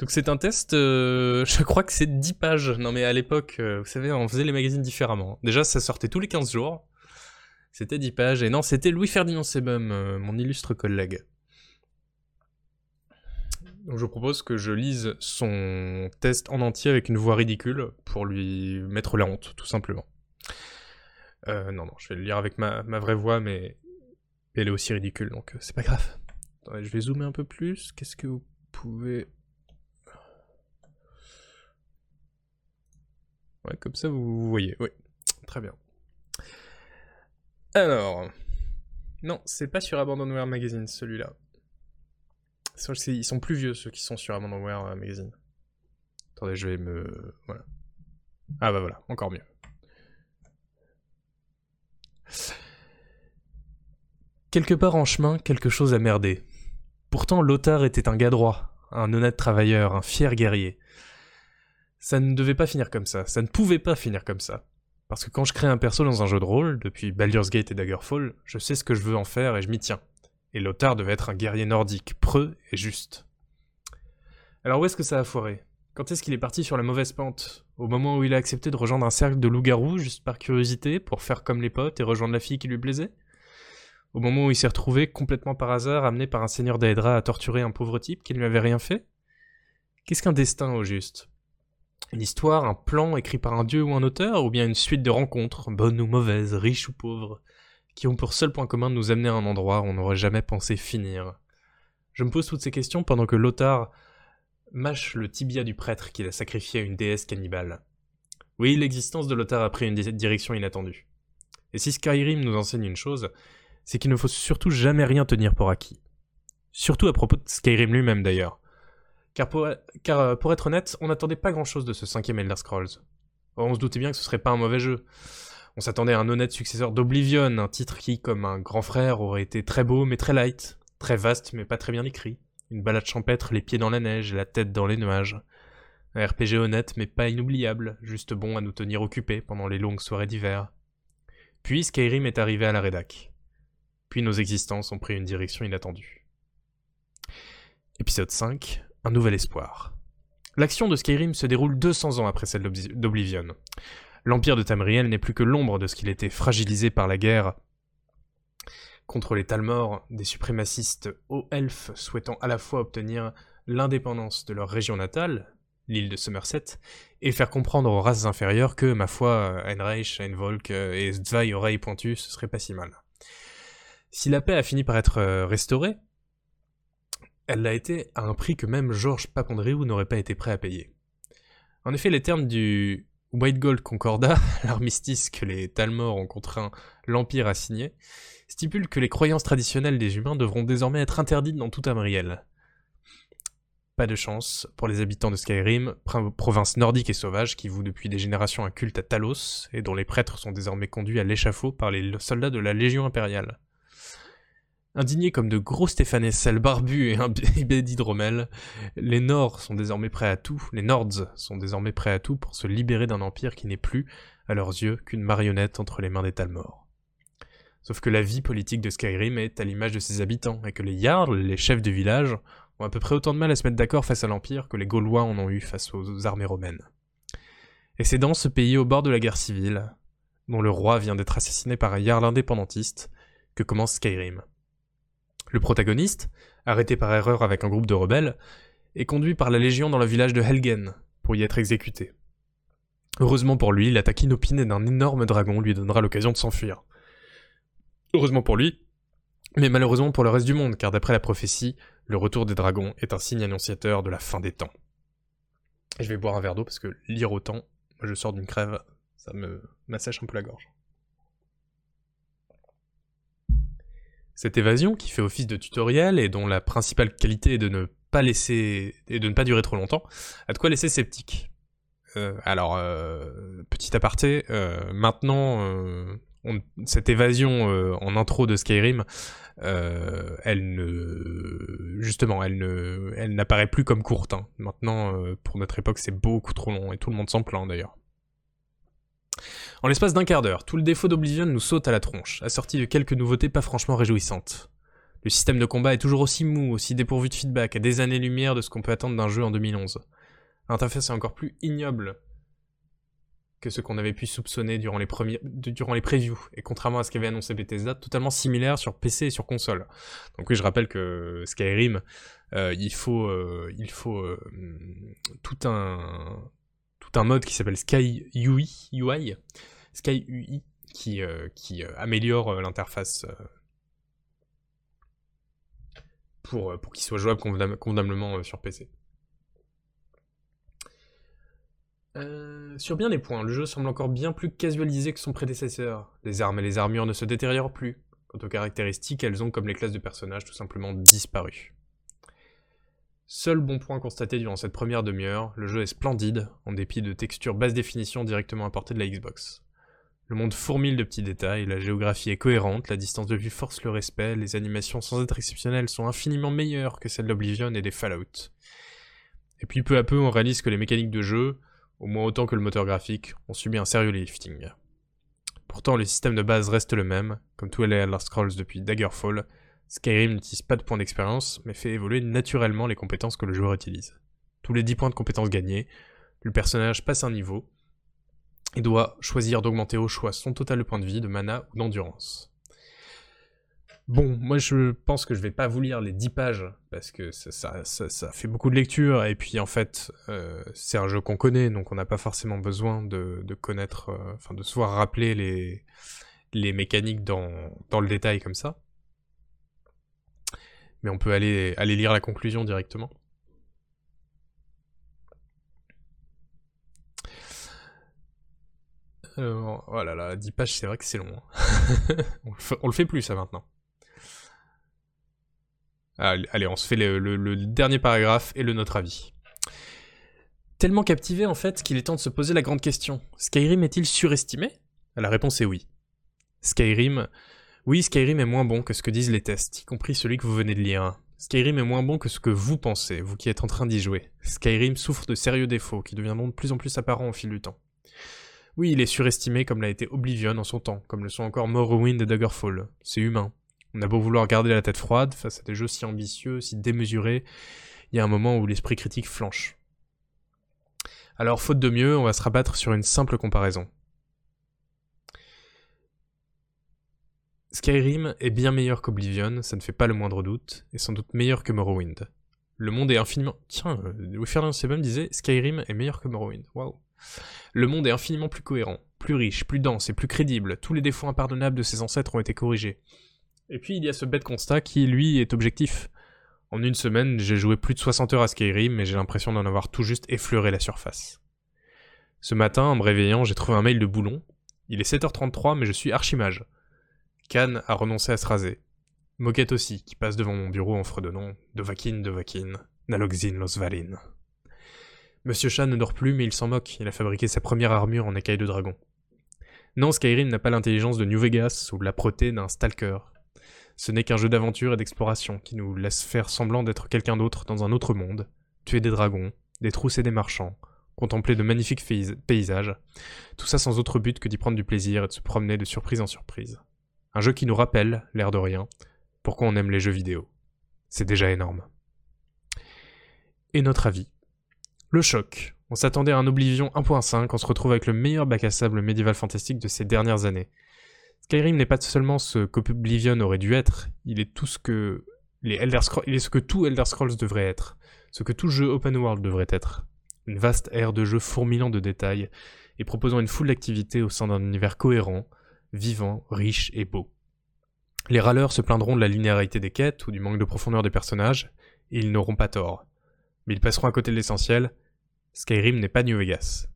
Donc c'est un test, euh, *laughs* je crois que c'est 10 pages. Non mais à l'époque, euh, vous savez, on faisait les magazines différemment. Déjà, ça sortait tous les 15 jours. C'était 10 pages. Et non, c'était Louis-Ferdinand Sebum, euh, mon illustre collègue. Donc je propose que je lise son test en entier avec une voix ridicule pour lui mettre la honte, tout simplement. non, non, je vais le lire avec ma, ma vraie voix, mais elle est aussi ridicule, donc c'est pas grave. Attendez, je vais zoomer un peu plus. Qu'est-ce que vous pouvez Ouais, comme ça vous voyez. Oui, très bien. Alors, non, c'est pas sur Abandonware Magazine celui-là. Ils sont plus vieux ceux qui sont sur Abandonware euh, Magazine. Attendez, je vais me. Voilà. Ah bah voilà, encore mieux. Quelque part en chemin, quelque chose a merdé. Pourtant, Lothar était un gars droit, un honnête travailleur, un fier guerrier ça ne devait pas finir comme ça, ça ne pouvait pas finir comme ça. Parce que quand je crée un perso dans un jeu de rôle, depuis Baldur's Gate et Daggerfall, je sais ce que je veux en faire et je m'y tiens. Et Lothar devait être un guerrier nordique, preux et juste. Alors où est-ce que ça a foiré? Quand est-ce qu'il est parti sur la mauvaise pente? Au moment où il a accepté de rejoindre un cercle de loups-garous juste par curiosité, pour faire comme les potes et rejoindre la fille qui lui plaisait? Au moment où il s'est retrouvé complètement par hasard amené par un seigneur d'Aedra à torturer un pauvre type qui ne lui avait rien fait? Qu'est-ce qu'un destin au juste? Une histoire, un plan écrit par un dieu ou un auteur, ou bien une suite de rencontres, bonnes ou mauvaises, riches ou pauvres, qui ont pour seul point commun de nous amener à un endroit où on n'aurait jamais pensé finir. Je me pose toutes ces questions pendant que Lothar mâche le tibia du prêtre qu'il a sacrifié à une déesse cannibale. Oui, l'existence de Lothar a pris une direction inattendue. Et si Skyrim nous enseigne une chose, c'est qu'il ne faut surtout jamais rien tenir pour acquis. Surtout à propos de Skyrim lui-même d'ailleurs. Car pour, car pour être honnête, on n'attendait pas grand-chose de ce cinquième Elder Scrolls. on se doutait bien que ce serait pas un mauvais jeu. On s'attendait à un honnête successeur d'Oblivion, un titre qui, comme un grand frère, aurait été très beau mais très light, très vaste mais pas très bien écrit, une balade champêtre les pieds dans la neige et la tête dans les nuages. Un RPG honnête mais pas inoubliable, juste bon à nous tenir occupés pendant les longues soirées d'hiver. Puis Skyrim est arrivé à la rédac. Puis nos existences ont pris une direction inattendue. Épisode 5 un nouvel espoir. L'action de Skyrim se déroule 200 ans après celle d'Oblivion. L'empire de Tamriel n'est plus que l'ombre de ce qu'il était fragilisé par la guerre contre les Talmors, des suprémacistes hauts elfes souhaitant à la fois obtenir l'indépendance de leur région natale, l'île de Somerset, et faire comprendre aux races inférieures que, ma foi, Heinreich, Einvolk et Zwei oreilles pointues, ce serait pas si mal. Si la paix a fini par être euh, restaurée, elle l'a été à un prix que même Georges Papandreou n'aurait pas été prêt à payer. En effet, les termes du White Gold Concordat, *laughs* l'armistice que les Talmors ont contraint l'Empire à signer, stipulent que les croyances traditionnelles des humains devront désormais être interdites dans tout Amriel. Pas de chance pour les habitants de Skyrim, province nordique et sauvage qui voue depuis des générations un culte à Talos et dont les prêtres sont désormais conduits à l'échafaud par les soldats de la Légion impériale. Indignés comme de gros Stéphane barbus et un *laughs* d'hydromel, les Nords sont désormais prêts à tout, les Nords sont désormais prêts à tout pour se libérer d'un empire qui n'est plus, à leurs yeux, qu'une marionnette entre les mains des Talmors. Sauf que la vie politique de Skyrim est à l'image de ses habitants, et que les Jarls, les chefs de village, ont à peu près autant de mal à se mettre d'accord face à l'Empire que les Gaulois en ont eu face aux armées romaines. Et c'est dans ce pays au bord de la guerre civile, dont le roi vient d'être assassiné par un Jarl indépendantiste, que commence Skyrim. Le protagoniste, arrêté par erreur avec un groupe de rebelles, est conduit par la Légion dans le village de Helgen pour y être exécuté. Heureusement pour lui, l'attaque inopinée d'un énorme dragon lui donnera l'occasion de s'enfuir. Heureusement pour lui, mais malheureusement pour le reste du monde, car d'après la prophétie, le retour des dragons est un signe annonciateur de la fin des temps. Je vais boire un verre d'eau parce que lire autant, moi je sors d'une crève, ça me m'assèche un peu la gorge. Cette évasion, qui fait office de tutoriel et dont la principale qualité est de ne pas laisser et de ne pas durer trop longtemps, a de quoi laisser sceptique. Euh, alors, euh, petit aparté, euh, maintenant, cette évasion en intro de Skyrim, elle ne, justement, elle ne, elle n'apparaît plus comme courte. Hein. Maintenant, pour notre époque, c'est beaucoup trop long et tout le monde s'en plaint d'ailleurs. En l'espace d'un quart d'heure, tout le défaut d'Oblivion nous saute à la tronche, assorti de quelques nouveautés pas franchement réjouissantes. Le système de combat est toujours aussi mou, aussi dépourvu de feedback, à des années-lumière de ce qu'on peut attendre d'un jeu en 2011. L'interface est encore plus ignoble que ce qu'on avait pu soupçonner durant les, durant les previews, et contrairement à ce qu'avait annoncé Bethesda, totalement similaire sur PC et sur console. Donc oui, je rappelle que Skyrim, euh, il faut, euh, il faut euh, tout un un mode qui s'appelle Sky UI, qui, euh, euh, améliore euh, l'interface pour, pour qu'il soit jouable convenablement sur PC. sur bien des points, le jeu semble encore bien plus casualisé que son prédécesseur. Les armes et les armures ne se détériorent plus. Quant aux caractéristiques, elles ont, comme les classes de personnages, tout simplement disparu. Seul bon point constaté durant cette première demi-heure, le jeu est splendide, en dépit de textures basse définition directement importées de la Xbox. Le monde fourmille de petits détails, la géographie est cohérente, la distance de vue force le respect, les animations sans être exceptionnelles sont infiniment meilleures que celles d'Oblivion et des Fallout. Et puis peu à peu on réalise que les mécaniques de jeu, au moins autant que le moteur graphique, ont subi un sérieux lifting. Pourtant le système de base reste le même, comme tous les Elder Scrolls depuis Daggerfall, Skyrim n'utilise pas de points d'expérience, mais fait évoluer naturellement les compétences que le joueur utilise. Tous les 10 points de compétences gagnés, le personnage passe un niveau et doit choisir d'augmenter au choix son total de points de vie, de mana ou d'endurance. Bon, moi je pense que je vais pas vous lire les 10 pages parce que ça, fait beaucoup de lecture et puis en fait euh, c'est un jeu qu'on connaît donc on n'a pas forcément besoin de, connaître, euh, enfin de se voir rappeler les, mécaniques dans le détail comme ça mais on peut aller, lire la conclusion directement. Alors, oh là là, 10 pages, c'est vrai que c'est long. Hein. *laughs* on, le fait, plus, ça, maintenant. Allez, on se fait le, dernier paragraphe et le notre avis. Tellement captivé, en fait, qu'il est temps de se poser la grande question. Skyrim est-il surestimé? La réponse est oui. Skyrim oui, Skyrim est moins bon que ce que disent les tests, y compris celui que vous venez de lire. Skyrim est moins bon que ce que vous pensez, vous qui êtes en train d'y jouer. Skyrim souffre de sérieux défauts qui deviendront de plus en plus apparents au fil du temps. Oui, il est surestimé comme l'a été Oblivion en son temps, comme le sont encore Morrowind et Daggerfall. C'est humain. On a beau vouloir garder la tête froide face à des jeux si ambitieux, si démesurés, il y a un moment où l'esprit critique flanche. Alors, faute de mieux, on va se rabattre sur une simple comparaison. Skyrim est bien meilleur qu'Oblivion, ça ne fait pas le moindre doute, et sans doute meilleur que Morrowind. Le monde est infiniment... Tiens, euh, Ferdinand Sebum disait Skyrim est meilleur que Morrowind. Waouh. Le monde est infiniment plus cohérent, plus riche, plus dense et plus crédible. Tous les défauts impardonnables de ses ancêtres ont été corrigés. Et puis il y a ce bête constat qui, lui, est objectif. En une semaine, j'ai joué plus de 60 heures à Skyrim, mais j'ai l'impression d'en avoir tout juste effleuré la surface. Ce matin, en me réveillant, j'ai trouvé un mail de Boulon. Il est 7h33, mais je suis archimage. Khan a renoncé à se raser. Moquette aussi, qui passe devant mon bureau en fredonnant Dovakin, Dovakin, Naloxin, Losvalin. Monsieur Chan ne dort plus, mais il s'en moque, il a fabriqué sa première armure en écaille de dragon. Non, Skyrim n'a pas l'intelligence de New Vegas ou l'âpreté d'un Stalker. Ce n'est qu'un jeu d'aventure et d'exploration qui nous laisse faire semblant d'être quelqu'un d'autre dans un autre monde, tuer des dragons, et des marchands, contempler de magnifiques paysages, tout ça sans autre but que d'y prendre du plaisir et de se promener de surprise en surprise. Un jeu qui nous rappelle, l'air de rien, pourquoi on aime les jeux vidéo. C'est déjà énorme. Et notre avis Le choc. On s'attendait à un Oblivion 1.5, on se retrouve avec le meilleur bac à sable médiéval fantastique de ces dernières années. Skyrim n'est pas seulement ce qu'Oblivion aurait dû être, il est tout ce que les Elder Scrolls, il est ce que tout Elder Scrolls devrait être, ce que tout jeu open world devrait être. Une vaste ère de jeu fourmillant de détails et proposant une foule d'activités au sein d'un univers cohérent, vivant, riche et beau. Les râleurs se plaindront de la linéarité des quêtes ou du manque de profondeur des personnages, et ils n'auront pas tort mais ils passeront à côté de l'essentiel. Skyrim n'est pas New Vegas.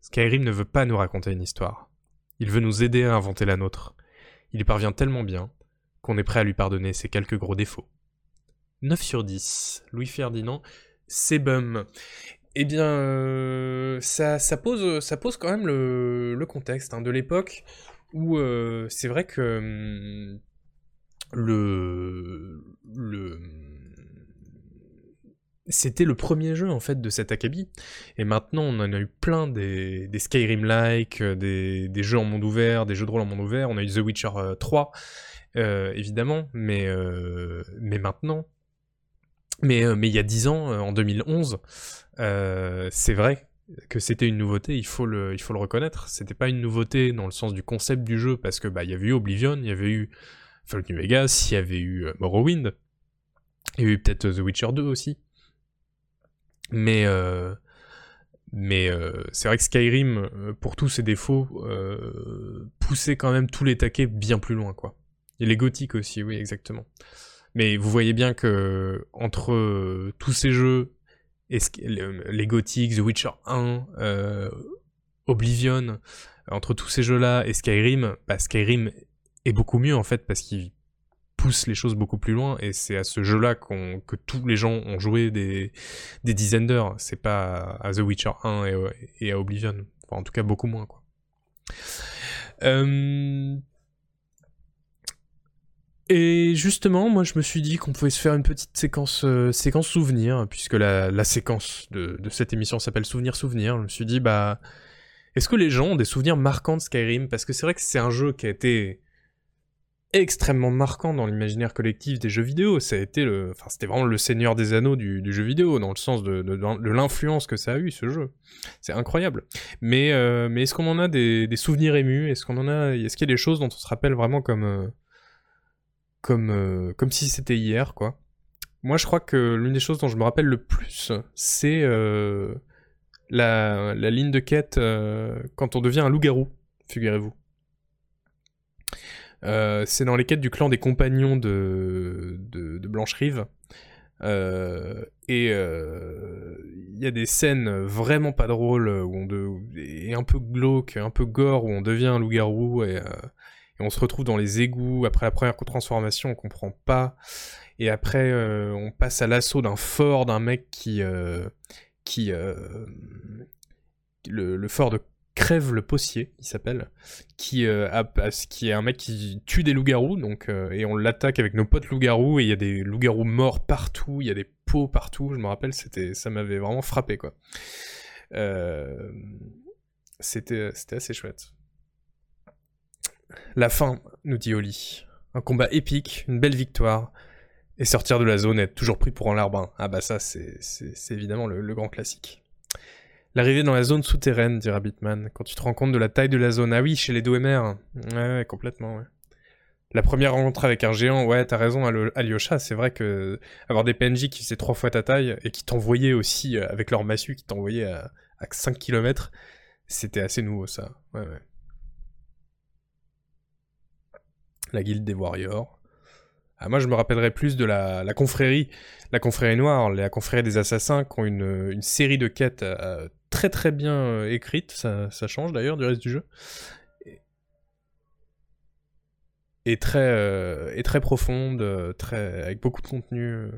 Skyrim ne veut pas nous raconter une histoire. Il veut nous aider à inventer la nôtre. Il y parvient tellement bien qu'on est prêt à lui pardonner ses quelques gros défauts. 9 sur 10. Louis Ferdinand, c'est bum. Eh bien, euh, ça, ça, pose, ça pose quand même le, contexte hein, de l'époque où euh, c'est vrai que hum, le, le c'était le premier jeu en fait de cet acabit. Et maintenant, on en a eu plein des, Skyrim-like, euh, des, jeux en monde ouvert, des jeux de rôle en monde ouvert. On a eu The Witcher 3, euh, évidemment, mais, mais maintenant. Mais, mais il y a 10 ans, en 2011, c'est vrai que c'était une nouveauté, il faut le, il faut le reconnaître. C'était pas une nouveauté dans le sens du concept du jeu, parce que bah, il y avait eu Oblivion, il y avait eu Fallout New Vegas, il y avait eu Morrowind, il y a eu peut-être The Witcher 2 aussi. Mais, euh, mais euh, c'est vrai que Skyrim, euh, pour tous ses défauts, poussait quand même tous les taquets bien plus loin, quoi. Et les gothiques aussi, oui, exactement. Mais vous voyez bien que entre tous ces jeux, les gothiques, The Witcher 1, Oblivion, entre tous ces jeux-là et Skyrim, bah Skyrim est beaucoup mieux en fait parce qu'il pousse les choses beaucoup plus loin et c'est à ce jeu-là que tous les gens ont joué des, dizaines d'heures. C'est pas à The Witcher 1 et, à Oblivion. Enfin, en tout cas, beaucoup moins, quoi. Euh, et justement, moi je me suis dit qu'on pouvait se faire une petite séquence, euh, séquence souvenir, puisque la, séquence de, de, cette émission s'appelle Souvenir Souvenir. Je me suis dit, bah, est-ce que les gens ont des souvenirs marquants de Skyrim? Parce que c'est vrai que c'est un jeu qui a été extrêmement marquant dans l'imaginaire collectif des jeux vidéo. Le, enfin, c'était vraiment le Seigneur des Anneaux du, jeu vidéo dans le sens de, l'influence que ça a eu ce jeu. C'est incroyable. Mais, euh, mais est-ce qu'on en a des, souvenirs émus? Est-ce qu'on en a Est-ce qu'il y a des choses dont on se rappelle vraiment comme euh, comme euh, comme si c'était hier, quoi Moi, je crois que l'une des choses dont je me rappelle le plus, c'est la, la ligne de quête quand on devient un loup-garou. Figurez-vous. Euh, c'est dans les quêtes du clan des compagnons de, Blanche-Rive. Euh, et euh, il y a des scènes vraiment pas drôles où et un peu glauque, un peu gore où on devient un loup-garou on se retrouve dans les égouts après la première transformation, on comprend pas. Et après, on passe à l'assaut d'un fort d'un mec qui qui le, le, fort de Crève le Possier, il s'appelle, qui, euh, qui est un mec qui tue des loups-garous, euh, et on l'attaque avec nos potes loups-garous, et il y a des loups-garous morts partout, il y a des peaux partout, je me rappelle, c'était, ça m'avait vraiment frappé, quoi. Euh, c'était, c'était assez chouette. La fin, nous dit Oli. Un combat épique, une belle victoire, et sortir de la zone être toujours pris pour un larbin. Ah bah ça, c'est, évidemment le grand classique. L'arrivée dans la zone souterraine, dit Rabbitman, quand tu te rends compte de la taille de la zone. Ah oui, chez les DOMR. Ouais, ouais, complètement, ouais. La première rencontre avec un géant, ouais, t'as raison, Alyosha, c'est vrai que avoir des PNJ qui faisaient trois fois ta taille et qui t'envoyaient aussi euh, avec leur massue, qui t'envoyaient à, 5 km, c'était assez nouveau ça. Ouais. La guilde des warriors. Ah, moi, je me rappellerai plus de la, confrérie, la confrérie noire, la confrérie des assassins, qui ont une, série de quêtes euh, très très bien euh, écrite, ça, change d'ailleurs du reste du jeu. Et, très, euh, et très profonde, avec beaucoup de contenu.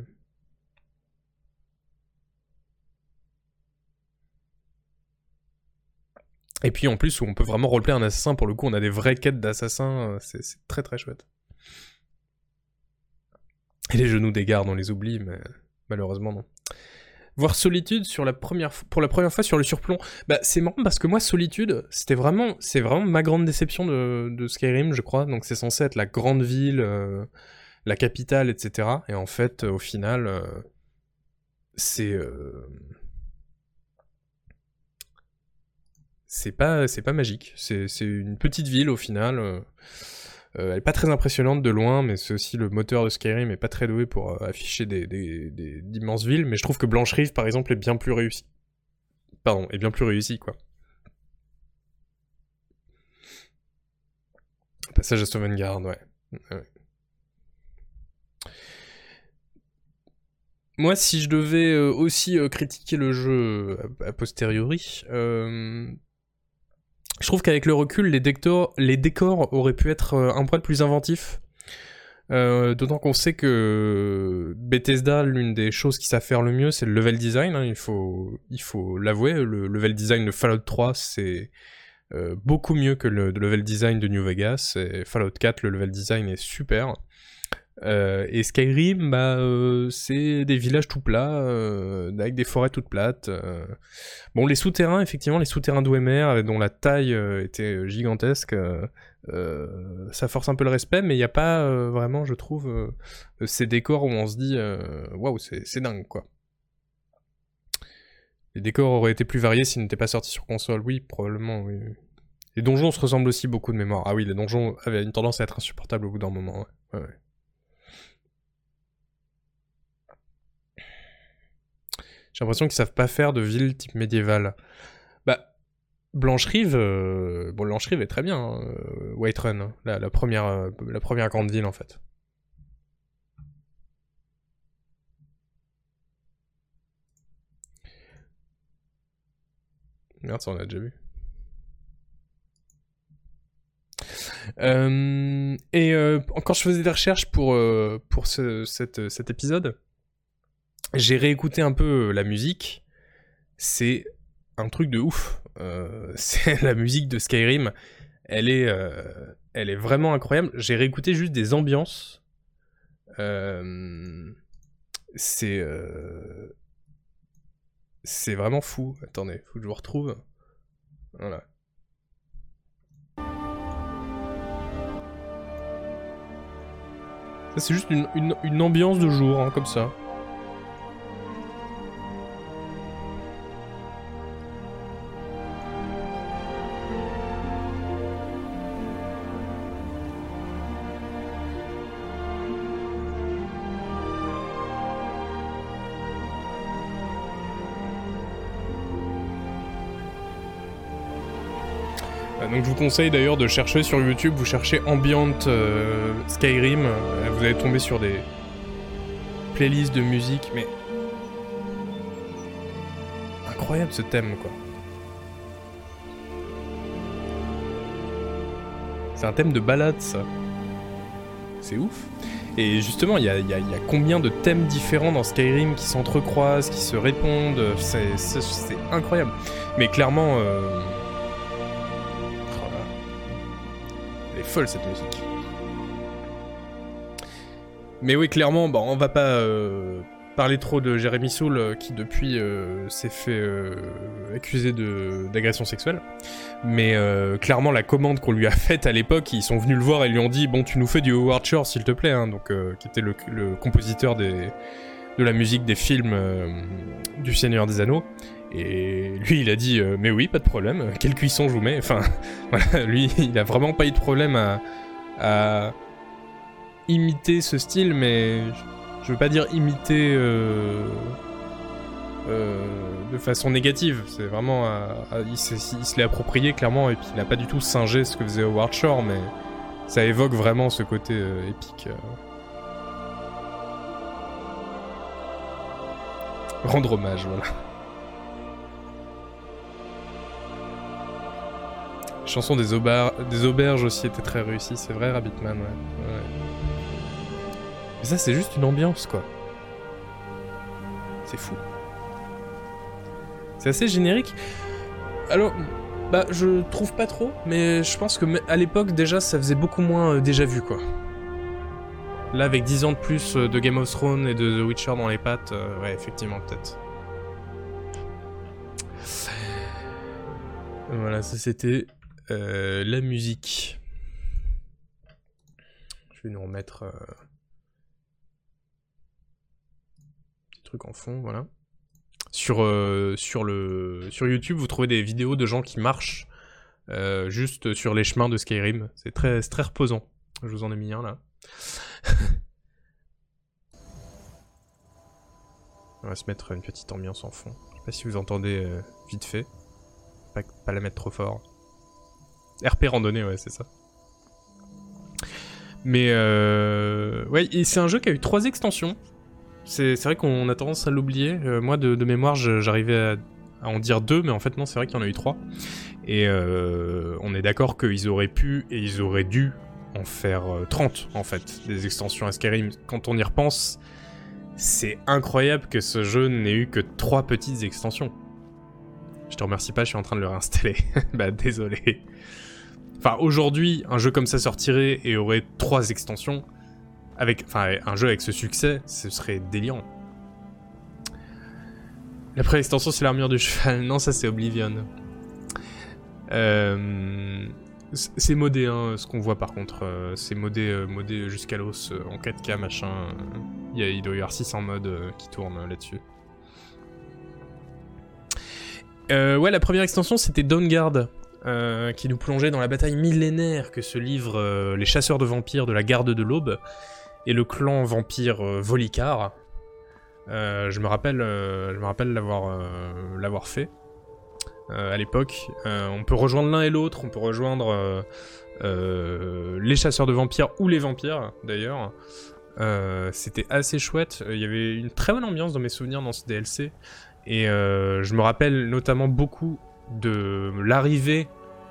Et puis en plus, où on peut vraiment roleplay un assassin, pour le coup, on a des vraies quêtes d'assassins, c'est très très chouette. Et les genoux des gardes, on les oublie, mais malheureusement non. Voir Solitude sur la première pour la première fois sur le surplomb. Bah, c'est marrant parce que moi, Solitude, c'était vraiment, c'est vraiment ma grande déception de, Skyrim, je crois. Donc c'est censé être la grande ville, euh, la capitale, etc. Et en fait, au final, euh, c'est euh, c'est pas magique. C'est une petite ville au final. Euh, elle est pas très impressionnante de loin, mais c'est aussi le moteur de Skyrim est pas très doué pour euh, afficher des, d'immenses villes. Mais je trouve que Blanche Rive, par exemple, est bien plus réussi. Pardon, est bien plus réussi, quoi. Passage à Sovngarde, ouais. Moi, si je devais euh, aussi critiquer le jeu a, posteriori, je trouve qu'avec le recul, les décors, auraient pu être euh, un poil plus inventifs. Euh, d'autant qu'on sait que Bethesda, l'une des choses qui savent faire le mieux, c'est le level design. Hein, il faut, l'avouer. Le level design de Fallout 3, c'est euh, beaucoup mieux que le, le, level design de New Vegas. Et Fallout 4, le level design est super. Euh, et Skyrim, bah, euh, c'est des villages tout plats, euh, avec des forêts toutes plates. Bon, les souterrains, effectivement, les souterrains d'Ouemer, dont la taille était gigantesque, ça force un peu le respect, mais il n'y a pas vraiment, je trouve, ces décors où on se dit waouh, c'est dingue, quoi. Les décors auraient été plus variés s'ils n'étaient pas sortis sur console, oui, probablement, oui. Les donjons se ressemblent aussi beaucoup de mémoire. Ah oui, les donjons avaient une tendance à être insupportables au bout d'un moment, ouais. ouais. J'ai l'impression qu'ils savent pas faire de ville type médiévale. Bah, Blanche-Rive, euh, bon, Blanche-Rive est très bien, hein, euh, Whiterun, hein, la, première, euh, la première grande ville en fait. Merde, ça on a déjà vu. et quand je faisais des recherches pour cet épisode, j'ai réécouté un peu euh, la musique. C'est un truc de ouf. Euh, *laughs* c'est la musique de Skyrim. Elle est, euh, elle est vraiment incroyable. J'ai réécouté juste des ambiances. c'est, c'est vraiment fou. Attendez, faut que je vous retrouve. Voilà. Ça, c'est juste une, ambiance de jour, hein, comme ça. Vous conseille d'ailleurs de chercher sur YouTube, vous cherchez Ambient euh, Skyrim, euh, vous allez tomber sur des playlists de musique, mais incroyable ce thème quoi. C'est un thème de balade ça. C'est ouf. Et justement, il y, a, combien de thèmes différents dans Skyrim qui s'entrecroisent, qui se répondent, c'est incroyable. Mais clairement... Euh, cette musique. Mais oui, clairement, bon, on va pas euh, parler trop de Jérémy Soul euh, qui depuis euh, s'est fait accuser d'agression sexuelle. Mais clairement, la commande qu'on lui a faite à l'époque, ils sont venus le voir et lui ont dit Bon, tu nous fais du Howard Shore s'il te plaît, hein, donc, qui était le, le compositeur des, de la musique des films du Seigneur des Anneaux. Et lui, il a dit euh, Mais oui, pas de problème, quelle cuisson je vous mets? Enfin, *laughs* voilà, lui, il a vraiment pas eu de problème à, imiter ce style, mais je veux pas dire imiter euh, euh, de façon négative. C'est vraiment. il, se l'est approprié clairement, et puis il n'a pas du tout singé ce que faisait Howard Shore, mais ça évoque vraiment ce côté épique. Rendre hommage, voilà. Chanson des, auberges aussi était très réussie, c'est vrai, Rabbitman, ouais. Mais ça, c'est juste une ambiance, quoi. C'est fou. C'est assez générique. Alors, bah, je trouve pas trop, mais je pense que à l'époque, déjà, ça faisait beaucoup moins euh, déjà vu, quoi. Là, avec 10 ans de plus de Game of Thrones et de The Witcher dans les pattes, ouais, effectivement, peut-être. Voilà, ça c'était la musique. Je vais nous remettre des trucs en fond, voilà. Sur, sur, le, sur YouTube, vous trouvez des vidéos de gens qui marchent juste sur les chemins de Skyrim. C'est très, très reposant. Je vous en ai mis un là. *laughs* On va se mettre une petite ambiance en fond. Je sais pas si vous entendez vite fait. Pas la mettre trop fort. RP randonnée, ouais, c'est ça. Mais euh... ouais, c'est un jeu qui a eu trois extensions. C'est vrai qu'on a tendance à l'oublier. Euh, moi, de, mémoire, j'arrivais à, en dire deux, mais en fait, non, c'est vrai qu'il y en a eu trois. Et euh, on est d'accord qu'ils auraient pu et ils auraient dû en faire 30, euh, en fait, des extensions à Skyrim. Quand on y repense, c'est incroyable que ce jeu n'ait eu que trois petites extensions. Je te remercie pas, je suis en train de le réinstaller. *laughs* bah désolé. Enfin, aujourd'hui, un jeu comme ça sortirait et aurait trois extensions. Avec, enfin, un jeu avec ce succès, ce serait délirant. La première extension, c'est l'armure du cheval. Non, ça, c'est Oblivion. Euh, c'est modé, hein, ce qu'on voit par contre. Euh, c'est modé, euh, modé jusqu'à l'os en 4K, machin. Il, y a, il doit y avoir 600 modes qui tournent là-dessus. Ouais, la première extension, c'était Dawnguard, euh, qui nous plongeait dans la bataille millénaire que se livrent euh, les chasseurs de vampires de la Garde de l'Aube et le clan vampire Volicar. je me rappelle, je me rappelle l'avoir, fait à l'époque. on peut rejoindre l'un et l'autre, on peut rejoindre les chasseurs de vampires ou les vampires, d'ailleurs. c'était assez chouette. Il y avait une très bonne ambiance dans mes souvenirs dans ce DLC. Et euh, je me rappelle notamment beaucoup de l'arrivée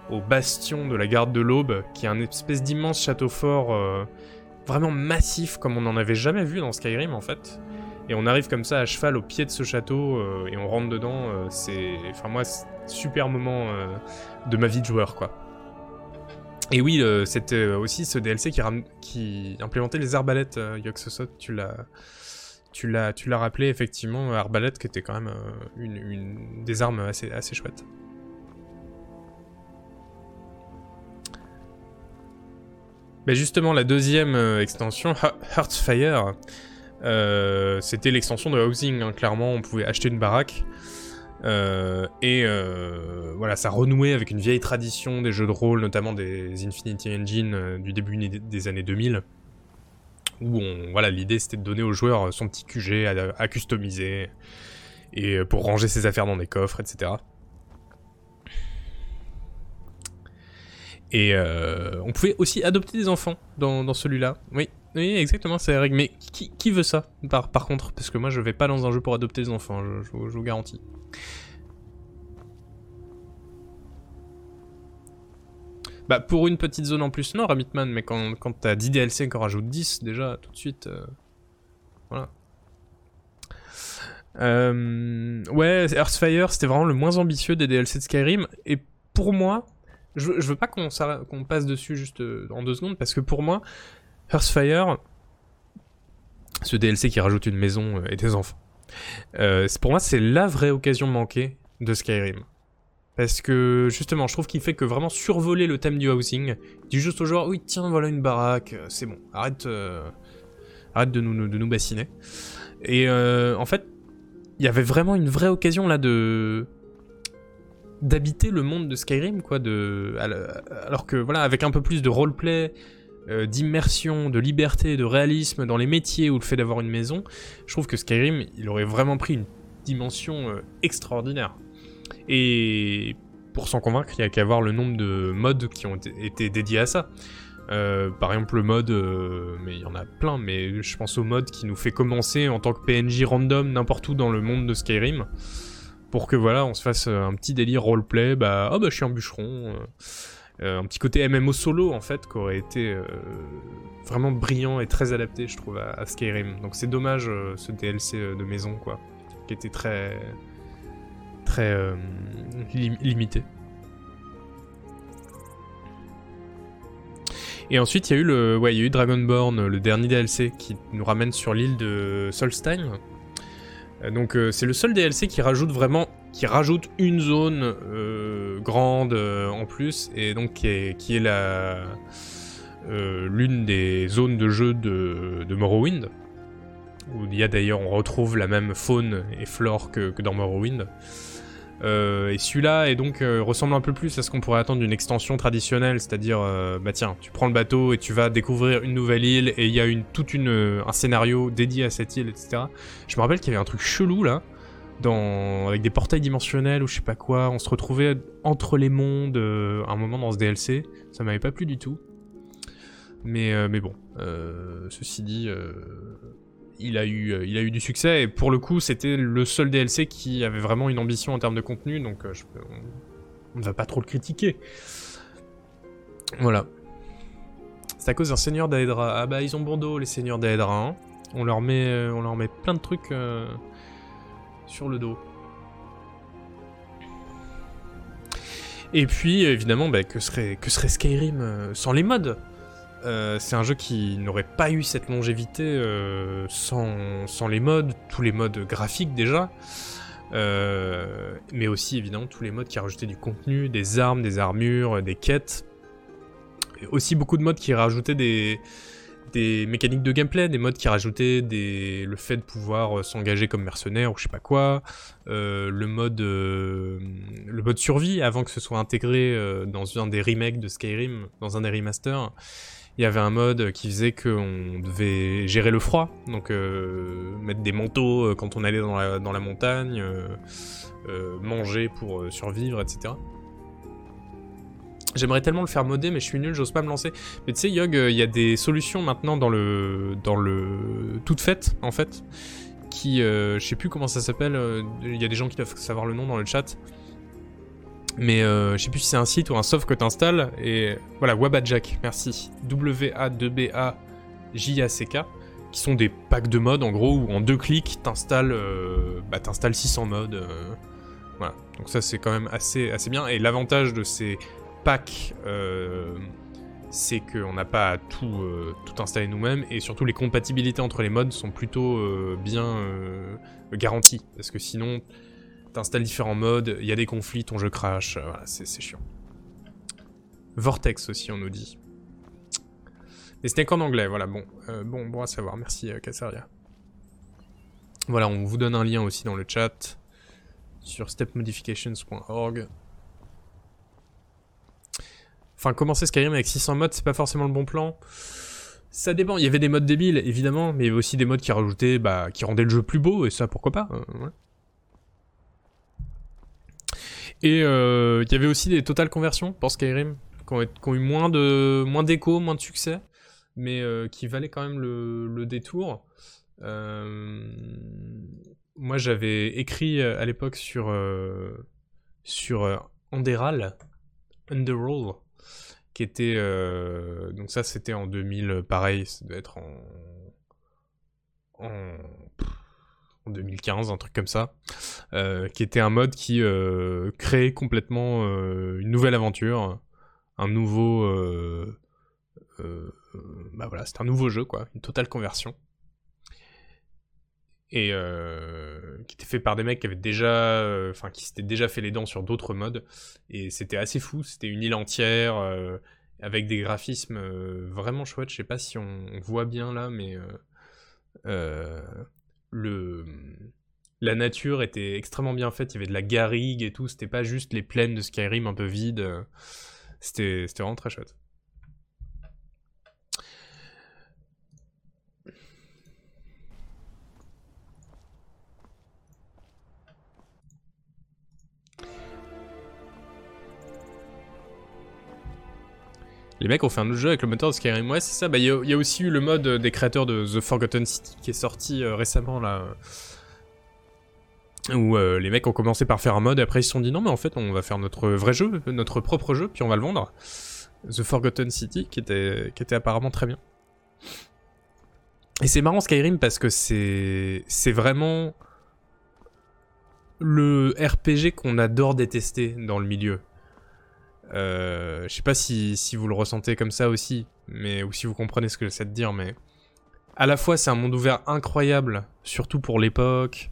au bastion de la garde de l'Aube, qui est un espèce d'immense château fort euh, vraiment massif comme on n'en avait jamais vu dans Skyrim en fait. Et on arrive comme ça à cheval au pied de ce château euh, et on rentre dedans. c'est, enfin moi, super moment de ma vie de joueur quoi. Et oui, c'était aussi ce DLC qui, implémentait les arbalètes. Yoxosot, tu l'as tu l'as, rappelé effectivement, arbalète qui était quand même euh, une, des armes assez, assez chouettes. Mais justement, la deuxième euh, extension, Heartfire, euh, c'était l'extension de Housing. Hein. Clairement, on pouvait acheter une baraque. et voilà, ça renouait avec une vieille tradition des jeux de rôle, notamment des Infinity Engine du début des années 2000 où voilà, l'idée c'était de donner au joueur son petit QG à, customiser, et pour ranger ses affaires dans des coffres, etc. Et euh, on pouvait aussi adopter des enfants dans, celui-là. Oui, oui, exactement, c'est la règle. Mais qui, veut ça, par, contre? Parce que moi, je vais pas dans un jeu pour adopter des enfants, je vous garantis. Bah, pour une petite zone en plus, non, Ramitman, mais quand, quand t'as 10 DLC qu'on rajoute 10, déjà, tout de suite. Euh, voilà. Euh, ouais, Earthfire, c'était vraiment le moins ambitieux des DLC de Skyrim. Et pour moi, je, veux pas qu'on passe dessus juste euh, en deux secondes, parce que pour moi, Earthfire, ce DLC qui rajoute une maison et des enfants, pour moi, c'est la vraie occasion manquée de Skyrim. Parce que justement, je trouve qu'il fait que vraiment survoler le thème du housing. Dit juste aux joueurs, oui, tiens, voilà une baraque, euh, c'est bon, arrête, euh, arrête de nous, de nous bassiner. Et euh, en fait, il y avait vraiment une vraie occasion là de d'habiter le monde de Skyrim, quoi. De alors que voilà, avec un peu plus de roleplay, d'immersion, de liberté, de réalisme dans les métiers ou le fait d'avoir une maison, je trouve que Skyrim, il aurait vraiment pris une dimension extraordinaire. Et pour s'en convaincre, il n'y a qu'à voir le nombre de modes qui ont été dédiés à ça. Euh, par exemple, le mode, euh, mais il y en a plein, mais je pense au mode qui nous fait commencer en tant que PNJ random n'importe où dans le monde de Skyrim. Pour que voilà, on se fasse un petit délire roleplay, bah, oh bah je suis un bûcheron. Euh, un petit côté MMO solo en fait, qui aurait été vraiment brillant et très adapté, je trouve, à, Skyrim. Donc c'est dommage ce DLC de maison, quoi, qui était très très euh, limité. Et ensuite, il y a eu le, ouais, y a eu Dragonborn, le dernier DLC, qui nous ramène sur l'île de Solstein. Euh, donc euh, c'est le seul DLC qui rajoute vraiment, qui rajoute une zone euh, grande en plus, et donc qui est, la l'une des zones de jeu de, Morrowind. Où il y a d'ailleurs, on retrouve la même faune et flore que dans Morrowind. Euh, et celui-là est donc euh, ressemble un peu plus à ce qu'on pourrait attendre d'une extension traditionnelle, c'est-à-dire euh, bah tiens, tu prends le bateau et tu vas découvrir une nouvelle île et il y a une toute une un scénario dédié à cette île, etc. Je me rappelle qu'il y avait un truc chelou là, dans avec des portails dimensionnels ou je sais pas quoi. On se retrouvait entre les mondes à un moment dans ce DLC. Ça m'avait pas plu du tout. Mais mais bon, ceci dit il a, eu, euh, il a eu du succès, et pour le coup, c'était le seul DLC qui avait vraiment une ambition en termes de contenu, donc euh, on, ne va pas trop le critiquer. Voilà. C'est à cause d'un seigneur d'Aedra. Ah bah, ils ont bon dos, les seigneurs d'Aedra. Hein. On, leur met, euh, on leur met plein de trucs sur le dos. Et puis, évidemment, bah, que, serait, que serait Skyrim sans les mods? Euh, c'est un jeu qui n'aurait pas eu cette longévité euh, sans, les modes, tous les modes graphiques déjà, euh, mais aussi évidemment tous les modes qui rajoutaient du contenu, des armes, des armures, des quêtes, aussi beaucoup de modes qui rajoutaient des, des mécaniques de gameplay, des modes qui rajoutaient des... le fait de pouvoir s'engager comme mercenaire ou je sais pas quoi, le mode le mode survie avant que ce soit intégré dans un des remakes de Skyrim, dans un des remasters il y avait un mode qui faisait qu'on devait gérer le froid, donc euh, mettre des manteaux euh, quand on allait dans la, montagne, euh, manger pour survivre, etc. J'aimerais tellement le faire modder, mais je suis nul, j'ose pas me lancer. Mais tu sais, Yog, il y a des solutions maintenant dans le, dans le toute faite, en fait, qui, je sais plus comment ça s'appelle. Il y a des gens qui doivent savoir le nom dans le chat. Mais euh, je sais plus si c'est un site ou un soft que tu installes. Et voilà, Wabajak, merci. W-A-2-B-A-J-A-C-K. Qui sont des packs de modes en gros où en deux clics t'installes euh, bah, 600 modes. Euh, voilà. Donc ça c'est quand même assez, assez bien. Et l'avantage de ces packs, euh, c'est qu'on n'a pas à tout, tout installer nous-mêmes. Et surtout les compatibilités entre les modes sont plutôt bien garanties. Parce que sinon T'installes différents modes, il y a des conflits, ton jeu crash, euh, voilà, c'est chiant. Vortex aussi, on nous dit. Mais c'était qu'en anglais, voilà, bon, euh, bon, bon à savoir, merci euh. Voilà, on vous donne un lien aussi dans le chat sur stepmodifications.org. Enfin, commencer Skyrim avec 600 modes, c'est pas forcément le bon plan. Ça dépend, il y avait des modes débiles, évidemment, mais il y avait aussi des modes qui rajoutaient, bah, qui rendaient le jeu plus beau, et ça, pourquoi pas. voilà. Et euh, il y avait aussi des totales conversions pour Skyrim, qui ont, eu moins de moins d'écho, moins de succès, mais euh, qui valaient quand même le, détour. Euh, moi, j'avais écrit à l'époque sur sur Underal, Underroll, qui était donc ça c'était en 2000, pareil, ça doit être en en 2015, un truc comme ça, euh, qui était un mode qui euh, créait complètement euh, une nouvelle aventure, un nouveau, bah voilà, c'était un nouveau jeu quoi, une totale conversion, et qui était fait par des mecs qui avaient déjà, enfin qui s'étaient déjà fait les dents sur d'autres modes, et c'était assez fou, c'était une île entière avec des graphismes vraiment chouettes. Je sais pas si on, voit bien là, mais le la nature était extrêmement bien faite, il y avait de la garrigue et tout, c'était pas juste les plaines de Skyrim un peu vides, c'était vraiment très chouette. Les mecs ont fait un autre jeu avec le moteur de Skyrim. Ouais, c'est ça. Bah, il y, a aussi eu le mode des créateurs de The Forgotten City qui est sorti euh, récemment là. Où euh, les mecs ont commencé par faire un mode et après ils se sont dit non, mais en fait, on va faire notre vrai jeu, notre propre jeu, puis on va le vendre. The Forgotten City qui était, qui était apparemment très bien. Et c'est marrant Skyrim parce que c'est c'est vraiment le RPG qu'on adore détester dans le milieu. Euh, je sais pas si, vous le ressentez comme ça aussi. mais ou si vous comprenez ce que j'essaie de dire, mais à la fois c'est un monde ouvert incroyable, surtout pour l'époque,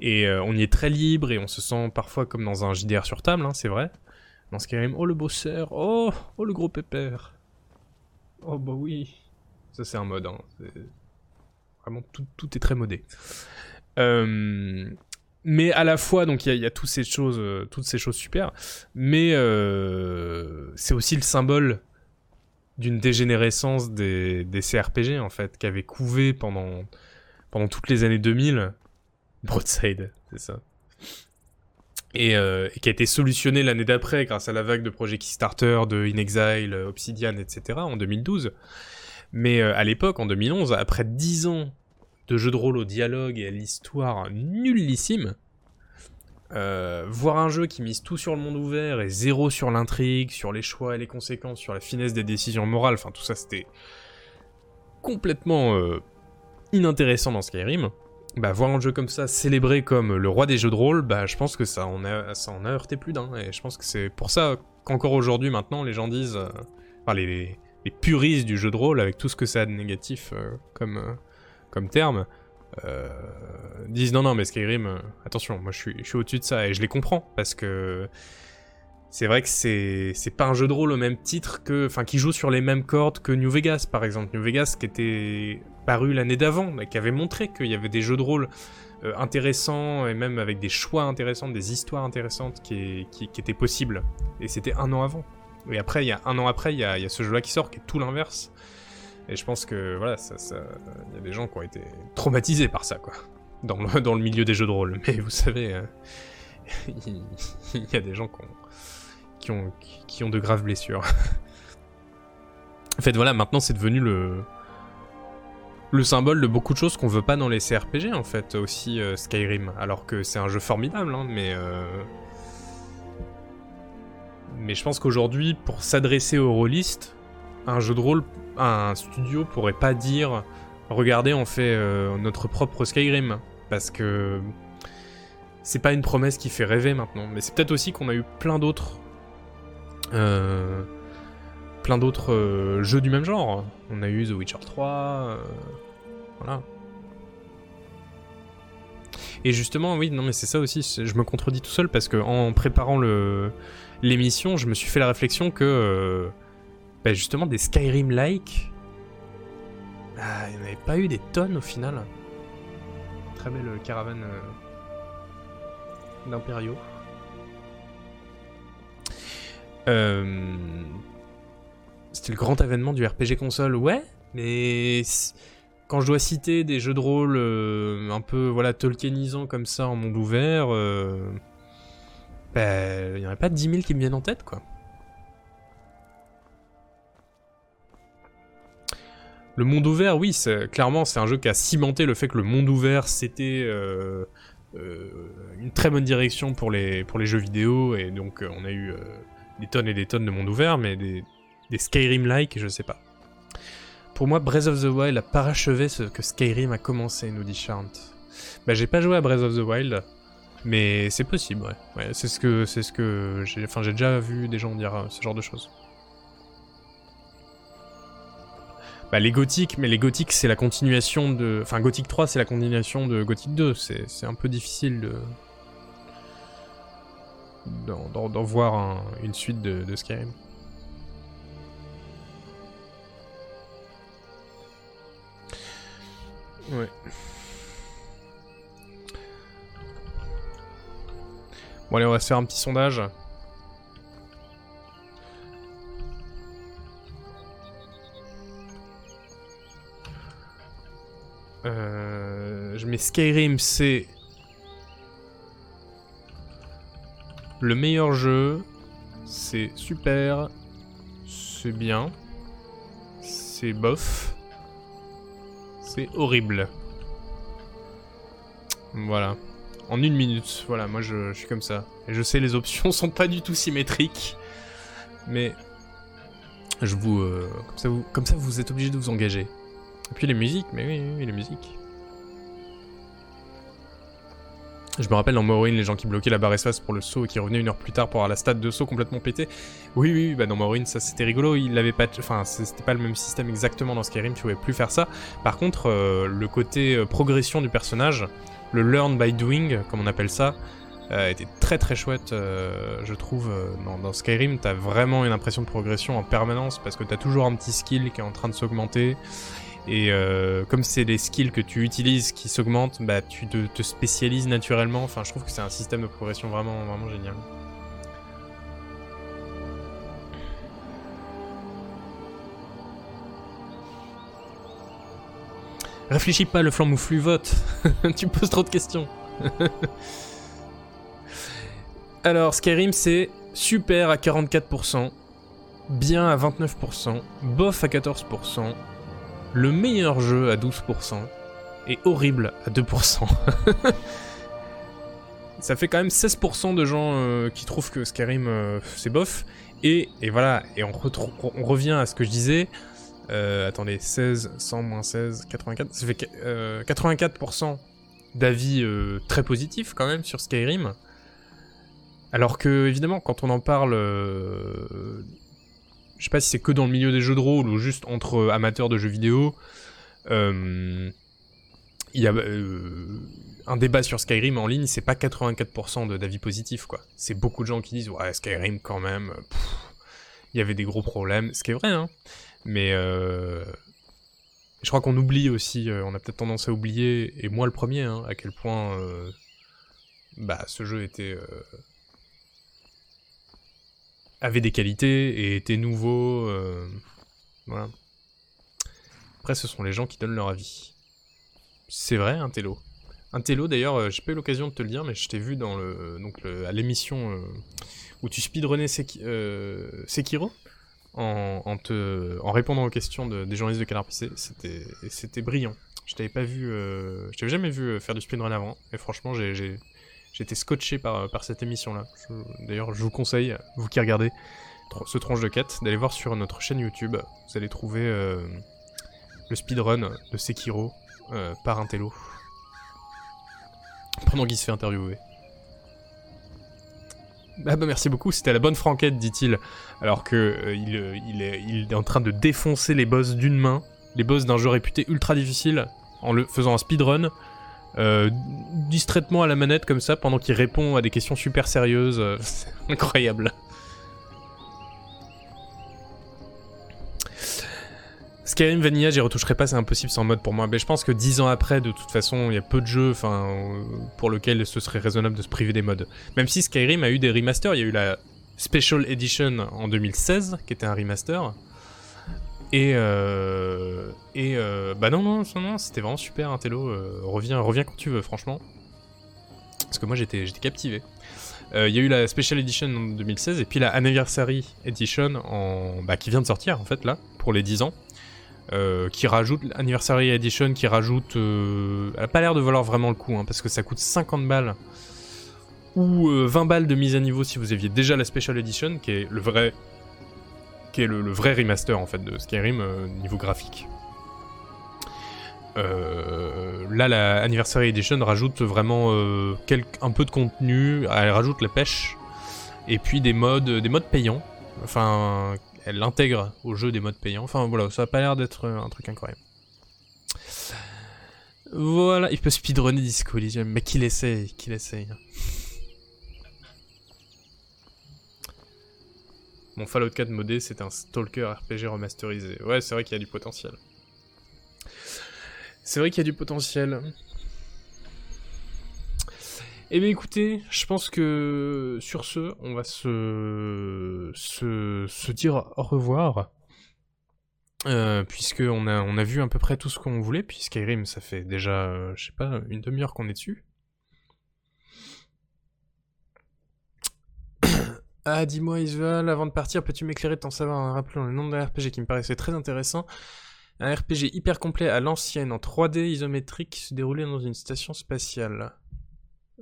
et euh, on y est très libre et on se sent parfois comme dans un JDR sur table, hein, c'est vrai. Dans Skyrim, oh le bosseur, oh, oh le gros pépère. Oh bah oui. Ça c'est un mode, hein. Vraiment tout, tout, est très modé. Euh, mais à la fois, donc il y, a toutes ces choses, euh, toutes ces choses super, mais euh, c'est aussi le symbole d'une dégénérescence des, des, CRPG en fait, qui avait couvé pendant, pendant toutes les années 2000. Broadside, c'est ça. Et, euh, et, qui a été solutionné l'année d'après grâce à la vague de projets Kickstarter, de In Exile, Obsidian, etc. en 2012. Mais à l'époque, en 2011, après 10 ans de jeux de rôle au dialogue et à l'histoire nullissime. Euh, voir un jeu qui mise tout sur le monde ouvert et zéro sur l'intrigue, sur les choix et les conséquences, sur la finesse des décisions morales, enfin tout ça c'était complètement euh, inintéressant dans Skyrim. Bah voir un jeu comme ça célébré comme le roi des jeux de rôle, bah je pense que ça en a, ça heurté plus d'un. Et je pense que c'est pour ça qu'encore aujourd'hui maintenant les gens disent, euh, les, les, puristes du jeu de rôle avec tout ce que ça a de négatif comme comme terme, euh, disent non, non, mais Skyrim, euh, attention, moi je suis, au-dessus de ça et je les comprends parce que c'est vrai que c'est, pas un jeu de rôle au même titre que. Enfin, qui joue sur les mêmes cordes que New Vegas par exemple. New Vegas qui était paru l'année d'avant qui avait montré qu'il y avait des jeux de rôle euh, intéressants et même avec des choix intéressants, des histoires intéressantes qui, étaient possibles. Et c'était un an avant. Et après, il y a un an après, il y a, y a ce jeu-là qui sort qui est tout l'inverse. Et je pense que voilà, ça, il y a des gens qui ont été traumatisés par ça, quoi, dans le, dans le milieu des jeux de rôle. Mais vous savez, euh, *laughs* il y a des gens qui ont, qui ont, de graves blessures. en fait, voilà, maintenant c'est devenu le le symbole de beaucoup de choses qu'on veut pas dans les CRPG, en fait, aussi euh, Skyrim. Alors que c'est un jeu formidable, hein, mais euh, mais je pense qu'aujourd'hui, pour s'adresser aux rôlistes, un jeu de rôle, un studio pourrait pas dire regardez, on fait euh, notre propre Skyrim. Parce que c'est pas une promesse qui fait rêver maintenant. Mais c'est peut-être aussi qu'on a eu plein d'autres. Euh, plein d'autres euh, jeux du même genre. On a eu The Witcher 3. voilà. Et justement, oui, non, mais c'est ça aussi. Je me contredis tout seul parce que en préparant l'émission, je me suis fait la réflexion que bah, justement des Skyrim-like. Ah, il n'y avait pas eu des tonnes au final. Très belle caravane euh, d'impériaux. Euh, c'était le grand événement du RPG console, ouais, mais quand je dois citer des jeux de rôle euh, un peu voilà Tolkienisants comme ça en monde ouvert, bah, il n'y en a pas 10 000 qui me viennent en tête, quoi. Le monde ouvert, oui, clairement, c'est un jeu qui a cimenté le fait que le monde ouvert, c'était euh, euh, une très bonne direction pour les, jeux vidéo, et donc euh, on a eu des tonnes et des tonnes de monde ouvert, mais des, Skyrim-like, je sais pas. Pour moi, Breath of the Wild a parachevé ce que Skyrim a commencé, nous dit Charnt. Bah, j'ai pas joué à Breath of the Wild, mais c'est possible, ouais. ouais c'est ce que, c'est ce que j'ai, enfin, j'ai déjà vu des gens dire ce genre de choses. Bah, les gothiques, mais les gothiques c'est la continuation de... Enfin Gothic 3 c'est la continuation de Gothic 2, c'est un peu difficile de... d'en voir une suite de, de Skyrim. Ouais. Bon allez on va se faire un petit sondage. Euh, je mets Skyrim, c'est le meilleur jeu. C'est super. C'est bien. C'est bof. C'est horrible. Voilà. En une minute. Voilà, moi je, suis comme ça. Et je sais, les options *laughs* sont pas du tout symétriques. Mais. Je euh, vous comme ça, vous êtes obligé de vous engager. Et puis les musiques, mais oui, oui, les musiques. Je me rappelle dans Morrowind, les gens qui bloquaient la barre espace pour le saut et qui revenaient une heure plus tard pour avoir la stade de saut complètement pété. Oui, oui, bah dans Morrowind, ça c'était rigolo. Il l'avait pas, enfin, c'était pas le même système exactement dans Skyrim. Tu pouvais plus faire ça. Par contre, euh, le côté euh, progression du personnage, le learn by doing, comme on appelle ça, euh, était très très chouette, je trouve. Dans Skyrim, t'as vraiment une impression de progression en permanence parce que t'as toujours un petit skill qui est en train de s'augmenter. Et euh, comme c'est les skills que tu utilises qui s'augmentent, bah tu te, spécialises naturellement. Enfin, je trouve que c'est un système de progression vraiment, vraiment génial. Réfléchis pas, le flambeau flux vote. *laughs* tu poses trop de questions. *laughs* Alors, Skyrim, c'est super à 44%, bien à 29%, bof à 14%, le meilleur jeu à 12% et horrible à 2%. *laughs* ça fait quand même 16% de gens euh, qui trouvent que Skyrim euh, c'est bof. Et, voilà, et on, revient à ce que je disais. Euh, attendez, 16, 100 moins 16, 84. Ça fait 84% d'avis très positifs quand même sur Skyrim. Alors que, évidemment, quand on en parle je sais pas si c'est que dans le milieu des jeux de rôle ou juste entre amateurs de jeux vidéo. Euh, il y a euh, un débat sur Skyrim en ligne, c'est pas 84% d'avis positifs, quoi. C'est beaucoup de gens qui disent ouais Skyrim quand même, il y avait des gros problèmes, ce qui est vrai, hein. Mais euh, je crois qu'on oublie aussi, on a peut-être tendance à oublier, et moi le premier, hein, à quel point bah ce jeu était avait des qualités et était nouveau. Euh, voilà. Après, ce sont les gens qui donnent leur avis. C'est vrai, un télo. Un télo, d'ailleurs, euh, j'ai pas eu l'occasion de te le dire, mais je t'ai vu dans le, donc à l'émission euh, où tu speedrunnais Sekiro en, répondant aux questions des journalistes de Canard PC. C'était brillant. Je t'avais pas vu, je t'avais jamais vu faire du speedrun avant, et franchement, j'ai J'étais scotché par, par cette émission-là. D'ailleurs, je vous conseille, vous qui regardez ce tranche de quête, d'aller voir sur notre chaîne YouTube. Vous allez trouver euh, le speedrun de Sekiro euh, par un télo. Pendant qu'il se fait interviewer. Ah bah merci beaucoup, c'était la bonne franquette, dit-il. Alors que euh, il, est, il, est, en train de défoncer les boss d'une main, les boss d'un jeu réputé ultra difficile, en le faisant un speedrun. Euh, distraitement à la manette comme ça pendant qu'il répond à des questions super sérieuses. Euh, *laughs* c'est incroyable. Skyrim Vanilla, j'y retoucherai pas, c'est impossible sans mode pour moi. Mais je pense que 10 ans après, de toute façon, il y a peu de jeux enfin, pour lesquels ce serait raisonnable de se priver des modes. Même si Skyrim a eu des remasters, il y a eu la Special Edition en 2016, qui était un remaster. Et, euh, et euh, bah non, non, non, c'était vraiment super, un télo. Euh, reviens, reviens quand tu veux, franchement. Parce que moi, j'étais captivé. Il y a eu la Special Edition en 2016 et puis la Anniversary Edition en, bah, qui vient de sortir, en fait, là, pour les 10 ans. qui rajoute Anniversary Edition, qui rajoute. elle a pas l'air de valoir vraiment le coup, hein, parce que ça coûte 50 balles ou 20 balles de mise à niveau si vous aviez déjà la Special Edition, qui est le vrai qui est le, vrai remaster en fait de Skyrim euh, niveau graphique. Euh, là, la Anniversary Edition rajoute vraiment euh, un peu de contenu, elle rajoute la pêche, et puis des modes, des modes payants. Enfin, elle intègre au jeu des modes payants. Enfin voilà, ça a pas l'air d'être un truc incroyable. Voilà, il peut speedrunner Disco Elysium, mais qu'il essaye, qu'il essaye. Mon Fallout 4 modé, c'est un Stalker RPG remasterisé. Ouais, c'est vrai qu'il y a du potentiel. C'est vrai qu'il y a du potentiel. Eh bien écoutez, je pense que sur ce, on va se, se, dire au revoir. Euh, puisque on a, vu à peu près tout ce qu'on voulait, puis Skyrim, ça fait déjà, euh, je sais pas, une demi-heure qu'on est dessus. Ah, dis-moi Isval, avant de partir, peux-tu m'éclairer de ton savoir en rappelant le nom d'un RPG qui me paraissait très intéressant? Un RPG hyper complet à l'ancienne, en 3D isométrique, se déroulait dans une station spatiale.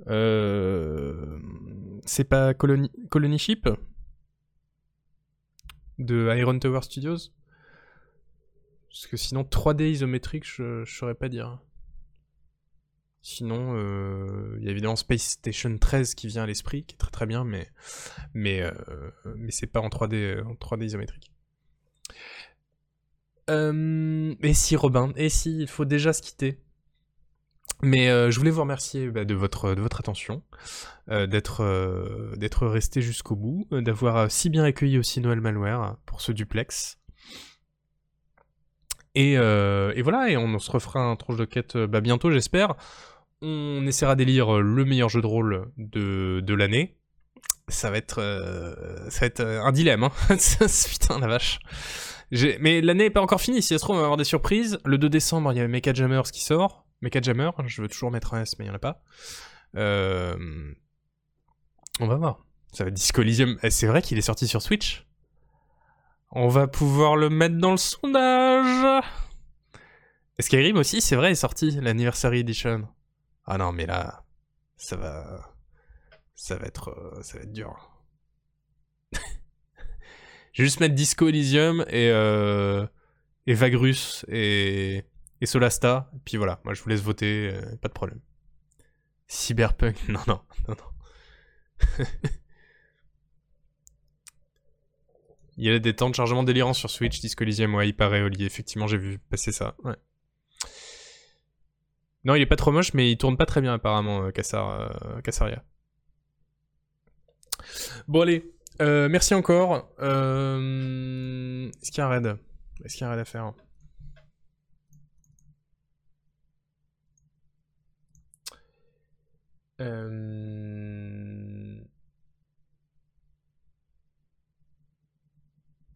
Euh... C'est pas Colony... Colony Ship? De Iron Tower Studios? Parce que sinon, 3D isométrique, je, je saurais pas dire. Sinon, il y a évidemment Space Station 13 qui vient à l'esprit, qui est très très bien, mais, mais, mais c'est pas en 3D, en 3D isométrique. et si, Robin, et si, il faut déjà se quitter. Mais euh, je voulais vous remercier bah, de, votre, de votre attention, euh, d'être euh, resté jusqu'au bout, d'avoir si bien accueilli aussi Noël Malware pour ce duplex. Et, et voilà, et on, se refera un tranche de quête bah, bientôt, j'espère. On essaiera d'élire le meilleur jeu de rôle de, l'année. Ça va être, va être un dilemme, hein. *laughs* Putain, la vache. Mais l'année n'est pas encore finie, si ça se trouve, on va avoir des surprises. Le 2 décembre, il y a Mecha Jammers qui sort. Mecha Jammer, je veux toujours mettre un S, mais il n'y en a pas. Euh, on va voir. Ça va être Disco. Eh, c'est vrai qu'il est sorti sur Switch On va pouvoir le mettre dans le sondage Skyrim aussi, c'est vrai, est sorti, l'Anniversary Edition. Ah non, mais là, ça va... Ça va être, euh, dur. *laughs* Je vais juste mettre Disco Elysium et, euh, et Vagrus et et Solasta. Puis voilà, moi je vous laisse voter, euh, pas de problème. Cyberpunk, *laughs* non, non, non, non. *laughs* il y a des temps de chargement délirants sur Switch, Disco Elysium, ouais, il paraît, Olivier. Effectivement, j'ai vu passer ça. Non, il est pas trop moche, mais il tourne pas très bien apparemment, euh, euh Cassaria. Bon allez, euh, merci encore. Est-ce qu'il y a un raid? Est-ce qu'il y a un raid à faire?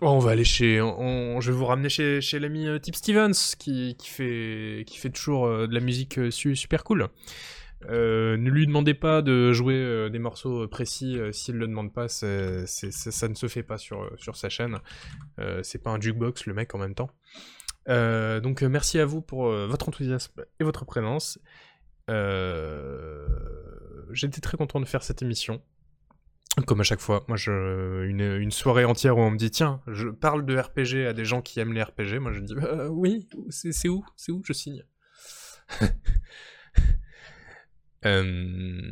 On va aller chez, je vais vous ramener chez, l'ami euh, Tip Stevens qui, fait, toujours euh, de la musique super cool. ne lui demandez pas de jouer des morceaux précis s'il le demande pas, ça ne se fait pas sur, sa chaîne. c'est pas un jukebox le mec en même temps. donc merci à vous pour votre enthousiasme et votre présence. Euh, j'étais très content de faire cette émission. Comme à chaque fois, moi, je, une, soirée entière où on me dit tiens, je parle de RPG à des gens qui aiment les RPG, moi je dis bah, oui, c'est où, c'est où, je signe. *laughs* euh...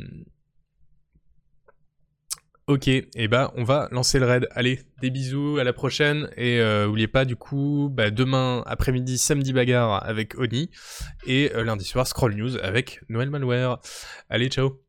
Ok, et eh bah on va lancer le raid. Allez, des bisous, à la prochaine. Et euh, n'oubliez pas du coup, bah, demain après-midi, samedi bagarre avec Oni. Et euh, lundi soir, Scroll News avec Noël Malware. Allez, ciao